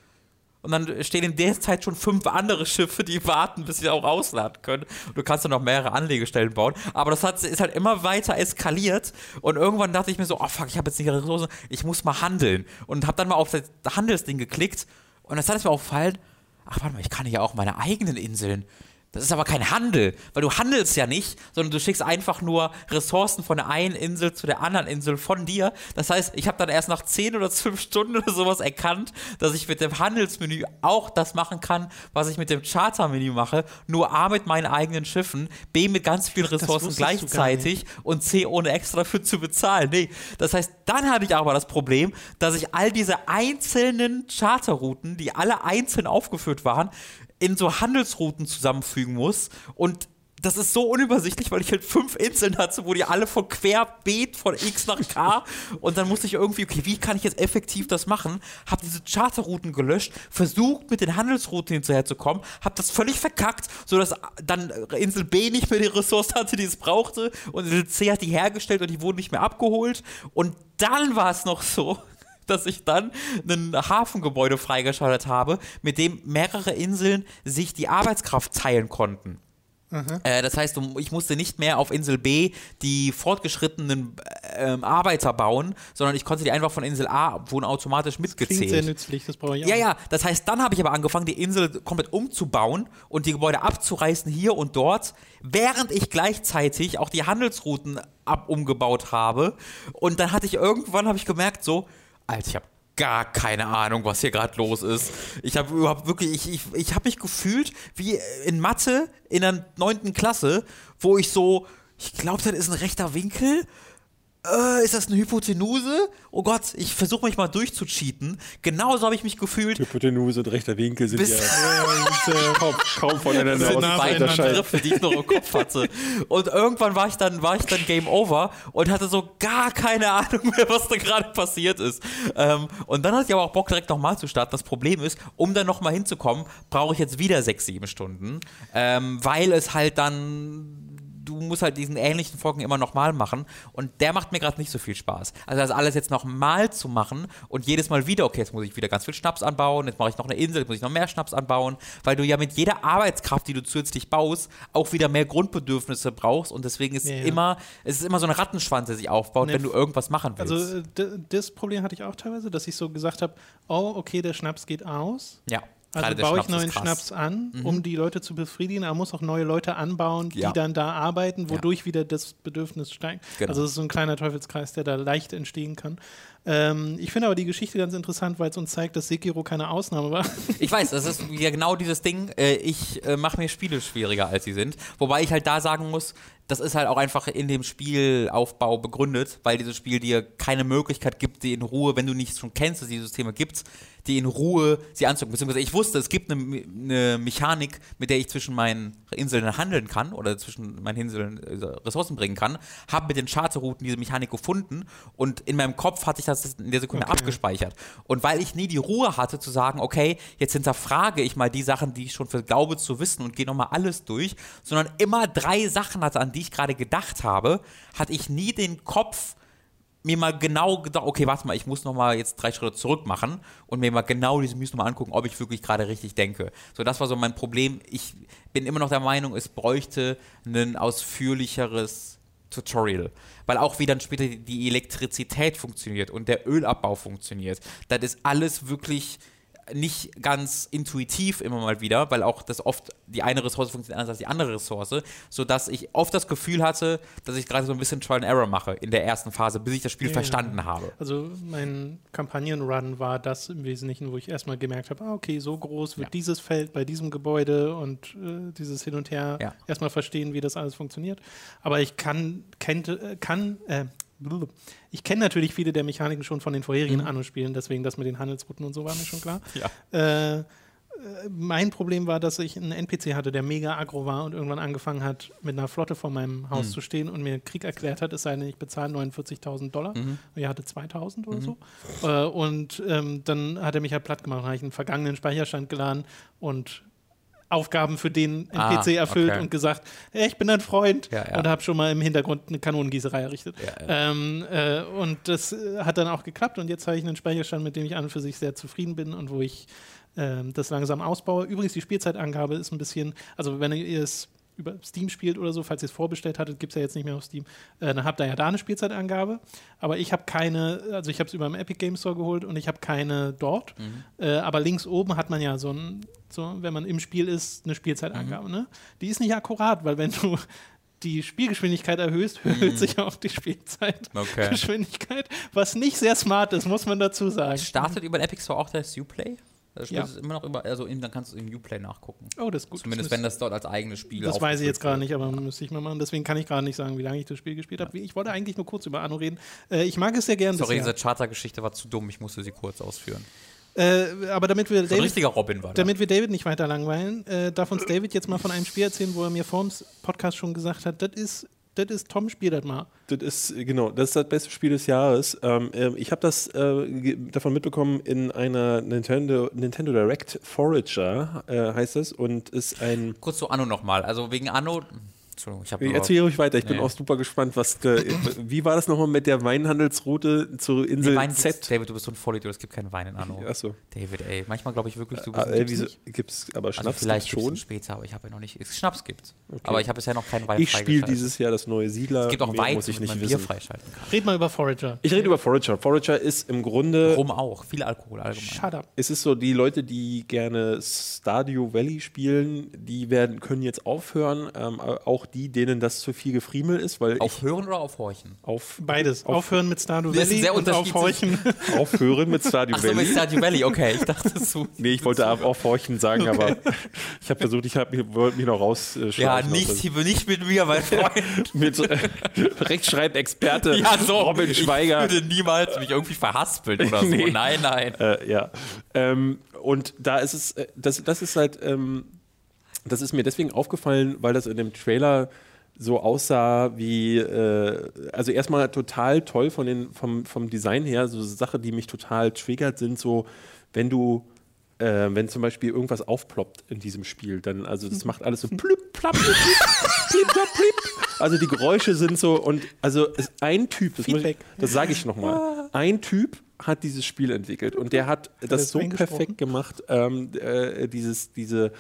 und dann stehen in der Zeit schon fünf andere Schiffe, die warten, bis sie auch ausladen können. Und du kannst dann noch mehrere Anlegestellen bauen. Aber das hat, ist halt immer weiter eskaliert. Und irgendwann dachte ich mir so, oh fuck, ich habe jetzt nicht Ressourcen, ich muss mal handeln. Und habe dann mal auf das Handelsding geklickt. Und das hat es mir aufgefallen, ach warte mal, ich kann ja auch meine eigenen Inseln. Das ist aber kein Handel, weil du handelst ja nicht, sondern du schickst einfach nur Ressourcen von der einen Insel zu der anderen Insel von dir. Das heißt, ich habe dann erst nach 10 oder 12 Stunden oder sowas erkannt, dass ich mit dem Handelsmenü auch das machen kann, was ich mit dem Chartermenü mache, nur A mit meinen eigenen Schiffen, B mit ganz vielen Ressourcen gleichzeitig und C ohne extra für zu bezahlen. Nee, das heißt, dann hatte ich aber das Problem, dass ich all diese einzelnen Charterrouten, die alle einzeln aufgeführt waren, in so Handelsrouten zusammenfügen muss. Und das ist so unübersichtlich, weil ich halt fünf Inseln hatte, wo die alle von querbeet von X nach K. Und dann musste ich irgendwie, okay, wie kann ich jetzt effektiv das machen? Hab diese Charterrouten gelöscht, versucht mit den Handelsrouten hinterherzukommen, hab das völlig verkackt, sodass dann Insel B nicht mehr die Ressource hatte, die es brauchte. Und Insel C hat die hergestellt und die wurden nicht mehr abgeholt. Und dann war es noch so, dass ich dann ein Hafengebäude freigeschaltet habe, mit dem mehrere Inseln sich die Arbeitskraft teilen konnten. Äh, das heißt, ich musste nicht mehr auf Insel B die fortgeschrittenen ähm, Arbeiter bauen, sondern ich konnte die einfach von Insel A wurden automatisch Klingt sehr mitgezählt. nützlich, das brauche ich auch. Ja, ja, das heißt, dann habe ich aber angefangen, die Insel komplett umzubauen und die Gebäude abzureißen hier und dort, während ich gleichzeitig auch die Handelsrouten ab umgebaut habe. Und dann hatte ich irgendwann, habe ich gemerkt, so, Alter, ich habe gar keine Ahnung, was hier gerade los ist. Ich habe überhaupt wirklich, ich, ich, ich habe mich gefühlt wie in Mathe in der neunten Klasse, wo ich so, ich glaube, das ist ein rechter Winkel äh, ist das eine Hypotenuse? Oh Gott, ich versuche mich mal durchzucheaten. Genauso habe ich mich gefühlt. Hypotenuse und rechter Winkel sind Bis- ja äh, kaum, kaum voneinander Sind aus- beiden. Begriffe, die ich noch im Kopf hatte. Und irgendwann war ich dann, war ich dann Game Over und hatte so gar keine Ahnung mehr, was da gerade passiert ist. Ähm, und dann hatte ich aber auch Bock, direkt nochmal zu starten. Das Problem ist, um dann nochmal hinzukommen, brauche ich jetzt wieder sechs, sieben Stunden, ähm, weil es halt dann du musst halt diesen ähnlichen Folgen immer nochmal machen und der macht mir gerade nicht so viel Spaß. Also das alles jetzt nochmal zu machen und jedes Mal wieder, okay, jetzt muss ich wieder ganz viel Schnaps anbauen, jetzt mache ich noch eine Insel, jetzt muss ich noch mehr Schnaps anbauen, weil du ja mit jeder Arbeitskraft, die du zusätzlich baust, auch wieder mehr Grundbedürfnisse brauchst und deswegen ist Ja, ja. immer, es ist immer so ein Rattenschwanz, der sich aufbaut, Ne, wenn du irgendwas machen willst. Also äh, d- das Problem hatte ich auch teilweise, dass ich so gesagt habe, oh, okay, der Schnaps geht aus. ja, Also gerade baue ich neuen. Mhm. Schnaps an, um die Leute zu befriedigen. Er muss auch neue Leute anbauen, die Ja. dann da arbeiten, wodurch wieder das Bedürfnis steigt. Genau. Also es ist so ein kleiner Teufelskreis, der da leicht entstehen kann. Ähm, ich finde aber die Geschichte ganz interessant, weil es uns zeigt, dass Sekiro keine Ausnahme war. Ich weiß, das ist ja genau dieses Ding. Äh, ich äh, mache mir Spiele schwieriger, als sie sind. Wobei ich halt da sagen muss, das ist halt auch einfach in dem Spielaufbau begründet, weil dieses Spiel dir keine Möglichkeit gibt, die in Ruhe, wenn du nicht schon kennst, dass es die Systeme gibt, die in Ruhe sie anzugucken. Beziehungsweise ich wusste, es gibt eine, eine Mechanik, mit der ich zwischen meinen Inseln handeln kann oder zwischen meinen Inseln äh, Ressourcen bringen kann, habe mit den Charterrouten diese Mechanik gefunden und in meinem Kopf hatte ich das in der Sekunde Okay. abgespeichert. Und weil ich nie die Ruhe hatte zu sagen, okay, jetzt hinterfrage ich mal die Sachen, die ich schon für glaube zu wissen und gehe nochmal alles durch, sondern immer drei Sachen hatte, an die ich gerade gedacht habe, hatte ich nie den Kopf, mir mal genau gedacht, okay, warte mal, ich muss noch mal jetzt drei Schritte zurück machen und mir mal genau diese Müs nochmal angucken, ob ich wirklich gerade richtig denke. So, das war so mein Problem. Ich bin immer noch der Meinung, es bräuchte ein ausführlicheres Tutorial, weil auch wie dann später die Elektrizität funktioniert und der Ölabbau funktioniert. Das ist alles wirklich nicht ganz intuitiv immer mal wieder, weil auch das oft die eine Ressource funktioniert anders als die andere Ressource, sodass ich oft das Gefühl hatte, dass ich gerade so ein bisschen Trial and Error mache in der ersten Phase, bis ich das Spiel Ja, verstanden habe. Also mein Kampagnenrun war das im Wesentlichen, wo ich erstmal gemerkt habe, ah, okay, so groß wird Ja. dieses Feld bei diesem Gebäude und äh, dieses Hin und Her Ja. erstmal verstehen, wie das alles funktioniert. Aber ich kann, kennt, äh, kann, äh. Ich kenne natürlich viele der Mechaniken schon von den vorherigen Mhm. Anno-Spielen, deswegen das mit den Handelsrouten und so war mir schon klar. Ja. Äh, äh, mein Problem war, dass ich einen NPC hatte, der mega aggro war und irgendwann angefangen hat, mit einer Flotte vor meinem Haus Mhm. zu stehen und mir Krieg erklärt hat, es sei denn, ich bezahle 49.000 Dollar. Mhm. Und er hatte 2.000 oder so. Äh, und ähm, dann hat er mich halt platt gemacht. Dann habe ich einen vergangenen Speicherstand geladen und Aufgaben für den Ah, NPC erfüllt okay. und gesagt, hey, ich bin dein Freund Ja, ja. und habe schon mal im Hintergrund eine Kanonengießerei errichtet. Ja, Ähm, äh, und das äh, hat dann auch geklappt und jetzt habe ich einen Speicherstand, mit dem ich an und für sich sehr zufrieden bin und wo ich ähm, das langsam ausbaue. Übrigens, die Spielzeitangabe ist ein bisschen, also wenn ihr es über Steam spielt oder so, falls ihr es vorbestellt hattet, gibt es ja jetzt nicht mehr auf Steam, äh, dann habt ihr ja da eine Spielzeitangabe. Aber ich habe keine, also ich habe es über dem Epic Game Store geholt und ich habe keine dort. Äh, aber links oben hat man ja so ein, so, wenn man im Spiel ist, eine Spielzeitangabe. Ne? Die ist nicht akkurat, weil wenn du die Spielgeschwindigkeit erhöhst, erhöht sich auch die Okay. Spielzeitgeschwindigkeit, was nicht sehr smart ist, muss man dazu sagen. Startet über den Epic Store auch das Uplay? Das Ja. ist immer noch über, also dann kannst du im Uplay nachgucken. Oh, das ist gut. Zumindest das wenn das dort als eigenes Spiel Das weiß ich jetzt gerade nicht, aber müsste ich mal machen. Deswegen kann ich gerade nicht sagen, wie lange ich das Spiel gespielt habe. Ich wollte eigentlich nur kurz über Anno reden. Äh, ich mag es sehr gern. Sorry, diese Charter-Geschichte war zu dumm, ich musste sie kurz ausführen. Äh, aber damit wir, David, richtiger Robin war da. damit wir David nicht weiter langweilen, äh, darf uns David jetzt mal von einem Spiel erzählen, wo er mir vor dem Podcast schon gesagt hat, das ist, das ist Tom, spiel das mal. Das ist, genau, das ist das beste Spiel des Jahres. Ähm, ähm, ich habe das äh, davon mitbekommen in einer Nintendo, Nintendo Direct Forager, äh, heißt es, und ist ein. Kurz zu Anno nochmal. Also wegen Anno. Entschuldigung, ich habe. Ich erzähle ruhig weiter, ich bin Nee. auch super gespannt, was. der- wie war das nochmal mit der Weinhandelsroute zur Insel Wein Z? David, du bist so ein Vollidiot, es gibt keinen Wein in Anno. Achso. David, ey, manchmal glaube ich wirklich, du Ah, bist äh, wieso gibt's aber Also Schnaps vielleicht gibt's schon später, aber ich habe ja noch nicht. Es Schnaps gibt. Aber ich habe bisher noch keinen Wein Ich spiele dieses Jahr das neue Siedler. Es gibt auch Wein, muss ich nicht man Bier wissen. freischalten kann. Red mal über Forager. Ich rede über Forager. Forager ist im Grunde Rum auch. Viel Alkohol allgemein. Shut up. Es ist so, die Leute, die gerne Stardew Valley spielen, die werden, können jetzt aufhören. Ähm, auch die, denen das zu viel Gefriemel ist, weil Aufhören oder aufhorchen? auf Beides. Auf- Aufhören mit Stardew Valley sehr und aufhorchen. aufhören mit Stardew Ach so, mit Valley. Stardew Valley, okay. Ich dachte so. Nee, ich wollte auch aufhorchen sagen, aber ich habe versucht, ich hab, wollte mich noch rausschlagen. Ja, nicht, nicht mit mir, mein Freund. mit äh, Rechtschreibexperte Ja, so. Robin Schweiger. Ich würde niemals mich irgendwie verhaspeln oder so. Nee. Nein, nein. Äh, ja. Ähm, und da ist es, äh, das, das ist halt, ähm, das ist mir deswegen aufgefallen, weil das in dem Trailer so aussah wie, äh, also erstmal total toll von den, vom, vom Design her, so Sache, die mich total triggert, sind so, wenn du äh, wenn zum Beispiel irgendwas aufploppt in diesem Spiel, dann, also das macht alles so plüpp, plapp, plüpp, plüpp, plapp, plüpp. Also die Geräusche sind so und also ein Typ, das, ich- das sage ich nochmal, ein Typ hat dieses Spiel entwickelt und der hat das so perfekt gemacht, ähm, äh, dieses, diese,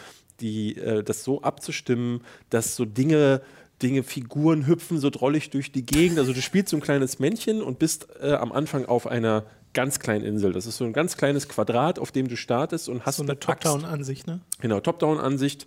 die, äh, das so abzustimmen, dass so Dinge Dinge, Figuren hüpfen so drollig durch die Gegend. Also du spielst so ein kleines Männchen und bist äh, am Anfang auf einer ganz kleinen Insel. Das ist so ein ganz kleines Quadrat, auf dem du startest und hast So eine. Top-Down-Ansicht, ne? Genau, Top-Down-Ansicht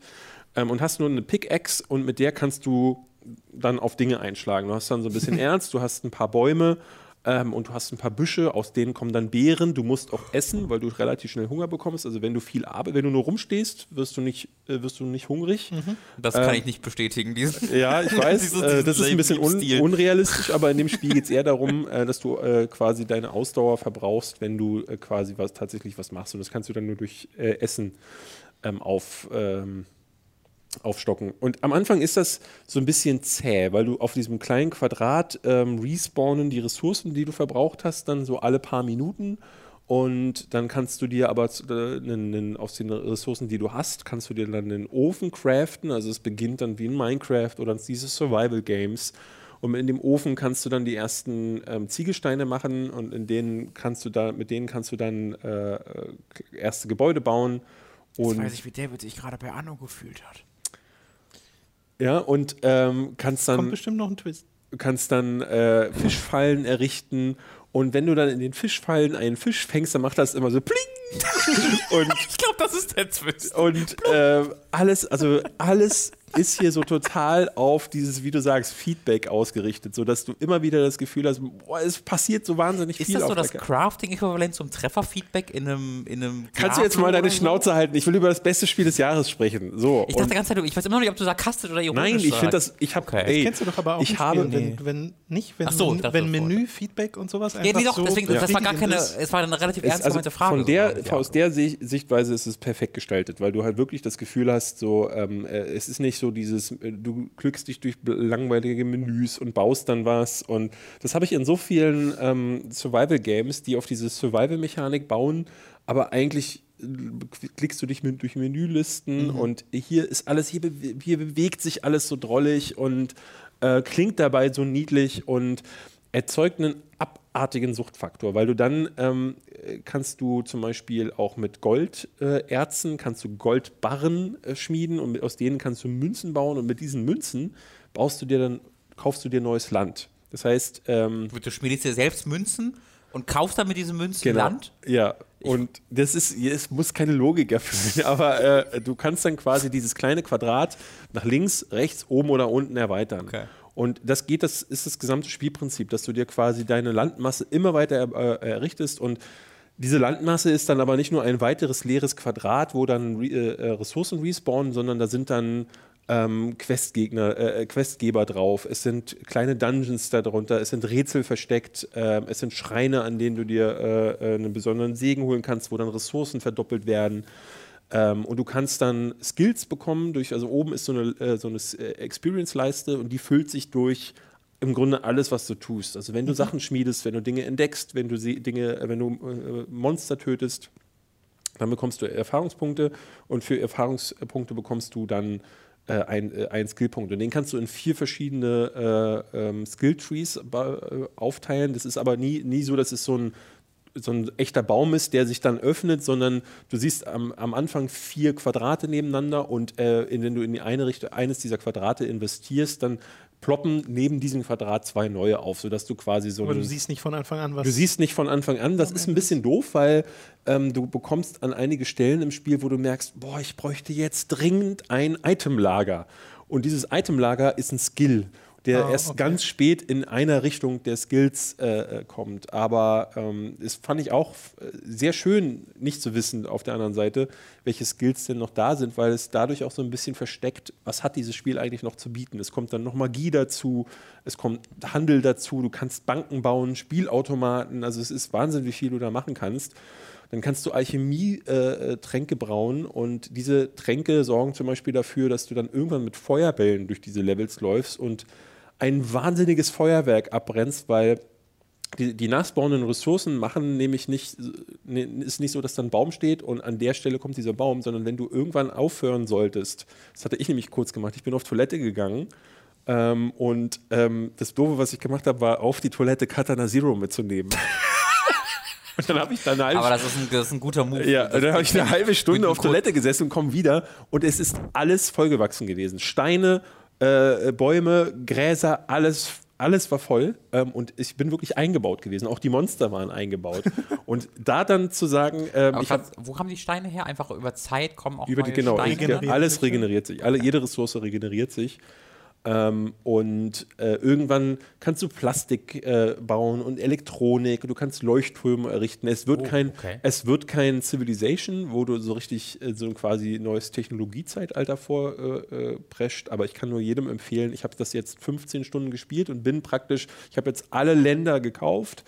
ähm, und hast nur eine Pickaxe und mit der kannst du dann auf Dinge einschlagen. Du hast dann so ein bisschen Ernst, du hast ein paar Bäume ähm, und du hast ein paar Büsche, aus denen kommen dann Beeren. Du musst auch essen, weil du relativ schnell Hunger bekommst. Also wenn du viel arbeitest, wenn du nur rumstehst, wirst du nicht, äh, wirst du nicht hungrig. Das kann ich nicht bestätigen. Diesen Ja, ich weiß, Dieses- äh, das ist ein bisschen un unrealistisch, aber in dem Spiel geht es eher darum, äh, dass du äh, quasi deine Ausdauer verbrauchst, wenn du äh, quasi was tatsächlich was machst. Und das kannst du dann nur durch äh, Essen ähm, auf, ähm, aufstocken. Und am Anfang ist das so ein bisschen zäh, weil du auf diesem kleinen Quadrat ähm, respawnen die Ressourcen, die du verbraucht hast, dann so alle paar Minuten. Und dann kannst du dir aber äh, nen- nen- aus den Ressourcen, die du hast, kannst du dir dann einen Ofen craften. Also es beginnt dann wie in Minecraft oder diese Survival Games. Und in dem Ofen kannst du dann die ersten ähm, Ziegelsteine machen und in denen kannst du da, mit denen kannst du dann äh, äh, erste Gebäude bauen. Und ich, wie David sich gerade bei Anno gefühlt hat. Ja, und ähm, kannst Kommt dann bestimmt noch ein Twist. Du kannst dann äh, Fischfallen errichten und wenn du dann in den Fischfallen einen Fisch fängst, dann macht das immer so pling und, Ich glaube, das ist der Twist. und äh, alles, also alles ist hier so total auf dieses, wie du sagst, Feedback ausgerichtet, sodass du immer wieder das Gefühl hast, boah, es passiert so wahnsinnig Ist viel das so auf das. Crafting-Äquivalent zum Trefferfeedback in einem, in einem Kannst du jetzt mal deine oder Schnauze halten? Ich will über das beste Spiel des Jahres sprechen. So. Ich dachte die ganze Zeit, ich weiß immer noch nicht, ob du sarkastisch oder ironisch Nein, ich finde das, ich habe, Okay. ey, Kennst du doch aber auch ich habe, Spiel, wenn, wenn nicht, wenn, Ach so, wenn das war- Menü, Feedback und sowas Ja, einfach nee, doch, so deswegen, das war gar keine, ist. es war eine relativ Ist, ernst also gemeinte Frage. von der, sogar. aus der Sicht, Sichtweise ist es perfekt gestaltet, weil du halt wirklich das Gefühl hast, so, ähm, äh, es ist nicht so dieses, äh, du klickst dich durch langweilige Menüs und baust dann was. Und das habe ich in so vielen ähm, Survival-Games, die auf diese Survival-Mechanik bauen, aber eigentlich äh, klickst du dich mit, durch Menülisten und hier ist alles, hier, bewe- hier bewegt sich alles so drollig und äh, klingt dabei so niedlich und erzeugt einen abartigen Suchtfaktor, weil du dann ähm, äh, kannst du zum Beispiel auch mit Golderzen, äh, Erzen kannst du Goldbarren äh, schmieden und mit, aus denen kannst du Münzen bauen und mit diesen Münzen baust du dir dann, kaufst du dir neues Land. Das heißt, ähm, Du schmiedest dir selbst Münzen und kaufst dann mit diesen Münzen Genau. Land. Ja, und das ist, es muss keine Logik erfüllen, aber äh, du kannst dann quasi dieses kleine Quadrat nach links, rechts, oben oder unten erweitern. Okay. Und das geht, das ist das gesamte Spielprinzip, dass du dir quasi deine Landmasse immer weiter äh, errichtest und diese Landmasse ist dann aber nicht nur ein weiteres leeres Quadrat, wo dann re äh, Ressourcen respawnen, sondern da sind dann ähm, Questgegner, äh, Questgeber drauf. Es sind kleine Dungeons darunter, es sind Rätsel versteckt, ähm, es sind Schreine, an denen du dir äh, äh, einen besonderen Segen holen kannst, wo dann Ressourcen verdoppelt werden. Ähm, und du kannst dann Skills bekommen durch, also oben ist so eine, äh, so eine äh, Experience-Leiste und die füllt sich durch im Grunde alles, was du tust. Also wenn du Sachen schmiedest, wenn du Dinge entdeckst, wenn du Dinge, äh, wenn du äh, Monster tötest, dann bekommst du Erfahrungspunkte und für Erfahrungspunkte bekommst du dann äh, ein, äh, einen Skillpunkt. Und den kannst du in vier verschiedene äh, ähm, Skill-Trees äh, aufteilen. Das ist aber nie, nie so, dass es so ein, so ein echter Baum ist, der sich dann öffnet, sondern du siehst am, am Anfang vier Quadrate nebeneinander und äh, wenn du in die eine Richtung, eines dieser Quadrate investierst, dann ploppen neben diesem Quadrat zwei neue auf, sodass du quasi so Aber du siehst nicht von Anfang an, was. Du siehst nicht von Anfang an. Das ist ein bisschen doof, weil ähm, du bekommst an einige Stellen im Spiel, wo du merkst, boah, ich bräuchte jetzt dringend ein Itemlager. Und dieses Itemlager ist ein Skill der Ah, erst okay. ganz spät in einer Richtung der Skills äh, äh, kommt. Aber ähm, das fand ich auch äh, sehr schön, nicht zu wissen auf der anderen Seite, welche Skills denn noch da sind, weil es dadurch auch so ein bisschen versteckt, was hat dieses Spiel eigentlich noch zu bieten. Es kommt dann noch Magie dazu, es kommt Handel dazu, du kannst Banken bauen, Spielautomaten, also es ist Wahnsinn, wie viel du da machen kannst. Dann kannst du Alchemie-Tränke brauen und diese Tränke sorgen zum Beispiel dafür, dass du dann irgendwann mit Feuerbällen durch diese Levels läufst und ein wahnsinniges Feuerwerk abbrennst, weil die, die nachspawnenden Ressourcen machen nämlich nicht, ne, ist nicht so, dass da ein Baum steht und an der Stelle kommt dieser Baum, sondern wenn du irgendwann aufhören solltest, das hatte ich nämlich kurz gemacht, ich bin auf Toilette gegangen ähm, und ähm, das Doofe, was ich gemacht habe, war auf die Toilette Katana Zero mitzunehmen. und dann habe ich dann eine halbe Aber das ist ein, das ist ein guter Move. ja, dann habe ich eine halbe Stunde auf Toilette gesessen und komme wieder und es ist alles vollgewachsen gewesen. Steine, äh, Bäume, Gräser, alles, alles war voll ähm, und ich bin wirklich eingebaut gewesen. Auch die Monster waren eingebaut. und da dann zu sagen, ähm, kannst, wo haben die Steine her? Einfach über Zeit kommen auch über die genau, Steine. Regeneriert alles ne? regeneriert sich, alle, jede Ressource regeneriert sich. Ähm, und äh, irgendwann kannst du Plastik äh, bauen und Elektronik, du kannst Leuchttürme errichten. Es wird Oh, kein, okay. es wird kein Civilization, wo du so richtig äh, so ein quasi neues Technologiezeitalter vorprescht, äh, äh, aber ich kann nur jedem empfehlen, ich habe das jetzt 15 Stunden gespielt und bin praktisch, ich habe jetzt alle Länder gekauft.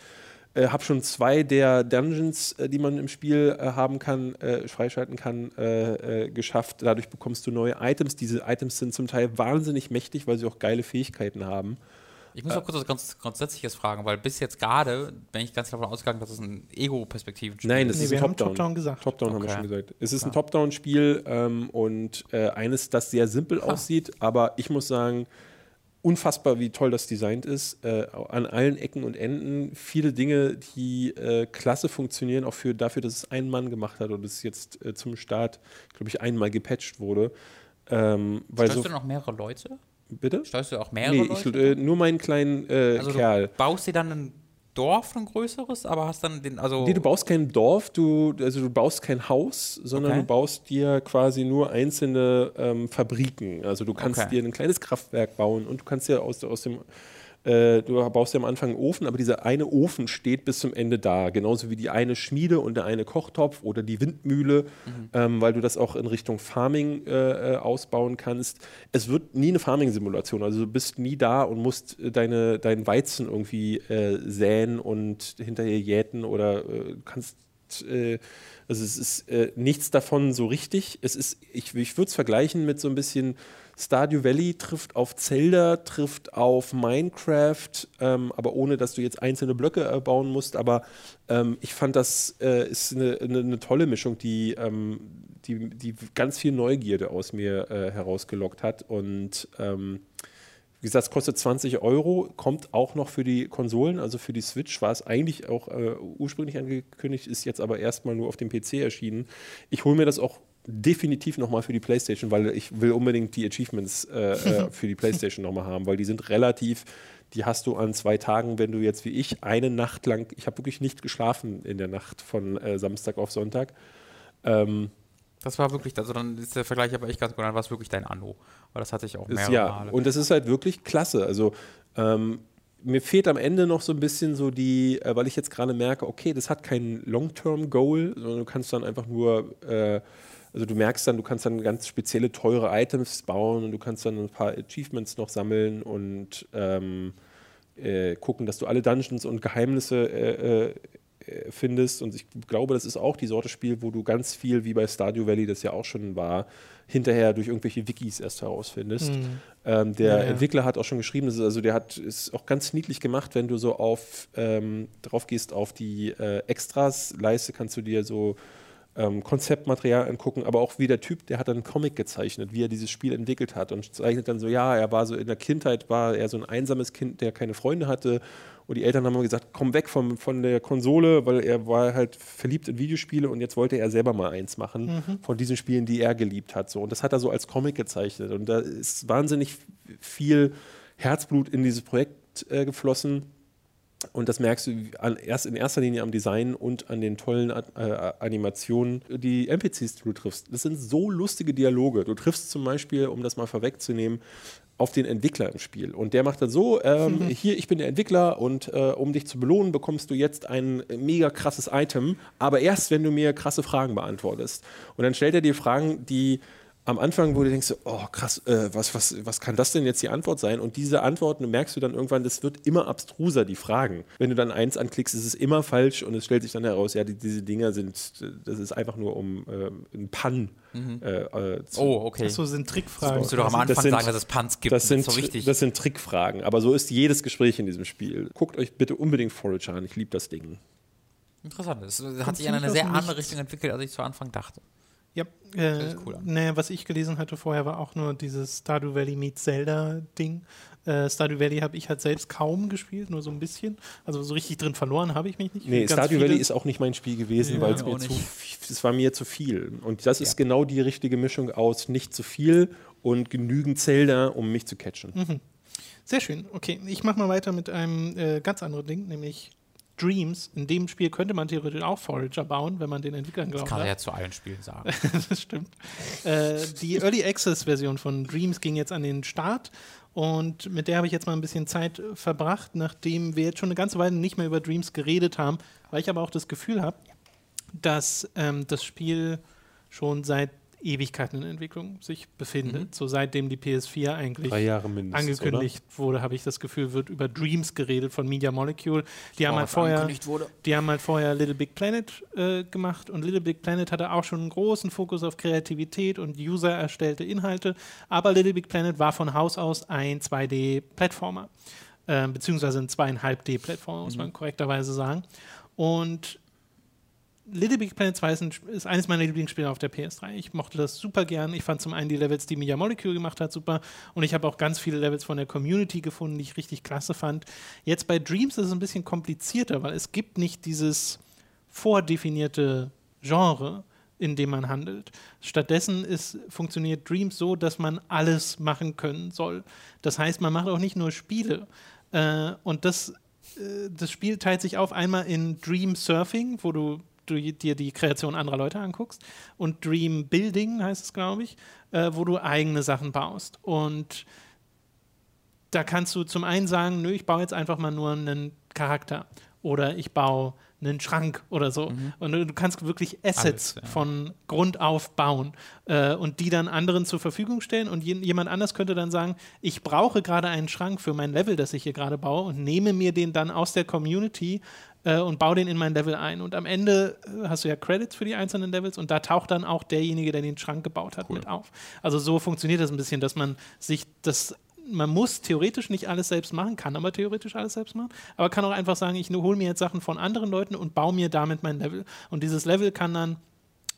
Äh, habe schon zwei der Dungeons, äh, die man im Spiel äh, haben kann, äh, freischalten kann, äh, äh, geschafft. Dadurch bekommst du neue Items. Diese Items sind zum Teil wahnsinnig mächtig, weil sie auch geile Fähigkeiten haben. Ich muss noch kurz was ganz Grundsätzliches fragen, weil bis jetzt gerade bin ich ganz davon ausgegangen, dass es ein Ego-Perspektiven-Spiel Nein, das Nee, ist wir ein haben Top-Down. Top-Down gesagt. Top-Down haben wir Okay. schon gesagt. Es ist ein Top-Down-Spiel ähm, und äh, eines, das sehr simpel aussieht, aber ich muss sagen, unfassbar, wie toll das designt ist. Äh, an allen Ecken und Enden. Viele Dinge, die äh, klasse funktionieren, auch für, dafür, dass es ein Mann gemacht hat und es jetzt äh, zum Start, glaube ich, einmal gepatcht wurde. Ähm, Steuerst so, du noch mehrere Leute? bitte? Steuerst du auch mehrere Nee, ich, Leute? äh, nur meinen kleinen äh, also Kerl. du baust dir dann ein Dorf, ein größeres, aber hast dann den, also Nee, du baust kein Dorf, du, also du baust kein Haus, sondern Okay. du baust dir quasi nur einzelne ähm, Fabriken. Also du kannst Okay. dir ein kleines Kraftwerk bauen und du kannst ja aus, aus dem, äh, du baust ja am Anfang einen Ofen, aber dieser eine Ofen steht bis zum Ende da. Genauso wie die eine Schmiede und der eine Kochtopf oder die Windmühle, ähm, weil du das auch in Richtung Farming äh, äh, ausbauen kannst. Es wird nie eine Farming-Simulation, also du bist nie da und musst äh, deine, deinen Weizen irgendwie äh, säen und hinterher jäten oder kannst also es ist äh, nichts davon so richtig. Es ist, ich, ich würde es vergleichen mit so ein bisschen Stardew Valley trifft auf Zelda, trifft auf Minecraft, ähm, aber ohne, dass du jetzt einzelne Blöcke äh, bauen musst. Aber ähm, ich fand, das äh, ist eine, eine, eine tolle Mischung, die, ähm, die, die ganz viel Neugierde aus mir äh, herausgelockt hat. Und ähm, wie gesagt, es kostet 20 Euro, kommt auch noch für die Konsolen, also für die Switch war es eigentlich auch äh, ursprünglich angekündigt, ist jetzt aber erstmal nur auf dem PC erschienen. Ich hole mir das auch definitiv nochmal für die PlayStation, weil ich will unbedingt die Achievements äh, äh, für die PlayStation nochmal haben, weil die sind relativ, die hast du an zwei Tagen, wenn du jetzt wie ich eine Nacht lang, ich habe wirklich nicht geschlafen in der Nacht von äh, Samstag auf Sonntag. Ähm, das war wirklich, also dann ist der Vergleich aber echt ganz gut, dann war es wirklich dein Anno, weil das hatte ich auch Ist, mehrere ja, Male. und das ist halt wirklich klasse. Also ähm, mir fehlt am Ende noch so ein bisschen so die, äh, weil ich jetzt gerade merke, okay, das hat kein Long-Term-Goal, sondern du kannst dann einfach nur, äh, also du merkst dann, du kannst dann ganz spezielle teure Items bauen und du kannst dann ein paar Achievements noch sammeln und ähm, äh, gucken, dass du alle Dungeons und Geheimnisse äh, äh, äh, findest. Und ich glaube, das ist auch die Sorte Spiel, wo du ganz viel, wie bei Stardew Valley das ja auch schon war, hinterher durch irgendwelche Wikis erst herausfindest. Ähm, der Ja, ja. Entwickler hat auch schon geschrieben, das ist, also der hat ist auch ganz niedlich gemacht, wenn du so auf ähm, drauf gehst auf die äh, Extras-Leiste, kannst du dir so ähm, Konzeptmaterial angucken, aber auch wie der Typ, der hat dann einen Comic gezeichnet, wie er dieses Spiel entwickelt hat und zeichnet dann so, ja, er war so in der Kindheit, war er so ein einsames Kind, der keine Freunde hatte und die Eltern haben gesagt, komm weg vom, von der Konsole, weil er war halt verliebt in Videospiele und jetzt wollte er selber mal eins machen von diesen Spielen, die er geliebt hat. So. Und das hat er so als Comic gezeichnet und da ist wahnsinnig viel Herzblut in dieses Projekt äh, geflossen. Und das merkst du an, erst in erster Linie am Design und an den tollen äh, Animationen. Die NPCs, die du triffst, das sind so lustige Dialoge. Du triffst zum Beispiel, um das mal vorwegzunehmen, auf den Entwickler im Spiel. Und der macht dann so, ähm, mhm. hier, ich bin der Entwickler und äh, um dich zu belohnen, bekommst du jetzt ein mega krasses Item, aber erst, wenn du mir krasse Fragen beantwortest. Und dann stellt er dir Fragen, die am Anfang, wo du denkst, oh krass, äh, was, was, was kann das denn jetzt die Antwort sein? Und diese Antworten merkst du dann irgendwann, das wird immer abstruser, die Fragen. Wenn du dann eins anklickst, ist es immer falsch und es stellt sich dann heraus, ja, die, diese Dinger sind, das ist einfach nur um äh, einen Pan mhm. äh, äh zu Oh, okay. Achso, sind Trickfragen. Musst du doch am Anfang sind, sagen, dass es Pans gibt. Das sind, das, so wichtig. das sind Trickfragen, aber so ist jedes Gespräch in diesem Spiel. Guckt euch bitte unbedingt Forage an, ich liebe das Ding. Interessant. Es hat sich in eine sehr andere Richtung entwickelt, als ich zu Anfang dachte. Ja, äh, cool nee, was ich gelesen hatte vorher war auch nur dieses Stardew Valley meets Zelda Ding. Äh, Stardew Valley habe ich halt selbst kaum gespielt, nur so ein bisschen. Also so richtig drin verloren habe ich mich nicht. Nee, Stardew viele. Valley ist auch nicht mein Spiel gewesen, ja, weil es mir zu, es war mir zu viel. Und das ist genau die richtige Mischung aus nicht zu viel und genügend Zelda, um mich zu catchen. Mhm. Sehr schön. Okay, ich mache mal weiter mit einem äh, ganz anderen Ding, nämlich Dreams. In dem Spiel könnte man theoretisch auch Forager bauen, wenn man den Entwicklern glaubt. Das kann er ja zu allen Spielen sagen. das stimmt. Äh, die Early Access Version von Dreams ging jetzt an den Start und mit der habe ich jetzt mal ein bisschen Zeit verbracht, nachdem wir jetzt schon eine ganze Weile nicht mehr über Dreams geredet haben, weil ich aber auch das Gefühl habe, dass ähm, das Spiel schon seit Ewigkeiten in Entwicklung sich befindet. Mhm. So seitdem die PS4 eigentlich angekündigt oder? wurde, habe ich das Gefühl, wird über Dreams geredet von Media Molecule. Die, haben halt, vorher, die haben halt vorher Little Big Planet äh, gemacht und Little Big Planet hatte auch schon einen großen Fokus auf Kreativität und User erstellte Inhalte. Aber Little Big Planet war von Haus aus ein 2D-Plattformer. Äh, beziehungsweise ein 2,5D-Plattformer, muss mhm. man korrekterweise sagen. Und Little Big Planet 2 ist, ein, ist, eines meiner Lieblingsspiele auf der PS3. Ich mochte das super gern. Ich fand zum einen die Levels, die Media Molecule gemacht hat, super. Und ich habe auch ganz viele Levels von der Community gefunden, die ich richtig klasse fand. Jetzt bei Dreams ist es ein bisschen komplizierter, weil es gibt nicht dieses vordefinierte Genre, in dem man handelt. Stattdessen ist, funktioniert Dreams so, dass man alles machen können soll. Das heißt, man macht auch nicht nur Spiele. Äh, und das, äh, das Spiel teilt sich auf einmal in Dream Surfing, wo du du dir die Kreation anderer Leute anguckst. Und Dream Building heißt es, glaube ich, äh, wo du eigene Sachen baust. Und da kannst du zum einen sagen, nö, ich baue jetzt einfach mal nur einen Charakter. Oder ich baue einen Schrank oder so. Mhm. Und du, kannst wirklich Assets Alles, ja. von Grund auf bauen äh, und die dann anderen zur Verfügung stellen. Und je, jemand anders könnte dann sagen, ich brauche gerade einen Schrank für mein Level, das ich hier gerade baue und nehme mir den dann aus der Community äh, und baue den in mein Level ein. Und am Ende äh, hast du ja Credits für die einzelnen Levels und da taucht dann auch derjenige, der den Schrank gebaut hat, cool. mit auf. Also so funktioniert das ein bisschen, dass man sich das man muss theoretisch nicht alles selbst machen, kann aber theoretisch alles selbst machen, aber kann auch einfach sagen, ich hole mir jetzt Sachen von anderen Leuten und baue mir damit mein Level. Und dieses Level kann dann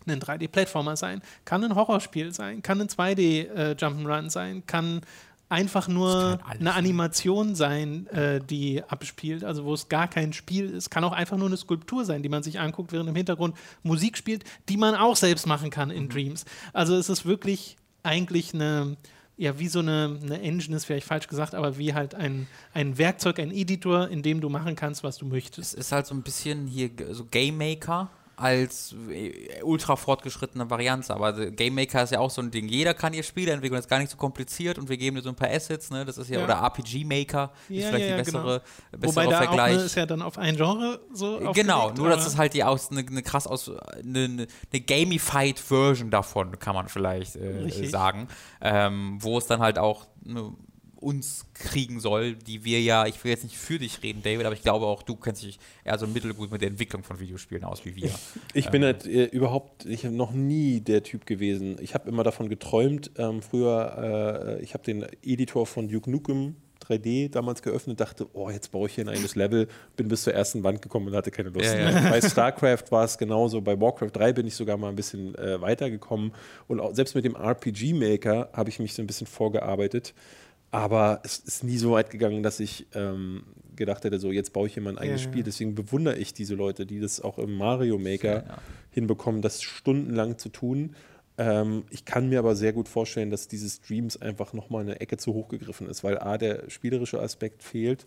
ein 3D-Plattformer sein, kann ein Horrorspiel sein, kann ein 2D-Jump'n'Run äh, sein, kann einfach nur eine Animation sein, äh, die abspielt, also wo es gar kein Spiel ist. Kann auch einfach nur eine Skulptur sein, die man sich anguckt, während im Hintergrund Musik spielt, die man auch selbst machen kann in mhm. Dreams. Also es ist wirklich eigentlich eine, ja, wie so eine, eine Engine ist vielleicht falsch gesagt, aber wie halt ein, ein Werkzeug, ein Editor, in dem du machen kannst, was du möchtest. Es ist halt so ein bisschen hier so Game Maker als äh, ultra fortgeschrittene Variante. Aber Game Maker ist ja auch so ein Ding. Jeder kann ihr Spiele entwickeln, das ist gar nicht so kompliziert und wir geben dir so ein paar Assets, ne? Das ist ja, ja. oder RPG Maker ist vielleicht ja, die bessere, genau. Wobei Vergleich. Auch, ist ja dann auf ein Genre so Genau, nur dass es halt die aus eine, eine krass aus eine, eine, gamified Version davon kann man vielleicht äh, sagen, ähm, wo es dann halt auch eine uns kriegen soll, die wir ja, ich will jetzt nicht für dich reden, David, aber ich glaube auch, du kennst dich eher so mittelgut mit der Entwicklung von Videospielen aus wie wir. Ich bin ähm. halt äh, überhaupt, ich habe noch nie der Typ gewesen. Ich habe immer davon geträumt, ähm, früher, äh, ich habe den Editor von Duke Nukem 3D damals geöffnet, dachte, oh, jetzt baue ich hier ein eigenes Level, bin bis zur ersten Wand gekommen und hatte keine Lust. Ja, ja. Bei StarCraft war es genauso, bei Warcraft 3 bin ich sogar mal ein bisschen äh, weitergekommen und auch, selbst mit dem RPG Maker habe ich mich so ein bisschen vorgearbeitet. Aber es ist nie so weit gegangen, dass ich ähm, gedacht hätte, so jetzt baue ich hier mein eigenes ja, Spiel. Deswegen bewundere ich diese Leute, die das auch im Mario Maker ja, hinbekommen, das stundenlang zu tun. Ähm, ich kann mir aber sehr gut vorstellen, dass diese Streams einfach nochmal eine Ecke zu hoch gegriffen ist, weil A, der spielerische Aspekt fehlt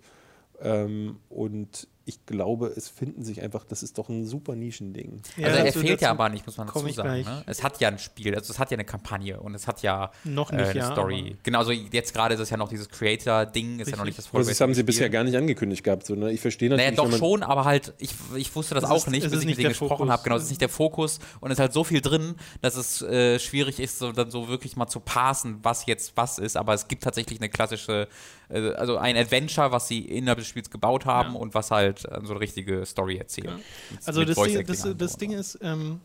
Ähm, und ich glaube, es finden sich einfach, das ist doch ein super Nischending. Ja, also er also fehlt ja aber nicht, muss man dazu sagen. Ne? Es hat ja ein Spiel, also es hat ja eine Kampagne und es hat ja Noch äh, nicht, eine ja, Story. Genau, also jetzt gerade ist es ja noch dieses Creator-Ding, ist ja noch nicht das Aber das haben sie vollwertige bisher gar nicht angekündigt gehabt. So, ne? Ich verstehe natürlich. Naja, doch schon, aber halt, ich, ich wusste das auch ist- nicht, bis ich nicht mit denen gesprochen habe. Genau, es ist nicht der Fokus und es ist halt so viel drin, dass es äh, schwierig ist, so, dann so wirklich mal zu parsen, was jetzt was ist. Aber es gibt tatsächlich eine klassische, äh, also ein Adventure, was sie innerhalb des Spiels gebaut haben Ja. und was halt äh, so eine richtige Story erzählt. Ja. Also mit das Ding, das, und das. Ding ist, ähm,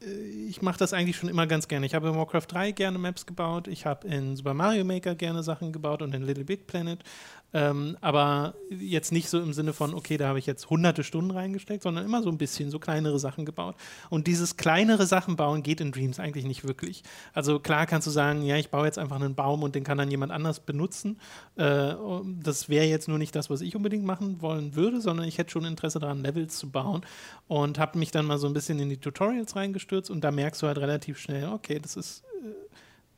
äh, ich mache das eigentlich schon immer ganz gerne. Ich habe in Warcraft 3 gerne Maps gebaut, ich habe in Super Mario Maker gerne Sachen gebaut und in Little Big Planet. Ähm, aber jetzt nicht so im Sinne von, okay, da habe ich jetzt hunderte Stunden reingesteckt, sondern immer so ein bisschen so kleinere Sachen gebaut. Und dieses kleinere Sachen bauen geht in Dreams eigentlich nicht wirklich. Also klar kannst du sagen, ja, ich baue jetzt einfach einen Baum und den kann dann jemand anders benutzen. Äh, das wäre jetzt nur nicht das, was ich unbedingt machen wollen würde, sondern ich hätte schon Interesse daran, Levels zu bauen und habe mich dann mal so ein bisschen in die Tutorials reingestürzt und da merkst du halt relativ schnell, okay, das ist, äh,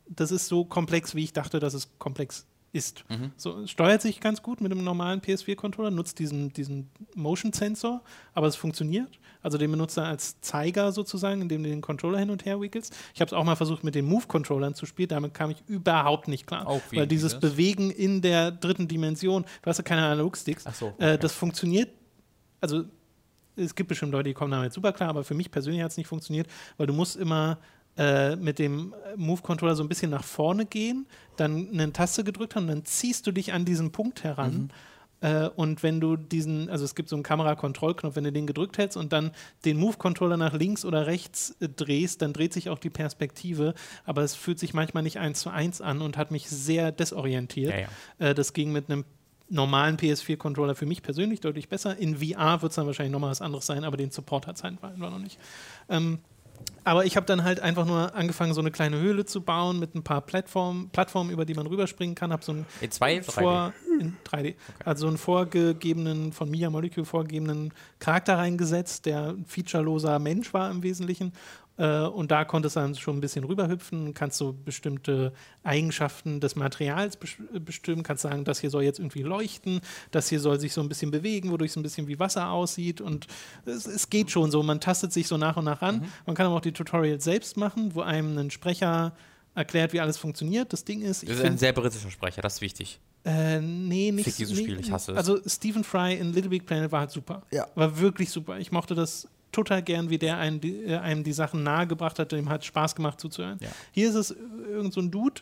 das ist so komplex, wie ich dachte, dass es komplex ist. So, es steuert sich ganz gut mit einem normalen PS4-Controller, nutzt diesen, diesen Motion-Sensor, aber es funktioniert. Also den benutzt er als Zeiger sozusagen, indem du den Controller hin und her wickelst. Ich habe es auch mal versucht mit den Move-Controllern zu spielen, damit kam ich überhaupt nicht klar. Auch weil dieses? Bewegen in der dritten Dimension, du hast ja keine Analog-Sticks, so, äh, okay. das funktioniert, also es gibt bestimmt Leute, die kommen damit super klar, aber für mich persönlich hat es nicht funktioniert, weil du musst immer äh, mit dem Move-Controller so ein bisschen nach vorne gehen, dann eine Taste gedrückt haben, dann ziehst du dich an diesen Punkt heran. Äh, und wenn du diesen, also es gibt so einen Kamerakontrollknopf, wenn du den gedrückt hältst und dann den Move-Controller nach links oder rechts äh, drehst, dann dreht sich auch die Perspektive, aber es fühlt sich manchmal nicht eins zu eins an und hat mich sehr desorientiert. Ja, ja. Äh, das ging mit einem normalen PS4-Controller für mich persönlich deutlich besser. In VR wird es dann wahrscheinlich nochmal was anderes sein, aber den Support hat es einfach noch nicht. Ähm, aber ich habe dann halt einfach nur angefangen, so eine kleine Höhle zu bauen mit ein paar Plattformen, Plattformen über die man rüberspringen kann. Habe so ein In 2 vor in 3D. Also einen vorgegebenen, von Media Molecule vorgegebenen Charakter reingesetzt, der ein featureloser Mensch war im Wesentlichen. Äh, und da konntest du dann schon ein bisschen rüberhüpfen, kannst so bestimmte Eigenschaften des Materials bes bestimmen, kannst sagen, das hier soll jetzt irgendwie leuchten, das hier soll sich so ein bisschen bewegen, wodurch es ein bisschen wie Wasser aussieht. Und es, es geht schon so, man tastet sich so nach und nach an. Man kann aber auch die Tutorials selbst machen, wo einem ein Sprecher erklärt, wie alles funktioniert. Das Ding ist, ich Das ist ein sehr britischer Sprecher, das ist wichtig. äh, nee, nicht Fick dieses nee, Spiel, ich hasse es. Also Stephen Fry in Little Big Planet war halt super. Ja. War wirklich super. Ich mochte das total gern, wie der einem die, äh, einem die Sachen nahegebracht hat. Dem hat Spaß gemacht zuzuhören. Ja. Hier ist es äh, irgend so ein Dude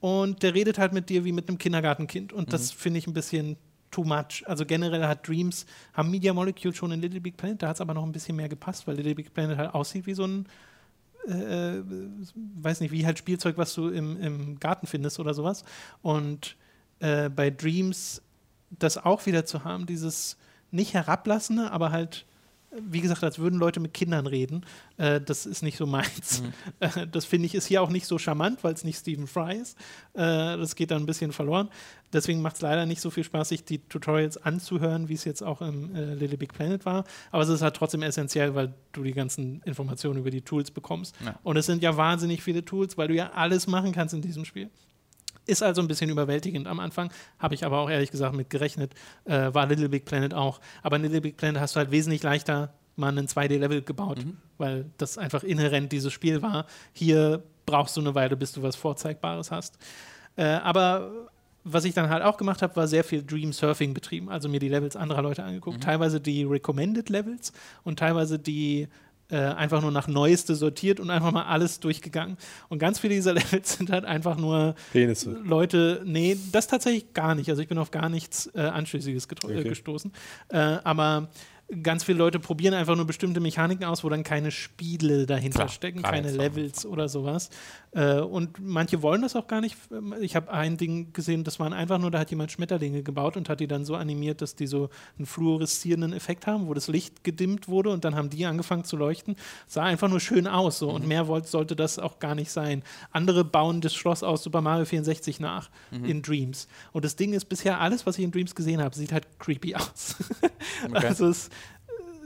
und der redet halt mit dir wie mit einem Kindergartenkind. Und das Mhm. finde ich ein bisschen too much. Also generell hat Dreams, haben Media Molecule schon in Little Big Planet, da hat es aber noch ein bisschen mehr gepasst, weil Little Big Planet halt aussieht wie so ein äh, weiß nicht, wie halt Spielzeug, was du im, im Garten findest oder sowas. Und äh, bei Dreams das auch wieder zu haben, dieses nicht herablassende, aber halt, wie gesagt, als würden Leute mit Kindern reden, äh, das ist nicht so meins. Äh, das finde ich ist hier auch nicht so charmant, weil es nicht Stephen Fry ist. Äh, das geht dann ein bisschen verloren. Deswegen macht es leider nicht so viel Spaß, sich die Tutorials anzuhören, wie es jetzt auch im äh, Little Big Planet war. Aber es ist halt trotzdem essentiell, weil du die ganzen Informationen über die Tools bekommst. Ja. Und es sind ja wahnsinnig viele Tools, weil du ja alles machen kannst in diesem Spiel. Ist also ein bisschen überwältigend am Anfang, habe ich aber auch ehrlich gesagt mit gerechnet. Äh, war Little Big Planet auch. Aber in Little Big Planet hast du halt wesentlich leichter mal einen 2D-Level gebaut, weil das einfach inhärent dieses Spiel war. Hier brauchst du eine Weile, bis du was Vorzeigbares hast. Äh, aber was ich dann halt auch gemacht habe, war sehr viel Dream Surfing betrieben. Also mir die Levels anderer Leute angeguckt. Teilweise die Recommended Levels und teilweise die äh, einfach nur nach Neueste sortiert und einfach mal alles durchgegangen. Und ganz viele dieser Levels sind halt einfach nur Penisse. Leute, nee, das tatsächlich gar nicht. Also ich bin auf gar nichts äh, Anschlüssiges äh, Okay. gestoßen. Äh, aber ganz viele Leute probieren einfach nur bestimmte Mechaniken aus, wo dann keine Spiele dahinter Klar, stecken, keine. Levels oder sowas. Äh, und manche wollen das auch gar nicht. Ich habe ein Ding gesehen, das waren einfach nur, da hat jemand Schmetterlinge gebaut und hat die dann so animiert, dass die so einen fluoreszierenden Effekt haben, wo das Licht gedimmt wurde und dann haben die angefangen zu leuchten. Sah einfach nur schön aus so Mhm. und mehr wollt, sollte das auch gar nicht sein. Andere bauen das Schloss aus Super Mario 64 nach Mhm. in Dreams. Und das Ding ist bisher alles, was ich in Dreams gesehen habe, sieht halt creepy aus. Okay. Also es,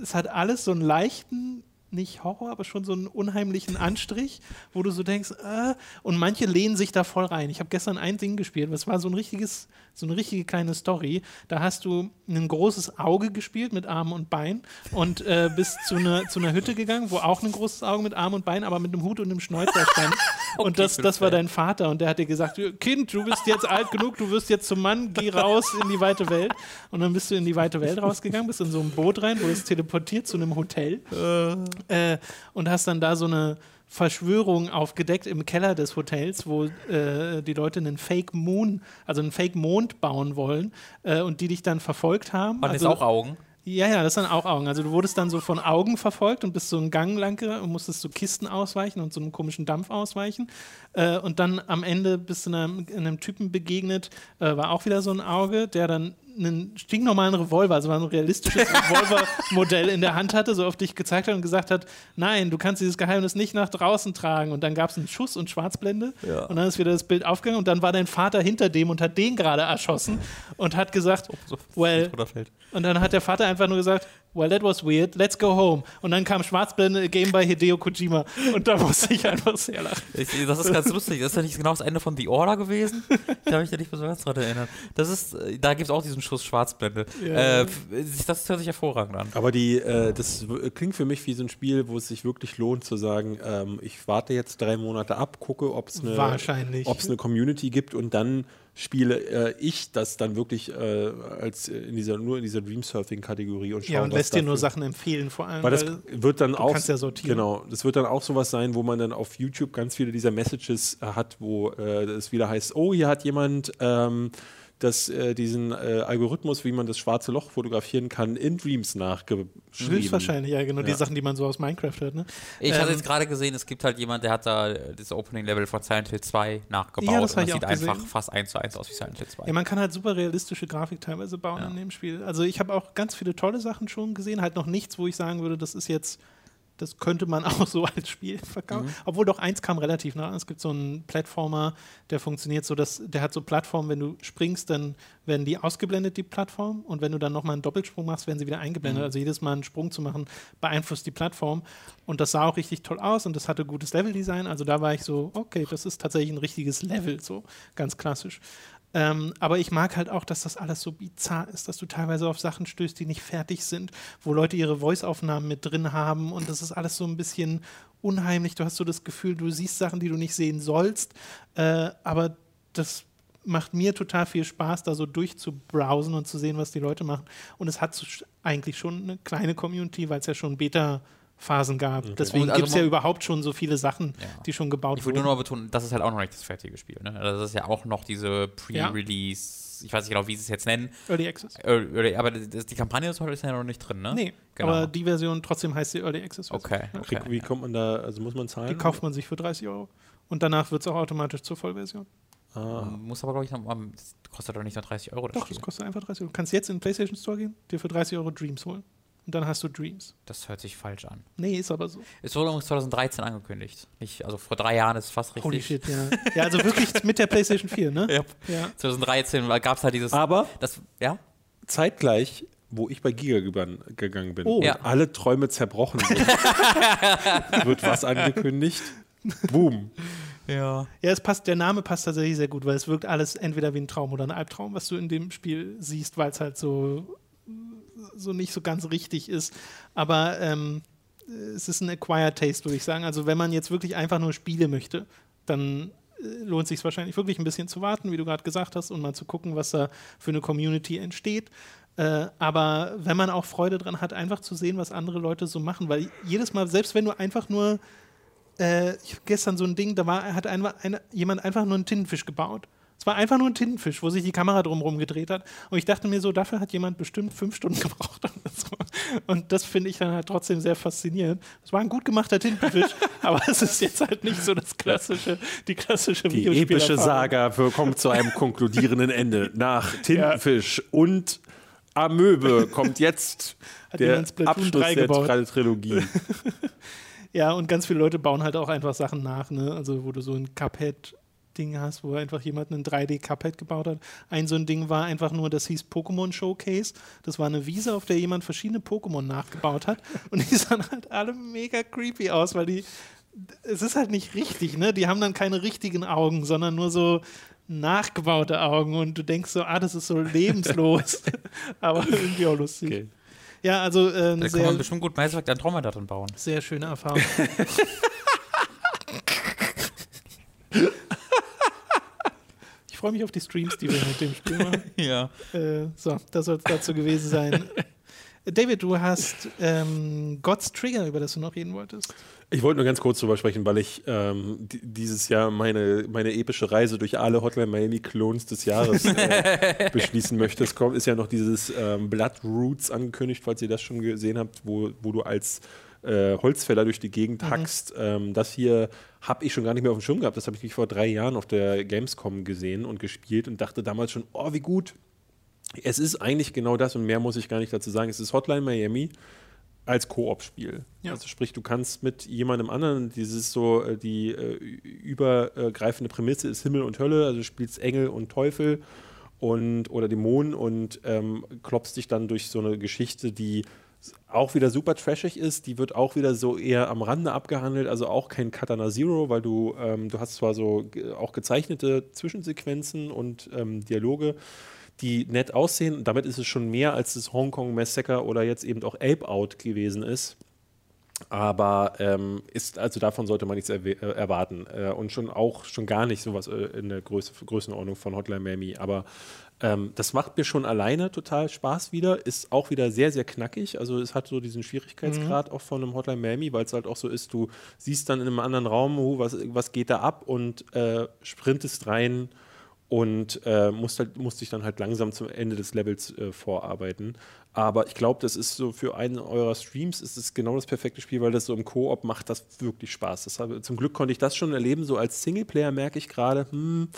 es hat alles so einen leichten nicht Horror, aber schon so einen unheimlichen Anstrich, wo du so denkst, äh, und manche lehnen sich da voll rein. Ich habe gestern ein Ding gespielt, das war so ein richtiges, so eine richtige kleine Story. Da hast du ein großes Auge gespielt mit Armen und Beinen und äh, bist zu einer zu einer Hütte gegangen, wo auch ein großes Auge mit Armen und Beinen, aber mit einem Hut und einem Schnäuzer stand. und das, das war dein Vater und der hat dir gesagt, Kind, du bist jetzt alt genug, du wirst jetzt zum Mann, geh raus in die weite Welt. Und dann bist du in die weite Welt rausgegangen, bist in so ein Boot rein, wo es teleportiert zu einem Hotel äh, und hast dann da so eine Verschwörung aufgedeckt im Keller des Hotels, wo äh, die Leute einen Fake Moon, also einen Fake Mond bauen wollen äh, und die dich dann verfolgt haben. Waren also, das auch Augen? Ja, ja, das sind auch Augen. Also du wurdest dann so von Augen verfolgt und bist so einen Gang lang und musstest so Kisten ausweichen und so einem komischen Dampf ausweichen. Äh, und dann am Ende bist du einem, einem Typen begegnet, äh, war auch wieder so ein Auge, der dann einen stinknormalen Revolver, also ein realistisches Revolvermodell in der Hand hatte, so auf dich gezeigt hat und gesagt hat, nein, du kannst dieses Geheimnis nicht nach draußen tragen. Und dann gab es einen Schuss und Schwarzblende Ja. und dann ist wieder das Bild aufgegangen und dann war dein Vater hinter dem und hat den gerade erschossen und hat gesagt, well, und dann hat der Vater einfach nur gesagt, well, that was weird, let's go home. Und dann kam Schwarzblende, Game by Hideo Kojima. Und da musste ich einfach sehr lachen. Ich, das ist ganz lustig. Das ist ja nicht genau das Ende von The Order gewesen. Da habe ich ja nicht mehr so ganz dran erinnert. Das ist, äh, da gibt es auch diesen Schuss Schwarzblende. Ja. Äh, das hört sich hervorragend an. Aber die, äh, das klingt für mich wie so ein Spiel, wo es sich wirklich lohnt zu sagen, ähm, ich warte jetzt drei Monate ab, gucke, ob es eine, Wahrscheinlich. ob's eine Community gibt und dann spiele äh, ich das dann wirklich äh, als äh, in dieser, nur in dieser Dreamsurfing-Kategorie und schaue, Ja, und lässt dir nur Sachen empfehlen, vor allem. Weil das weil- wird dann auch kannst ja sortieren. genau, das wird dann auch sowas sein, wo man dann auf YouTube ganz viele dieser Messages äh, hat, wo äh, es wieder heißt, oh, hier hat jemand ähm, das, äh, diesen äh, Algorithmus, wie man das schwarze Loch fotografieren kann, in Dreams nachgeschrieben. Höchstwahrscheinlich, ja, genau. Die Ja. Sachen, die man so aus Minecraft hört, ne? Ich hatte Ähm, jetzt gerade gesehen, es gibt halt jemand, der hat da das Opening-Level von Silent Hill 2 nachgebaut. Ja, das und ich sieht auch einfach gesehen. fast eins zu eins aus wie Silent Hill 2. Ja, man kann halt super realistische Grafik teilweise bauen Ja. in dem Spiel. Also ich habe auch ganz viele tolle Sachen schon gesehen, halt noch nichts, wo ich sagen würde, das ist jetzt, das könnte man auch so als Spiel verkaufen. Mhm. Obwohl doch eins kam relativ nah. Es gibt so einen Plattformer, der funktioniert so, dass der hat so Plattformen, wenn du springst, dann werden die ausgeblendet, die Plattform. Und wenn du dann nochmal einen Doppelsprung machst, werden sie wieder eingeblendet. Mhm. Also jedes Mal einen Sprung zu machen, beeinflusst die Plattform. Und das sah auch richtig toll aus und das hatte gutes Leveldesign. Also da war ich so, okay, das ist tatsächlich ein richtiges Level, so ganz klassisch. Ähm, aber ich mag halt auch, dass das alles so bizarr ist, dass du teilweise auf Sachen stößt, die nicht fertig sind, wo Leute ihre Voice-Aufnahmen mit drin haben und das ist alles so ein bisschen unheimlich. Du hast so das Gefühl, du siehst Sachen, die du nicht sehen sollst, äh, aber das macht mir total viel Spaß, da so durchzubrowsen und zu sehen, was die Leute machen. Und es hat eigentlich schon eine kleine Community, weil es ja schon Beta-Phasen gab. Deswegen Und also gibt es ja überhaupt schon so viele Sachen, Ja. die schon gebaut Ich würde wurden. nur noch betonen, das ist halt auch noch nicht das fertige Spiel. Ne? Also das ist ja auch noch diese Pre-Release, ich weiß nicht genau, wie sie es jetzt nennen, Early Access. Early- aber das, die Kampagne ist heute ist ja noch nicht drin, ne? Nee, Genau. aber die Version trotzdem heißt sie Early Access. Okay, Ja. okay. Wie, wie kommt man da, also muss man Die zahlen? kauft man sich für 30 Euro. Und danach wird es auch automatisch zur Vollversion. Ah. Muss aber, glaube ich, noch, das kostet doch nicht nur 30 Euro das Doch, Spiel. das kostet einfach 30 Euro. Du kannst jetzt in den PlayStation Store gehen, dir für 30 Euro Dreams holen. Und dann hast du Dreams. Das hört sich falsch an. Nee, ist aber so. Es wurde übrigens 2013 angekündigt. Nicht, also vor drei Jahren ist es fast richtig. Holy shit, ja. Ja, also wirklich mit der PlayStation 4, ne? Ja. Ja. 2013 gab es halt dieses. Aber das, ja? zeitgleich, wo ich bei Giga gegangen bin Oh. und Ja. alle Träume zerbrochen sind, wird was angekündigt. Boom. Ja. Ja, es passt, der Name passt tatsächlich sehr gut, weil es wirkt alles entweder wie ein Traum oder ein Albtraum, was du in dem Spiel siehst, weil es halt so, so nicht so ganz richtig ist. Aber ähm, es ist ein Acquired Taste, würde ich sagen. Also wenn man jetzt wirklich einfach nur Spiele möchte, dann äh, lohnt sich wahrscheinlich wirklich ein bisschen zu warten, wie du gerade gesagt hast, und mal zu gucken, was da für eine Community entsteht. Äh, aber wenn man auch Freude dran hat, einfach zu sehen, was andere Leute so machen, weil jedes Mal, selbst wenn du einfach nur äh, ich hab gestern so ein Ding, da war, hat ein, eine, jemand einfach nur einen Tintenfisch gebaut. Es war einfach nur ein Tintenfisch, wo sich die Kamera drumherum gedreht hat. Und ich dachte mir so, dafür hat jemand bestimmt fünf Stunden gebraucht. Und das finde ich dann halt trotzdem sehr faszinierend. Es war ein gut gemachter Tintenfisch, aber es ist jetzt halt nicht so das klassische, die klassische Die epische. Saga kommt zu einem konkludierenden Ende. Nach Tintenfisch und Amöbe kommt jetzt Hat der Abschluss 3 der gebaut? Tri- Trilogie. Ja, und ganz viele Leute bauen halt auch einfach Sachen nach, ne? Also wo du so ein Cuphead Dinge hast, wo einfach jemand einen 3D-Cuphead gebaut hat. Ein so ein Ding war einfach nur, das hieß Pokémon Showcase. Das war eine Wiese, auf der jemand verschiedene Pokémon nachgebaut hat. Und die sahen halt alle mega creepy aus, weil die. Es ist halt nicht richtig, ne? Die haben dann keine richtigen Augen, sondern nur so nachgebaute Augen und du denkst so, ah, das ist so lebenslos, aber irgendwie auch lustig. Okay. Ja, also äh, Da kann man bestimmt gut Mass Effect Andromeda drin bauen. sehr schöne Erfahrung. ich freue mich auf die Streams, die wir mit dem Spiel machen. Ja. Äh, so, das soll es dazu gewesen sein. David, du hast ähm, God's Trigger, über das du noch reden wolltest. Ich wollte nur ganz kurz drüber sprechen, weil ich ähm, di- dieses Jahr meine, meine epische Reise durch alle Hotline Miami Clones des Jahres äh, beschließen möchte. Es kommt, ist ja noch dieses ähm, Blood Roots angekündigt, falls ihr das schon gesehen habt, wo, wo du als äh, Holzfäller durch die Gegend hackst. Ähm, das hier habe ich schon gar nicht mehr auf dem Schirm gehabt. Das habe ich vor drei Jahren auf der Gamescom gesehen und gespielt und dachte damals schon, oh, wie gut. Es ist eigentlich genau das und mehr muss ich gar nicht dazu sagen. Es ist Hotline Miami als Koop-Spiel. Ja. Also sprich, du kannst mit jemandem anderen, dieses so, äh, die äh, übergreifende Prämisse ist Himmel und Hölle, also du spielst Engel und Teufel und oder Dämonen und ähm, klopfst dich dann durch so eine Geschichte, die auch wieder super trashig ist, die wird auch wieder so eher am Rande abgehandelt, also auch kein Katana Zero, weil du, ähm, du hast zwar so auch gezeichnete Zwischensequenzen und ähm, Dialoge, die nett aussehen. Damit ist es schon mehr als das Hongkong Massacre oder jetzt eben auch Ape Out gewesen ist. Aber ähm, ist, also davon sollte man nichts äh, erwarten. Äh, und schon auch schon gar nicht sowas äh, in der Größe, Größenordnung von Hotline Miami. Aber ähm, das macht mir schon alleine total Spaß wieder. Ist auch wieder sehr, sehr knackig. Also es hat so diesen Schwierigkeitsgrad auch von einem Hotline Miami, weil es halt auch so ist, du siehst dann in einem anderen Raum, oh, was, was geht da ab und äh, sprintest rein und äh, musst, halt, musst dich dann halt langsam zum Ende des Levels äh, vorarbeiten. Aber ich glaube, das ist so für einen eurer Streams ist es genau das perfekte Spiel, weil das so im Koop macht das wirklich Spaß. Das zum Glück konnte ich das schon erleben. So als Singleplayer merke ich gerade, hm,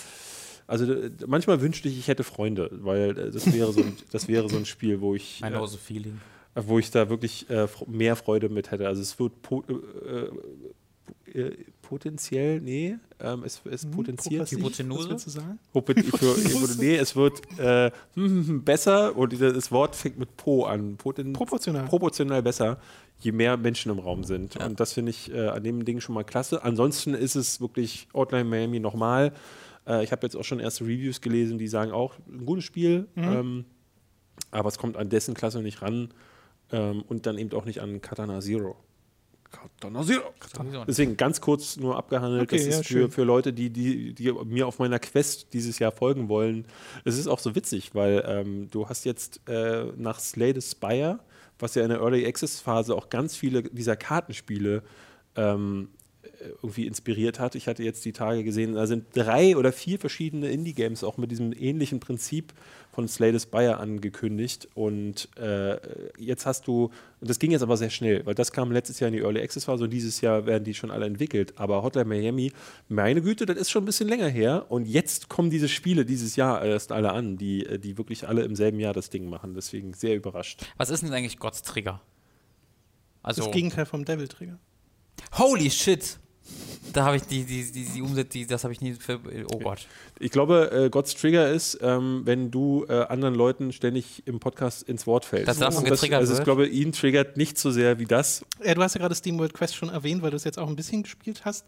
also äh, manchmal wünschte ich, ich hätte Freunde, weil äh, das wäre so ein, das wäre so ein Spiel, wo ich I äh, know the feeling. wo ich da wirklich äh, mehr Freude mit hätte. Also es wird po äh, äh, potenziell, nee, ähm, es ist potenziert. Progressiv, Hypotenuse? Was sagen? Nee, es wird äh, besser und das Wort fängt mit Po an. Poten, Proportional. Proportional besser, je mehr Menschen im Raum sind. Und das finde ich äh, an dem Ding schon mal klasse. Ansonsten ist es wirklich Outline Miami nochmal. Äh, ich habe jetzt auch schon erste Reviews gelesen, die sagen auch, ein gutes Spiel, ähm, aber es kommt an dessen Klasse nicht ran ähm, und dann eben auch nicht an Katana Zero. Katana Zero. Deswegen ganz kurz nur abgehandelt. Okay, das ist ja, für, schön. für Leute, die, die, die mir auf meiner Quest dieses Jahr folgen wollen. Es ist auch so witzig, weil ähm, du hast jetzt äh, nach Slay the Spire, was ja in der Early Access Phase auch ganz viele dieser Kartenspiele ähm, irgendwie inspiriert hat. Ich hatte jetzt die Tage gesehen, da sind drei oder vier verschiedene Indie-Games auch mit diesem ähnlichen Prinzip von Slay the Spire angekündigt. Und äh, jetzt hast du, und das ging jetzt aber sehr schnell, weil das kam letztes Jahr in die Early Access Phase und dieses Jahr werden die schon alle entwickelt. Aber Hotline Miami, meine Güte, das ist schon ein bisschen länger her. Und jetzt kommen diese Spiele dieses Jahr erst alle an, die, äh, die wirklich alle im selben Jahr das Ding machen. Deswegen sehr überrascht. Was ist denn eigentlich Gods Trigger? Also, Das Gegenteil vom Devil Trigger. holy shit! Da habe ich die, die, die, die Umsätze, die, das habe ich nie für, oh Gott. Ich glaube, äh, God's Trigger ist, ähm, wenn du äh, anderen Leuten ständig im Podcast ins Wort fällst. Dass davon das, getriggert also ich glaube, ihn triggert nicht so sehr wie das. Ja, du hast ja gerade SteamWorld Quest schon erwähnt, weil du es jetzt auch ein bisschen gespielt hast.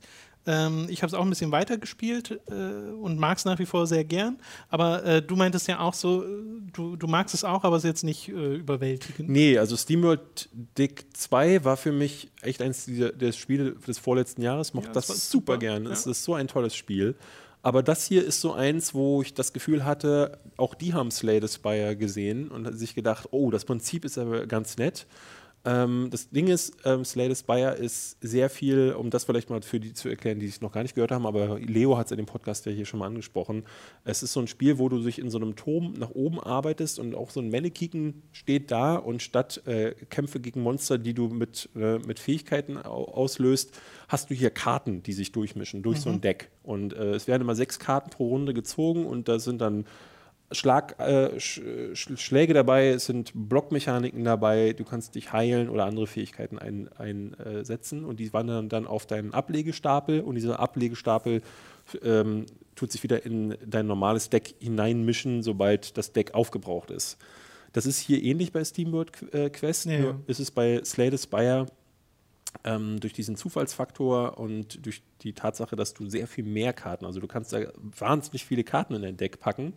Ähm, ich habe es auch ein bisschen weiter gespielt äh, und mag es nach wie vor sehr gern. Aber äh, du meintest ja auch so, äh, du, du magst es auch, aber es ist jetzt nicht äh, überwältigend. Nee, also SteamWorld Dick 2 war für mich echt eines dieser, der Spiele des vorletzten Jahres. Mochte Ja, das das super super, gern. ja. Es ist so ein tolles Spiel. Aber das hier ist so eins, wo ich das Gefühl hatte, auch die haben Slay the Spire gesehen und sich gedacht, oh, das Prinzip ist aber ganz nett. Ähm, das Ding ist, ähm, Slay the Spire ist sehr viel, um das vielleicht mal für die zu erklären, die es noch gar nicht gehört haben, aber Leo hat es in dem Podcast ja hier schon mal angesprochen. Es ist so ein Spiel, wo du dich in so einem Turm nach oben arbeitest und auch so ein Mannequin steht da und statt äh, Kämpfe gegen Monster, die du mit, äh, mit Fähigkeiten au auslöst, hast du hier Karten, die sich durchmischen durch so ein Deck. Und äh, es werden immer sechs Karten pro Runde gezogen und da sind dann Schlag, äh, Sch Sch Schläge dabei, es sind Blockmechaniken dabei, du kannst dich heilen oder andere Fähigkeiten einsetzen ein, äh, und die wandern dann auf deinen Ablegestapel und dieser Ablegestapel ähm, tut sich wieder in dein normales Deck hineinmischen, sobald das Deck aufgebraucht ist. Das ist hier ähnlich bei SteamWorld äh, Quest, Ja, nur ist es bei Slay Spire ähm, durch diesen Zufallsfaktor und durch die Tatsache, dass du sehr viel mehr Karten, also du kannst da wahnsinnig viele Karten in dein Deck packen.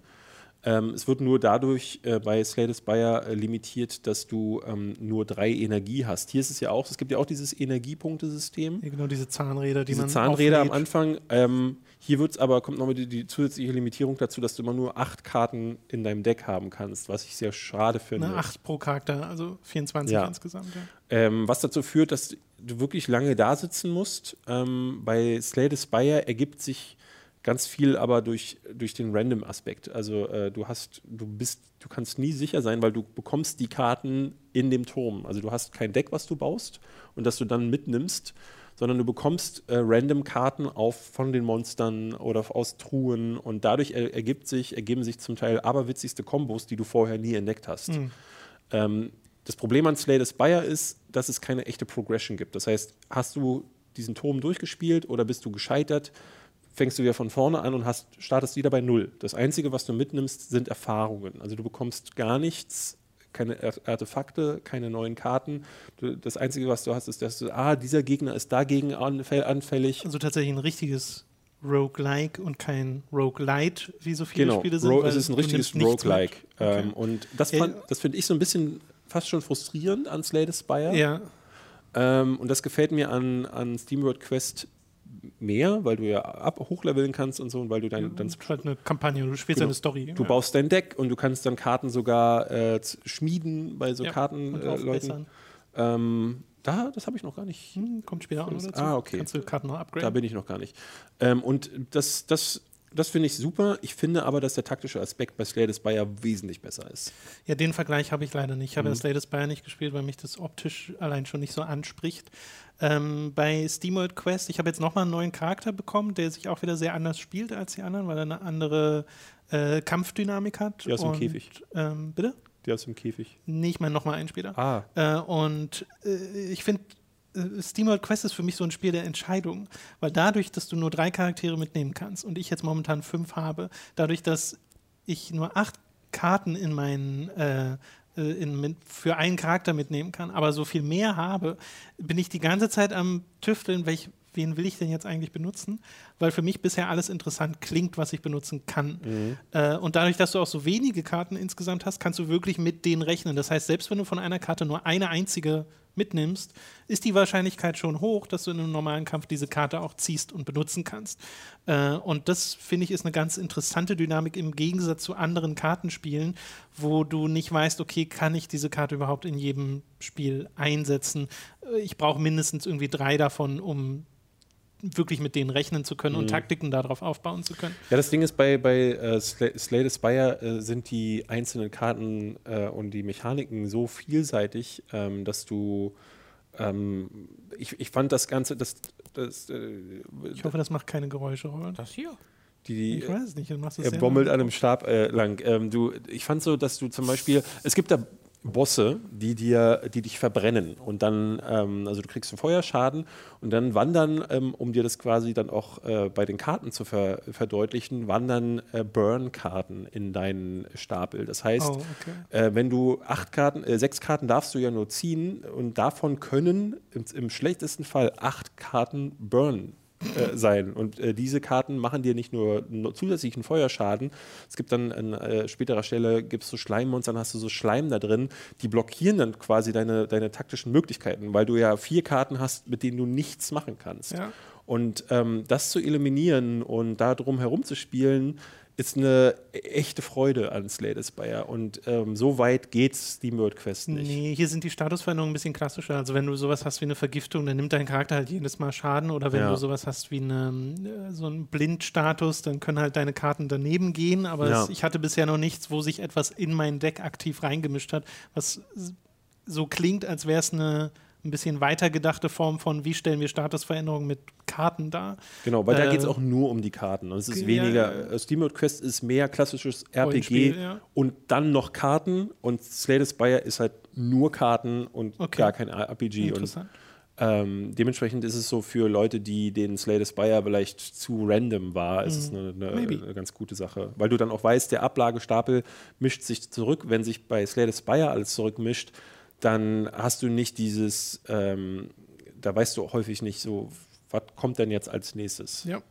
Ähm, es wird nur dadurch äh, bei Slay the Spire äh, limitiert, dass du ähm, nur drei Energie hast. Hier ist es ja auch, es gibt ja auch dieses Energiepunktesystem. Ja, genau, diese Zahnräder, die Diese man Zahnräder am auflädt. Anfang. Ähm, hier wird's aber, kommt noch die, die zusätzliche Limitierung dazu, dass du immer nur acht Karten in deinem Deck haben kannst, was ich sehr schade finde. Ne, 8 pro Charakter, also 24 Ja. insgesamt. Ja. Ähm, was dazu führt, dass du wirklich lange da sitzen musst. Ähm, bei Slay the Spire ergibt sich ganz viel aber durch, durch den Random-Aspekt. Also äh, du hast, du bist, du kannst nie sicher sein, weil du bekommst die Karten in dem Turm. Also du hast kein Deck, was du baust und das du dann mitnimmst, sondern du bekommst äh, random Karten auf von den Monstern oder aus Truhen und dadurch er, ergibt sich, ergeben sich zum Teil aberwitzigste Kombos, die du vorher nie entdeckt hast. Ähm, das Problem an Slay the Spire ist, dass es keine echte Progression gibt. Das heißt, hast du diesen Turm durchgespielt oder bist du gescheitert, fängst du wieder von vorne an und hast, startest wieder bei Null. Das Einzige, was du mitnimmst, sind Erfahrungen. Also du bekommst gar nichts, keine Ar- Artefakte, keine neuen Karten. Du, das Einzige, was du hast, ist, dass du, ah, dieser Gegner ist dagegen anfäll anfällig. Also tatsächlich ein richtiges Roguelike und kein Roguelite, wie so viele Genau, Spiele sind. Weil es ist ein richtiges Roguelike. Okay. Ähm, und das, Ja, fand- das finde ich so ein bisschen fast schon frustrierend an Slay the Spire. Ja, Ähm, und das gefällt mir an, an SteamWorld Quest mehr, weil du ja ab hochleveln kannst und so und weil du dann das ist halt eine Kampagne, du spielst Genau. eine Story. du ja. baust dein Deck und du kannst dann Karten sogar äh, schmieden bei so Ja, Karten und äh. Ähm, da, das habe ich noch gar nicht. Hm, kommt später auch noch dazu. Ah, okay. Kannst du Karten noch Da upgraden. bin ich noch gar nicht. Ähm, und das, das, das finde ich super. Ich finde aber, dass der taktische Aspekt bei Slay the Spire wesentlich besser ist. Ja, den Vergleich habe ich leider nicht. Ich habe Mhm. das Latest Spire nicht gespielt, weil mich das optisch allein schon nicht so anspricht. Ähm, bei SteamWorld Quest, ich habe jetzt nochmal einen neuen Charakter bekommen, der sich auch wieder sehr anders spielt als die anderen, weil er eine andere äh, Kampfdynamik hat. Der ist im Und, Käfig. Ähm, bitte? Der ist im Käfig. Nee, ich meine nochmal einen Spieler. Ah, Äh, und äh, ich finde, SteamWorld Quest ist für mich so ein Spiel der Entscheidung, weil dadurch, dass du nur drei Charaktere mitnehmen kannst und ich jetzt momentan fünf habe, dadurch, dass ich nur acht Karten in meinen äh, äh, in, mit, für einen Charakter mitnehmen kann, aber so viel mehr habe, bin ich die ganze Zeit am Tüfteln, welch, wen will ich denn jetzt eigentlich benutzen? Weil für mich bisher alles interessant klingt, was ich benutzen kann. Äh, und dadurch, dass du auch so wenige Karten insgesamt hast, kannst du wirklich mit denen rechnen. Das heißt, selbst wenn du von einer Karte nur eine einzige mitnimmst, ist die Wahrscheinlichkeit schon hoch, dass du in einem normalen Kampf diese Karte auch ziehst und benutzen kannst. Äh, und das finde ich ist eine ganz interessante Dynamik im Gegensatz zu anderen Kartenspielen, wo du nicht weißt, okay, kann ich diese Karte überhaupt in jedem Spiel einsetzen? Äh, Ich brauche mindestens irgendwie drei davon, um wirklich mit denen rechnen zu können und Taktiken darauf aufbauen zu können. Ja, das Ding ist, bei, bei äh, Slay, the Spire äh, sind die einzelnen Karten äh, und die Mechaniken so vielseitig, ähm, dass du. Ähm, ich, ich fand das Ganze, das, das, äh, Ich hoffe, das macht keine Geräusche, Robert. Das hier. die, Ich weiß es nicht. Du machst es er bommelt an einem Stab äh, lang. Ähm, du, ich fand so, dass du zum Beispiel, es gibt da Bosse, die dir, die dich verbrennen und dann, ähm, also du kriegst einen Feuerschaden und dann wandern, ähm, um dir das quasi dann auch äh, bei den Karten zu ver verdeutlichen, wandern äh, Burn-Karten in deinen Stapel. Das heißt, Oh, okay. äh, wenn du acht Karten, äh, sechs Karten darfst du ja nur ziehen und davon können im, im schlechtesten Fall acht Karten Burn äh, sein. Und äh, diese Karten machen dir nicht nur, nur zusätzlichen Feuerschaden. Es gibt dann an äh, späterer Stelle gibt's so Schleimmonster, dann hast du so Schleim da drin, die blockieren dann quasi deine, deine taktischen Möglichkeiten, weil du ja vier Karten hast, mit denen du nichts machen kannst. Ja. Und ähm, das zu eliminieren und da drum herum zu spielen, ist eine echte Freude an Slay the Spire. Und ähm, so weit geht SteamWorld Quest nicht. Nee, hier sind die Statusveränderungen ein bisschen klassischer. Also wenn du sowas hast wie eine Vergiftung, dann nimmt dein Charakter halt jedes Mal Schaden. Oder wenn Ja. du sowas hast wie eine, äh, so einen Blindstatus, dann können halt deine Karten daneben gehen. Aber Ja. es, ich hatte bisher noch nichts, wo sich etwas in mein Deck aktiv reingemischt hat, was so klingt, als wäre es eine ein bisschen weitergedachte Form von, wie stellen wir Statusveränderungen mit Karten dar. Genau, weil da Äh, geht es auch nur um die Karten. Und es ist ja, weniger, ja. äh, SteamWorld Quest ist mehr klassisches RPG ja. und dann noch Karten und Slay the Spire ist halt nur Karten und Okay. gar kein RPG. Und Interessant. Ähm, dementsprechend ist es so für Leute, die den Slay the Spire vielleicht zu random war, ist es eine, eine, eine, ganz gute Sache. Weil du dann auch weißt, der Ablagestapel mischt sich zurück. Wenn sich bei Slay the Spire alles zurückmischt, dann hast du nicht dieses, ähm, da weißt du häufig nicht so, was kommt denn jetzt als nächstes. Ja.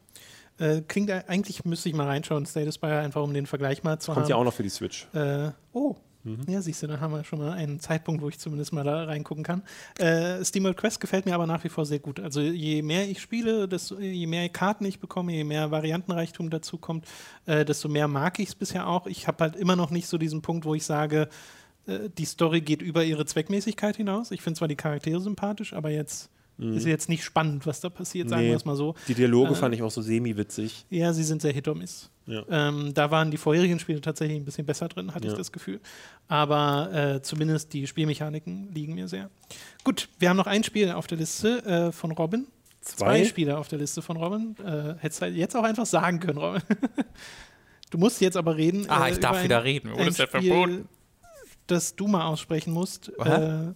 Äh, klingt eigentlich, müsste ich mal reinschauen, the Spire, einfach um den Vergleich mal zu kommt haben. Kommt ja auch noch für die Switch. Äh, oh, Mhm. Ja, siehst du, dann haben wir schon mal einen Zeitpunkt, wo ich zumindest mal da reingucken kann. Äh, SteamWorld Quest gefällt mir aber nach wie vor sehr gut. Also je mehr ich spiele, desto, je mehr Karten ich bekomme, je mehr Variantenreichtum dazu kommt, äh, desto mehr mag ich es bisher auch. Ich habe halt immer noch nicht so diesen Punkt, wo ich sage, äh, die Story geht über ihre Zweckmäßigkeit hinaus. Ich finde zwar die Charaktere sympathisch, aber jetzt Mhm. Ist jetzt nicht spannend, was da passiert, sagen nee. wir es mal so. Die Dialoge äh, fand ich auch so semi-witzig. Ja, sie sind sehr hit or miss. Ja. Ähm, da waren die vorherigen Spiele tatsächlich ein bisschen besser drin, hatte ja. ich das Gefühl. Aber äh, zumindest die Spielmechaniken liegen mir sehr. Gut, wir haben noch ein Spiel auf der Liste äh, von Robin. Zwei? Zwei Spiele auf der Liste von Robin. Äh, hättest du jetzt auch einfach sagen können, Robin. du musst jetzt aber reden. Ah, ich darf wieder reden. Wurde es ja verboten. Das du mal aussprechen musst. Äh,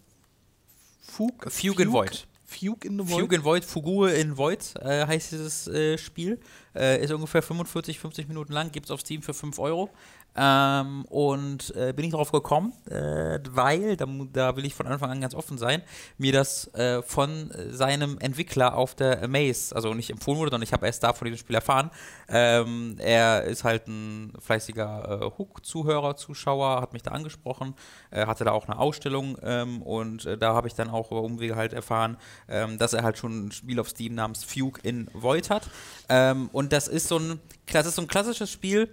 Fug, Fugue in Void. Fugue in the Void. Fugue in Void, Fugue in Void äh, heißt dieses äh, Spiel. Äh, ist ungefähr 45, 50 Minuten lang, gibt es auf Steam für 5 Euro. Ähm, und äh, bin ich darauf gekommen, äh, weil, da, da, will ich von Anfang an ganz offen sein, mir das äh, von seinem Entwickler auf der Amaze, also nicht empfohlen wurde, sondern ich habe erst da von diesem Spiel erfahren. Ähm, er ist halt ein fleißiger äh, Hook-Zuhörer, Zuschauer, hat mich da angesprochen, äh, hatte da auch eine Ausstellung ähm, und äh, da habe ich dann auch über Umwege halt erfahren, ähm, dass er halt schon ein Spiel auf Steam namens Fugue in Void hat. Ähm, und das ist so ein, das ist so ein klassisches Spiel,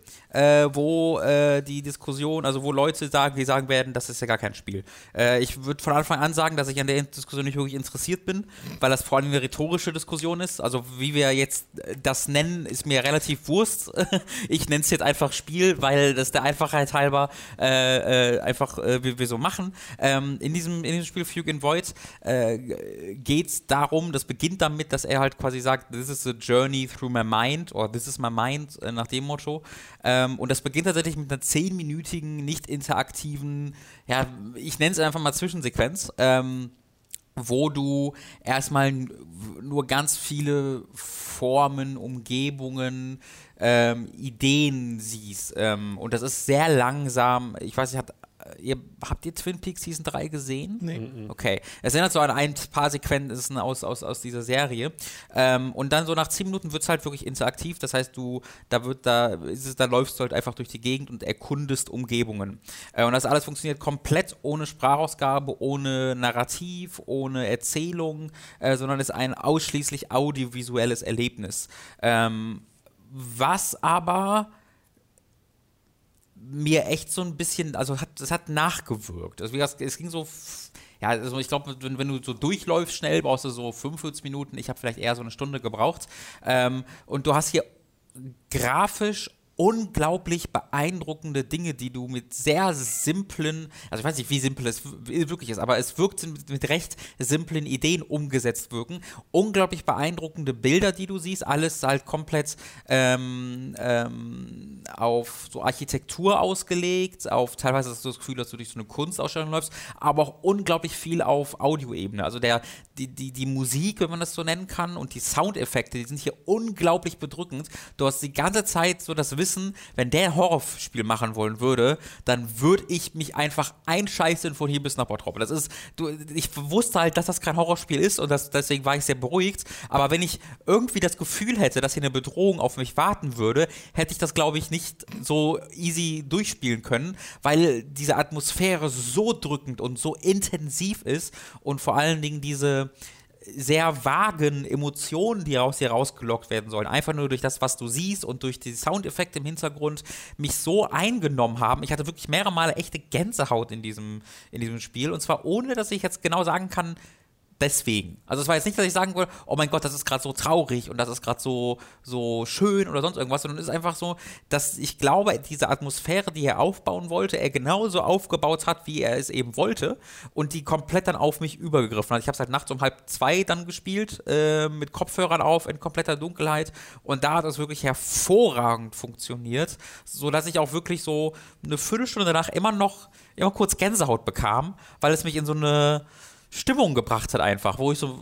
wo äh, die Diskussion, also wo Leute sagen, die sagen werden, das ist ja gar kein Spiel. Äh, ich würde von Anfang an sagen, dass ich an der Diskussion nicht wirklich interessiert bin, weil das vor allem eine rhetorische Diskussion ist. Also wie wir jetzt das nennen, ist mir relativ Wurst. ich nenne es jetzt einfach Spiel, weil das der Einfachheit halber äh, äh einfach äh, wir, wir, so machen. Ähm, in, diesem, in diesem Spiel Fugue in Void äh, geht es darum, das beginnt damit, dass er halt quasi sagt, this is a journey through my mind or this is my mind, nach dem Motto. Ähm, und das beginnt tatsächlich mit einer zehnminütigen, nicht interaktiven, ja, ich nenne es einfach mal Zwischensequenz. Ähm, wo du erstmal nur ganz viele Formen, Umgebungen, ähm, Ideen siehst. Ähm, und das ist sehr langsam. Ich weiß, ich hat ihr, habt ihr Twin Peaks Season 3 gesehen? Nee. Mhm. Okay. Es erinnert so an ein paar Sequenzen aus, aus, aus dieser Serie. Ähm, und dann so nach 10 Minuten wird es halt wirklich interaktiv. Das heißt, du, da wird, da ist es, da läufst du halt einfach durch die Gegend und erkundest Umgebungen. Äh, und das alles funktioniert komplett ohne Sprachausgabe, ohne Narrativ, ohne Erzählung, äh, sondern ist ein ausschließlich audiovisuelles Erlebnis. Ähm, was aber mir echt so ein bisschen, also hat, das hat nachgewirkt. Also gesagt, es ging so, ja, also ich glaube, wenn, wenn, du so durchläufst schnell, brauchst du so 45 Minuten. Ich habe vielleicht eher so eine Stunde gebraucht. Ähm, und du hast hier grafisch unglaublich beeindruckende Dinge, die du mit sehr simplen, also ich weiß nicht, wie simpel es wirklich ist, aber es wirkt mit, recht simplen Ideen umgesetzt wirken. Unglaublich beeindruckende Bilder, die du siehst, alles halt komplett ähm, ähm, auf so Architektur ausgelegt, auf teilweise hast du das Gefühl, dass du durch so eine Kunstausstellung läufst, aber auch unglaublich viel auf Audioebene. Also der, die, die, die Musik, wenn man das so nennen kann, und die Soundeffekte, die sind hier unglaublich bedrückend. Du hast die ganze Zeit so das Wissen, wissen, wenn der ein Horrorspiel machen wollen würde, dann würde ich mich einfach einscheißen von hier bis nach Bottrop. Das ist, du, ich wusste halt, dass das kein Horrorspiel ist und das, deswegen war ich sehr beruhigt. Aber wenn ich irgendwie das Gefühl hätte, dass hier eine Bedrohung auf mich warten würde, hätte ich das, glaube ich, nicht so easy durchspielen können, weil diese Atmosphäre so drückend und so intensiv ist und vor allen Dingen diese, sehr vagen Emotionen, die aus dir rausgelockt werden sollen, einfach nur durch das, was du siehst und durch die Soundeffekte im Hintergrund mich so eingenommen haben. Ich hatte wirklich mehrere Male echte Gänsehaut in diesem, in diesem Spiel und zwar ohne, dass ich jetzt genau sagen kann, deswegen. Also es war jetzt nicht, dass ich sagen würde, oh mein Gott, das ist gerade so traurig und das ist gerade so, so schön oder sonst irgendwas, sondern es ist einfach so, dass ich glaube, diese Atmosphäre, die er aufbauen wollte, er genauso aufgebaut hat, wie er es eben wollte und die komplett dann auf mich übergegriffen hat. Ich habe es halt nachts um halb zwei dann gespielt, äh, mit Kopfhörern auf, in kompletter Dunkelheit und da hat es wirklich hervorragend funktioniert, sodass ich auch wirklich so eine Viertelstunde danach immer noch, immer kurz Gänsehaut bekam, weil es mich in so eine Stimmung gebracht hat einfach, wo ich so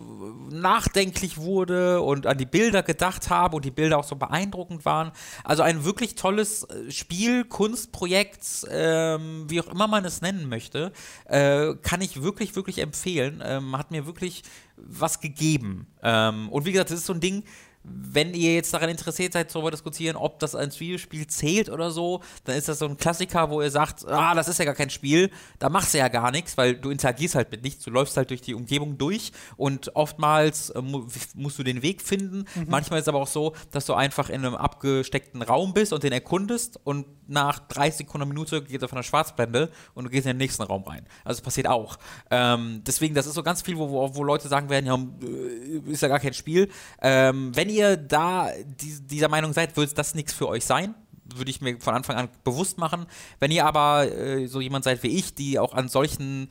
nachdenklich wurde und an die Bilder gedacht habe und die Bilder auch so beeindruckend waren. Also ein wirklich tolles äh, Spiel, Kunstprojekt, ähm, wie auch immer man es nennen möchte, äh, kann ich wirklich, wirklich empfehlen. Ähm, hat mir wirklich was gegeben. Ähm, und wie gesagt, das ist so ein Ding, wenn ihr jetzt daran interessiert seid, darüber diskutieren, ob das ein Videospiel zählt oder so, dann ist das so ein Klassiker, wo ihr sagt, ah, das ist ja gar kein Spiel, da machst du ja gar nichts, weil du interagierst halt mit nichts, du läufst halt durch die Umgebung durch und oftmals äh, mu musst du den Weg finden. Mhm. Manchmal ist es aber auch so, dass du einfach in einem abgesteckten Raum bist und den erkundest und nach 30 Sekunden, eine Minute geht von der Schwarzblende und du gehst in den nächsten Raum rein. Also das passiert auch. Ähm, deswegen, das ist so ganz viel, wo, wo, wo Leute sagen werden, ja, äh, ist ja gar kein Spiel. Ähm, wenn ihr da die, dieser Meinung seid, wird das nichts für euch sein würde ich mir von Anfang an bewusst machen. Wenn ihr aber äh, so jemand seid wie ich, die auch an solchen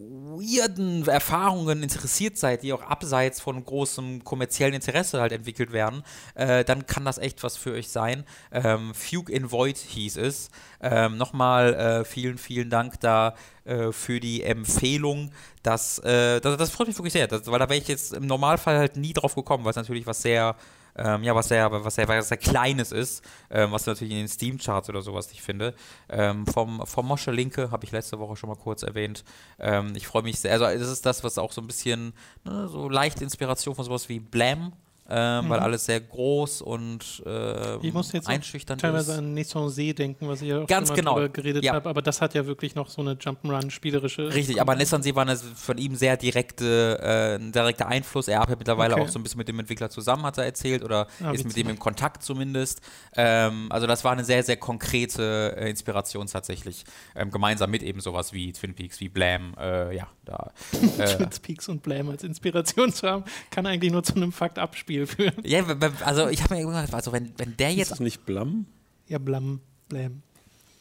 weirden Erfahrungen interessiert seid, die auch abseits von großem kommerziellen Interesse halt entwickelt werden, äh, dann kann das echt was für euch sein. Ähm, Fugue in Void hieß es. Ähm, Nochmal äh, vielen, vielen Dank da äh, für die Empfehlung. Das, äh, das, das, freut mich wirklich sehr, das, weil da wäre ich jetzt im Normalfall halt nie drauf gekommen, weil es natürlich was sehr ähm, ja, was sehr, was sehr, was sehr Kleines ist, ähm, was natürlich in den Steam-Charts oder sowas nicht finde. Ähm, vom, vom Mosche Linke habe ich letzte Woche schon mal kurz erwähnt. Ähm, ich freue mich sehr, also das ist das, was auch so ein bisschen ne, so leicht Inspiration von sowas wie Blam ähm, mhm. weil alles sehr groß und äh, ich muss jetzt einschüchternd teilweise ist. an Nesson-See denken, was ich ja auch Ganz schon mal genau. geredet ja. habe, aber das hat ja wirklich noch so eine Jump'n'Run-spielerische. Richtig, aber Nesson-See war eine, von ihm sehr direkte, äh, direkter Einfluss. Er arbeitet mittlerweile okay. auch so ein bisschen mit dem Entwickler zusammen, hat er erzählt, oder ah, ist mit dem im Kontakt zumindest. Ähm, also das war eine sehr, sehr konkrete äh, Inspiration tatsächlich. Ähm, gemeinsam mit eben sowas wie Twin Peaks, wie Blam, äh, ja, da. Äh, Twin Peaks und Blam als Inspiration zu haben, kann eigentlich nur zu einem Fakt abspielen. Spiel führen. Ja, also ich habe mir gedacht, also wenn, wenn der jetzt. Ist das nicht Blam? Ja, Blam. Blam.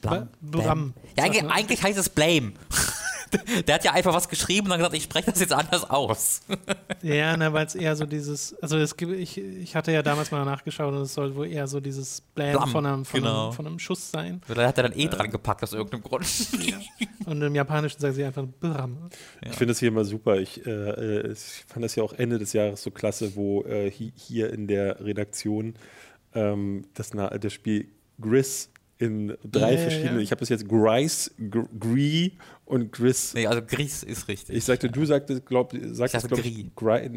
Blam. Blam. Ja, eigentlich, eigentlich heißt es Blame. Der hat ja einfach was geschrieben und dann gesagt, ich spreche das jetzt anders aus. Ja, ne, weil es eher so dieses, also es gibt, ich, ich hatte ja damals mal nachgeschaut und es soll wohl eher so dieses Blam, Blam von, einem, von, genau. einem, von, einem, Schuss sein. Da hat er dann eh äh, dran gepackt aus irgendeinem Grund. Ja. Und im Japanischen sagen sie einfach Blam. Ja. Ich finde das hier immer super. Ich, äh, äh, ich, fand das ja auch Ende des Jahres so klasse, wo äh, hier in der Redaktion ähm, das, das Spiel Gris in drei ja, verschiedene. Ja. Ich habe das jetzt Grice, Gree und Gris. Nee, also Gris ist richtig. Ich sagte, du sagtest, glaub, sagtest, ich glaub, Gris.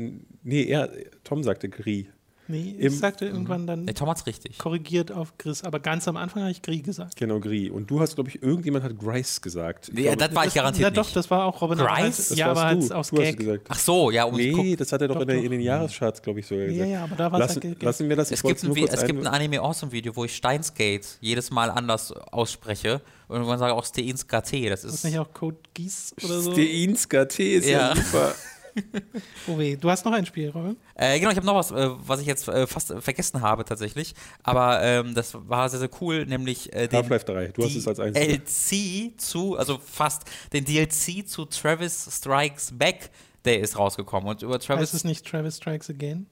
Nee, er, Tom sagte Gris. Nee, ich sagte irgendwann dann. Der Tom hat's richtig. Korrigiert auf Gris, aber ganz am Anfang habe ich Gris gesagt. Genau, Gris. Und du hast, glaube ich, irgendjemand hat Grice gesagt. Nee, glaube, das war ich garantiert. Ja, doch, das war auch Robin Grice? Das ja, aber halt aus du Gag. Gesagt. Ach so, ja. Um nee, das hat er doch, doch, in, der, in, den Jahrescharts, glaube ich, sogar gesagt. Ja, ja, aber da war es lassen, lassen wir das. Es, gibt ein, es gibt ein Anime Awesome Video, wo ich Steinsgate jedes Mal anders ausspreche. Und man sagt auch Steinska T. Das ist, ist nicht auch Code Gies oder so? Steinska T ist ja, ja super. oh weh, du hast noch ein Spiel, Robin? Äh, genau, ich habe noch was, äh, was ich jetzt äh, fast vergessen habe tatsächlich. Aber ähm, das war sehr, sehr cool, nämlich äh, den Half-Life 3. Du hast es als DLC zu, also fast den DLC zu Travis Strikes Back, der ist rausgekommen. Und über Travis. Heißt es nicht Travis Strikes Again?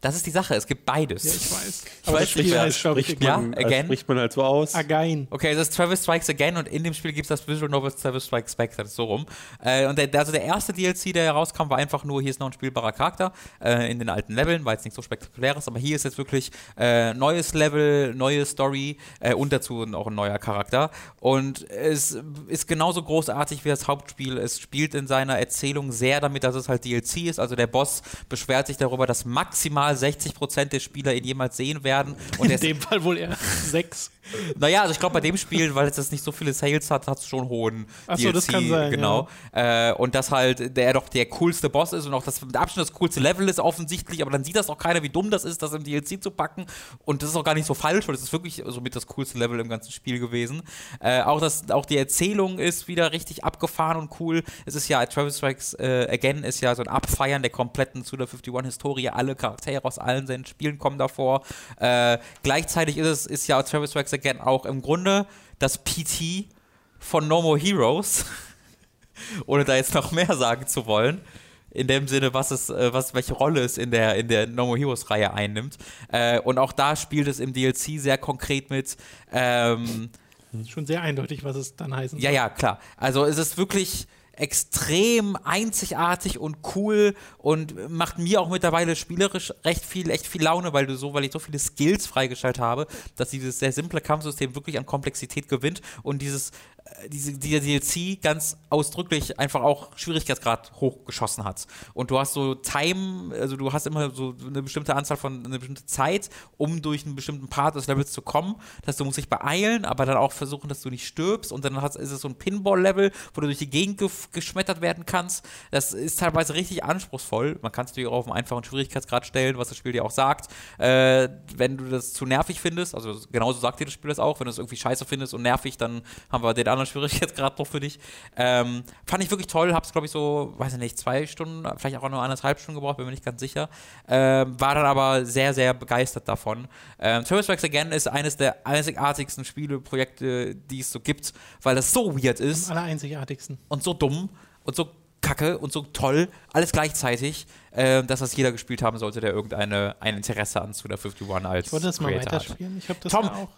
Das ist die Sache, es gibt beides. Ja, ich weiß. Ich Aber weiß, spricht, man, spricht, man, ja, again. spricht man halt so aus. Again. Okay, das ist Travis Strikes Again und in dem Spiel gibt es das Visual Novel Travis Strikes Back, das ist so rum. Äh, und der, also der erste DLC, der herauskam, war einfach nur, hier ist noch ein spielbarer Charakter äh, in den alten Leveln, war jetzt nicht so spektakuläres, aber hier ist jetzt wirklich äh, neues Level, neue Story äh, und dazu auch ein neuer Charakter. Und es ist genauso großartig wie das Hauptspiel. Es spielt in seiner Erzählung sehr damit, dass es halt DLC ist. Also der Boss beschwert sich darüber, dass maximal maximal 60 Prozent der Spieler ihn jemals sehen werden. Und In dem Fall wohl eher sechs. Naja, also ich glaube bei dem Spiel, weil es jetzt nicht so viele Sales hat, hat es schon hohen Ach so, DLC, das kann sein, genau. Ja. Äh, und dass halt der doch der coolste Boss ist und auch das mit Abstand das coolste Level ist offensichtlich, aber dann sieht das auch keiner, wie dumm das ist, das im DLC zu packen. Und das ist auch gar nicht so falsch, weil das ist wirklich somit das coolste Level im ganzen Spiel gewesen. Äh, auch, das, auch die Erzählung ist wieder richtig abgefahren und cool. Es ist ja, Travis Strikes äh, Again ist ja so ein Abfeiern der kompletten Suda 51-Historie. Alle Charaktere aus allen seinen Spielen kommen davor. Äh, gleichzeitig ist es ist ja Travis Strikes Again auch im Grunde das PT von No More Heroes, ohne da jetzt noch mehr sagen zu wollen. In dem Sinne, was es, äh, was, welche Rolle es in der, in der No More Heroes Reihe einnimmt. Äh, und auch da spielt es im DLC sehr konkret mit. Ähm, Schon sehr eindeutig, was es dann heißen soll. Ja, ja, klar. Also es ist wirklich extrem einzigartig und cool und macht mir auch mittlerweile spielerisch recht viel, echt viel Laune, weil du so, weil ich so viele Skills freigeschaltet habe, dass dieses sehr simple Kampfsystem wirklich an Komplexität gewinnt und dieses diese, dieser DLC ganz ausdrücklich einfach auch Schwierigkeitsgrad hochgeschossen hat. Und du hast so Time, also du hast immer so eine bestimmte Anzahl von, eine bestimmte Zeit, um durch einen bestimmten Part des Levels zu kommen. Das heißt, du musst dich beeilen, aber dann auch versuchen, dass du nicht stirbst. Und dann hast, ist es so ein Pinball-Level, wo du durch die Gegend ge geschmettert werden kannst. Das ist teilweise richtig anspruchsvoll. Man kann es natürlich auch auf einen einfachen Schwierigkeitsgrad stellen, was das Spiel dir auch sagt. Äh, wenn du das zu nervig findest, also genauso sagt dir das Spiel das auch, wenn du es irgendwie scheiße findest und nervig, dann haben wir den anderen Schwierigkeitsgrad noch für dich. Ähm, fand ich wirklich toll, hab's glaube ich so, weiß ich nicht, zwei Stunden, vielleicht auch nur anderthalb Stunden gebraucht, bin mir nicht ganz sicher. Ähm, war dann aber sehr, sehr begeistert davon. Ähm, Service Tracks Again ist eines der einzigartigsten Spieleprojekte, die es so gibt, weil das so weird ist. Am allereinzigartigsten. Und so dumm und so kacke und so toll, alles gleichzeitig, äh, dass das jeder gespielt haben sollte, der irgendeine ein Interesse an Suda 51 als Ich wollte das mal Creator hat. weiterspielen. Ich habe das Tom, auch.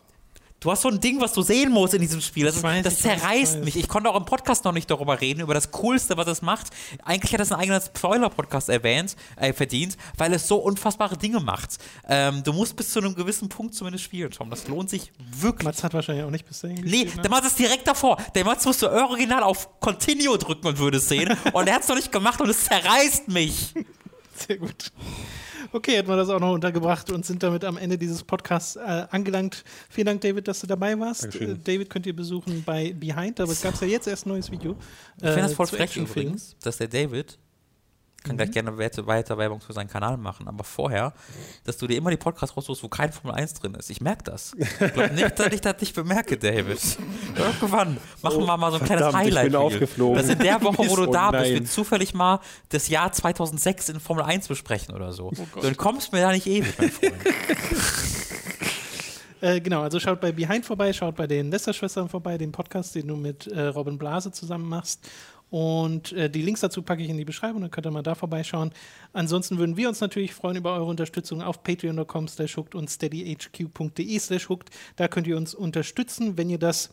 Du hast so ein Ding, was du sehen musst in diesem Spiel. Das, ist, weiß, das zerreißt weiß. mich. Ich konnte auch im Podcast noch nicht darüber reden, über das Coolste, was es macht. Eigentlich hat es einen eigenen Spoiler-Podcast erwähnt, äh, verdient, weil es so unfassbare Dinge macht. Ähm, du musst bis zu einem gewissen Punkt zumindest spielen, Tom. Das lohnt sich wirklich. Mats hat wahrscheinlich auch nicht bis dahin Nee, gespielt, ne? der Mats ist direkt davor. Der Mats musste original auf Continue drücken und würde es sehen. und er hat es noch nicht gemacht und es zerreißt mich. Sehr gut. Okay, hätten wir das auch noch untergebracht und sind damit am Ende dieses Podcasts äh, angelangt. Vielen Dank, David, dass du dabei warst. Dankeschön. Äh, David könnt ihr besuchen bei Behind, aber es gab ja jetzt erst ein neues Video. Ich finde das äh, voll frech übrigens, dass der David kann Mhm. gleich gerne weiter, Werbung für seinen Kanal machen, aber vorher, dass du dir immer die Podcasts raussuchst, wo kein Formel 1 drin ist. Ich merke das. Ich glaube nicht, dass ich das nicht bemerke, David. Irgendwann machen wir mal so ein kleines verdammt, ich Highlight. bin aufgeflogen. Dass in der Woche, wo du Oh da bist, wir zufällig mal das Jahr 2006 in Formel 1 besprechen oder so. Oh du entkommst mir da nicht ewig, mein Freund. Äh, genau, also schaut bei Behind vorbei, schaut bei den Lester-Schwestern vorbei, dem Podcast, den du mit äh, Robin Blase zusammen machst. Und äh, die Links dazu packe ich in die Beschreibung, dann könnt ihr mal da vorbeischauen. Ansonsten würden wir uns natürlich freuen über eure Unterstützung auf patreon.com slash hooked und steadyhq.de slash hooked. Da könnt ihr uns unterstützen. Wenn ihr das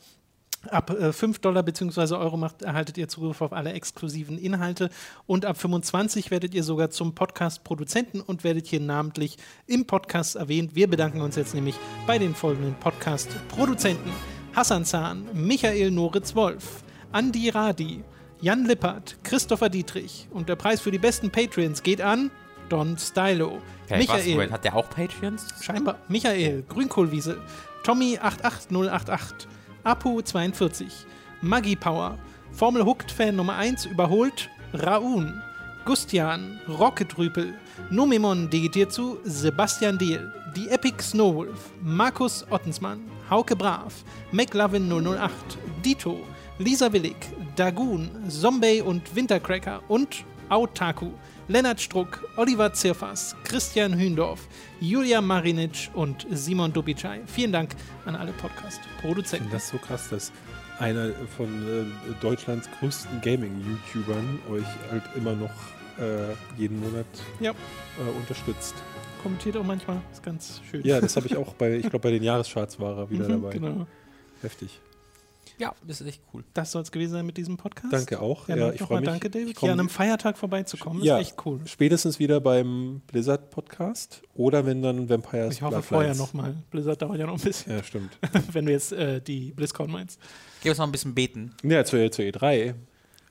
Ab äh, 5 Dollar bzw. Euro macht, erhaltet ihr Zugriff auf alle exklusiven Inhalte und ab 25 werdet ihr sogar zum Podcast-Produzenten und werdet hier namentlich im Podcast erwähnt. Wir bedanken uns jetzt nämlich bei den folgenden Podcast-Produzenten. Hassan Zahn, Michael Noritz-Wolf, Andi Radi, Jan Lippert, Christopher Dietrich und der Preis für die besten Patreons geht an Don Stylo, Okay, was, Michael, Moment, hat der auch Patreons? Scheinbar. Michael, Grünkohlwiese, Tommy 88088, Apu42, Maggie Power, Formel Hooked Fan Nummer 1 überholt, Raun, Gustian, Rocketrüpel, Numemon digitiert zu, Sebastian Dehl, die Epic Snowwolf, Markus Ottensmann, Hauke Brav, McLovin 008, Dito, Lisa Willig, Dagoon, Zombie und Wintercracker und Autaku, Lennart Struck, Oliver Zirfas, Christian Hündorf, Julia Marinic und Simon Dubicai. Vielen Dank an alle Podcast-Produzenten. Das ist so krass, dass einer von äh, Deutschlands größten Gaming-YouTubern euch halt immer noch äh, jeden Monat Ja, äh, unterstützt. kommentiert auch manchmal. Ist ganz schön. Ja, das habe ich auch bei, ich glaube, bei den Jahrescharts war er wieder Mhm, dabei. Genau. Heftig. Ja, das ist echt cool. Das soll es gewesen sein mit diesem Podcast. Danke auch. Ja, Ja, ich freue mich. danke, David. Hier an einem Feiertag vorbeizukommen, Ja. ist echt cool. spätestens wieder beim Blizzard-Podcast oder wenn dann Vampires Ich hoffe vorher nochmal. Blizzard dauert ja noch ein bisschen, Ja, stimmt. wenn du jetzt äh, die BlizzCon meinst. Gib uns noch ein bisschen beten. Ja, zur, zur E3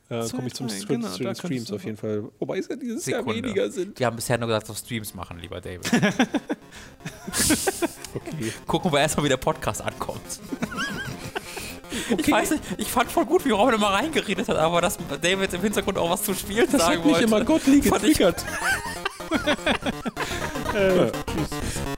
äh, komme ich zum E3, Str genau, zu den Streams auf jeden Fall. Wobei es ja dieses Jahr Sekunde. weniger sind. Wir haben bisher nur gesagt, dass wir Streams machen, lieber David. Okay. Gucken wir erstmal, wie der Podcast ankommt. Ich weiß nicht, ich fand voll gut, wie Robin immer reingeredet hat, aber dass David im Hintergrund auch was zu spielen Das sagen hat mich wollte. immer Gottlieb getriggert. Äh, tschüss.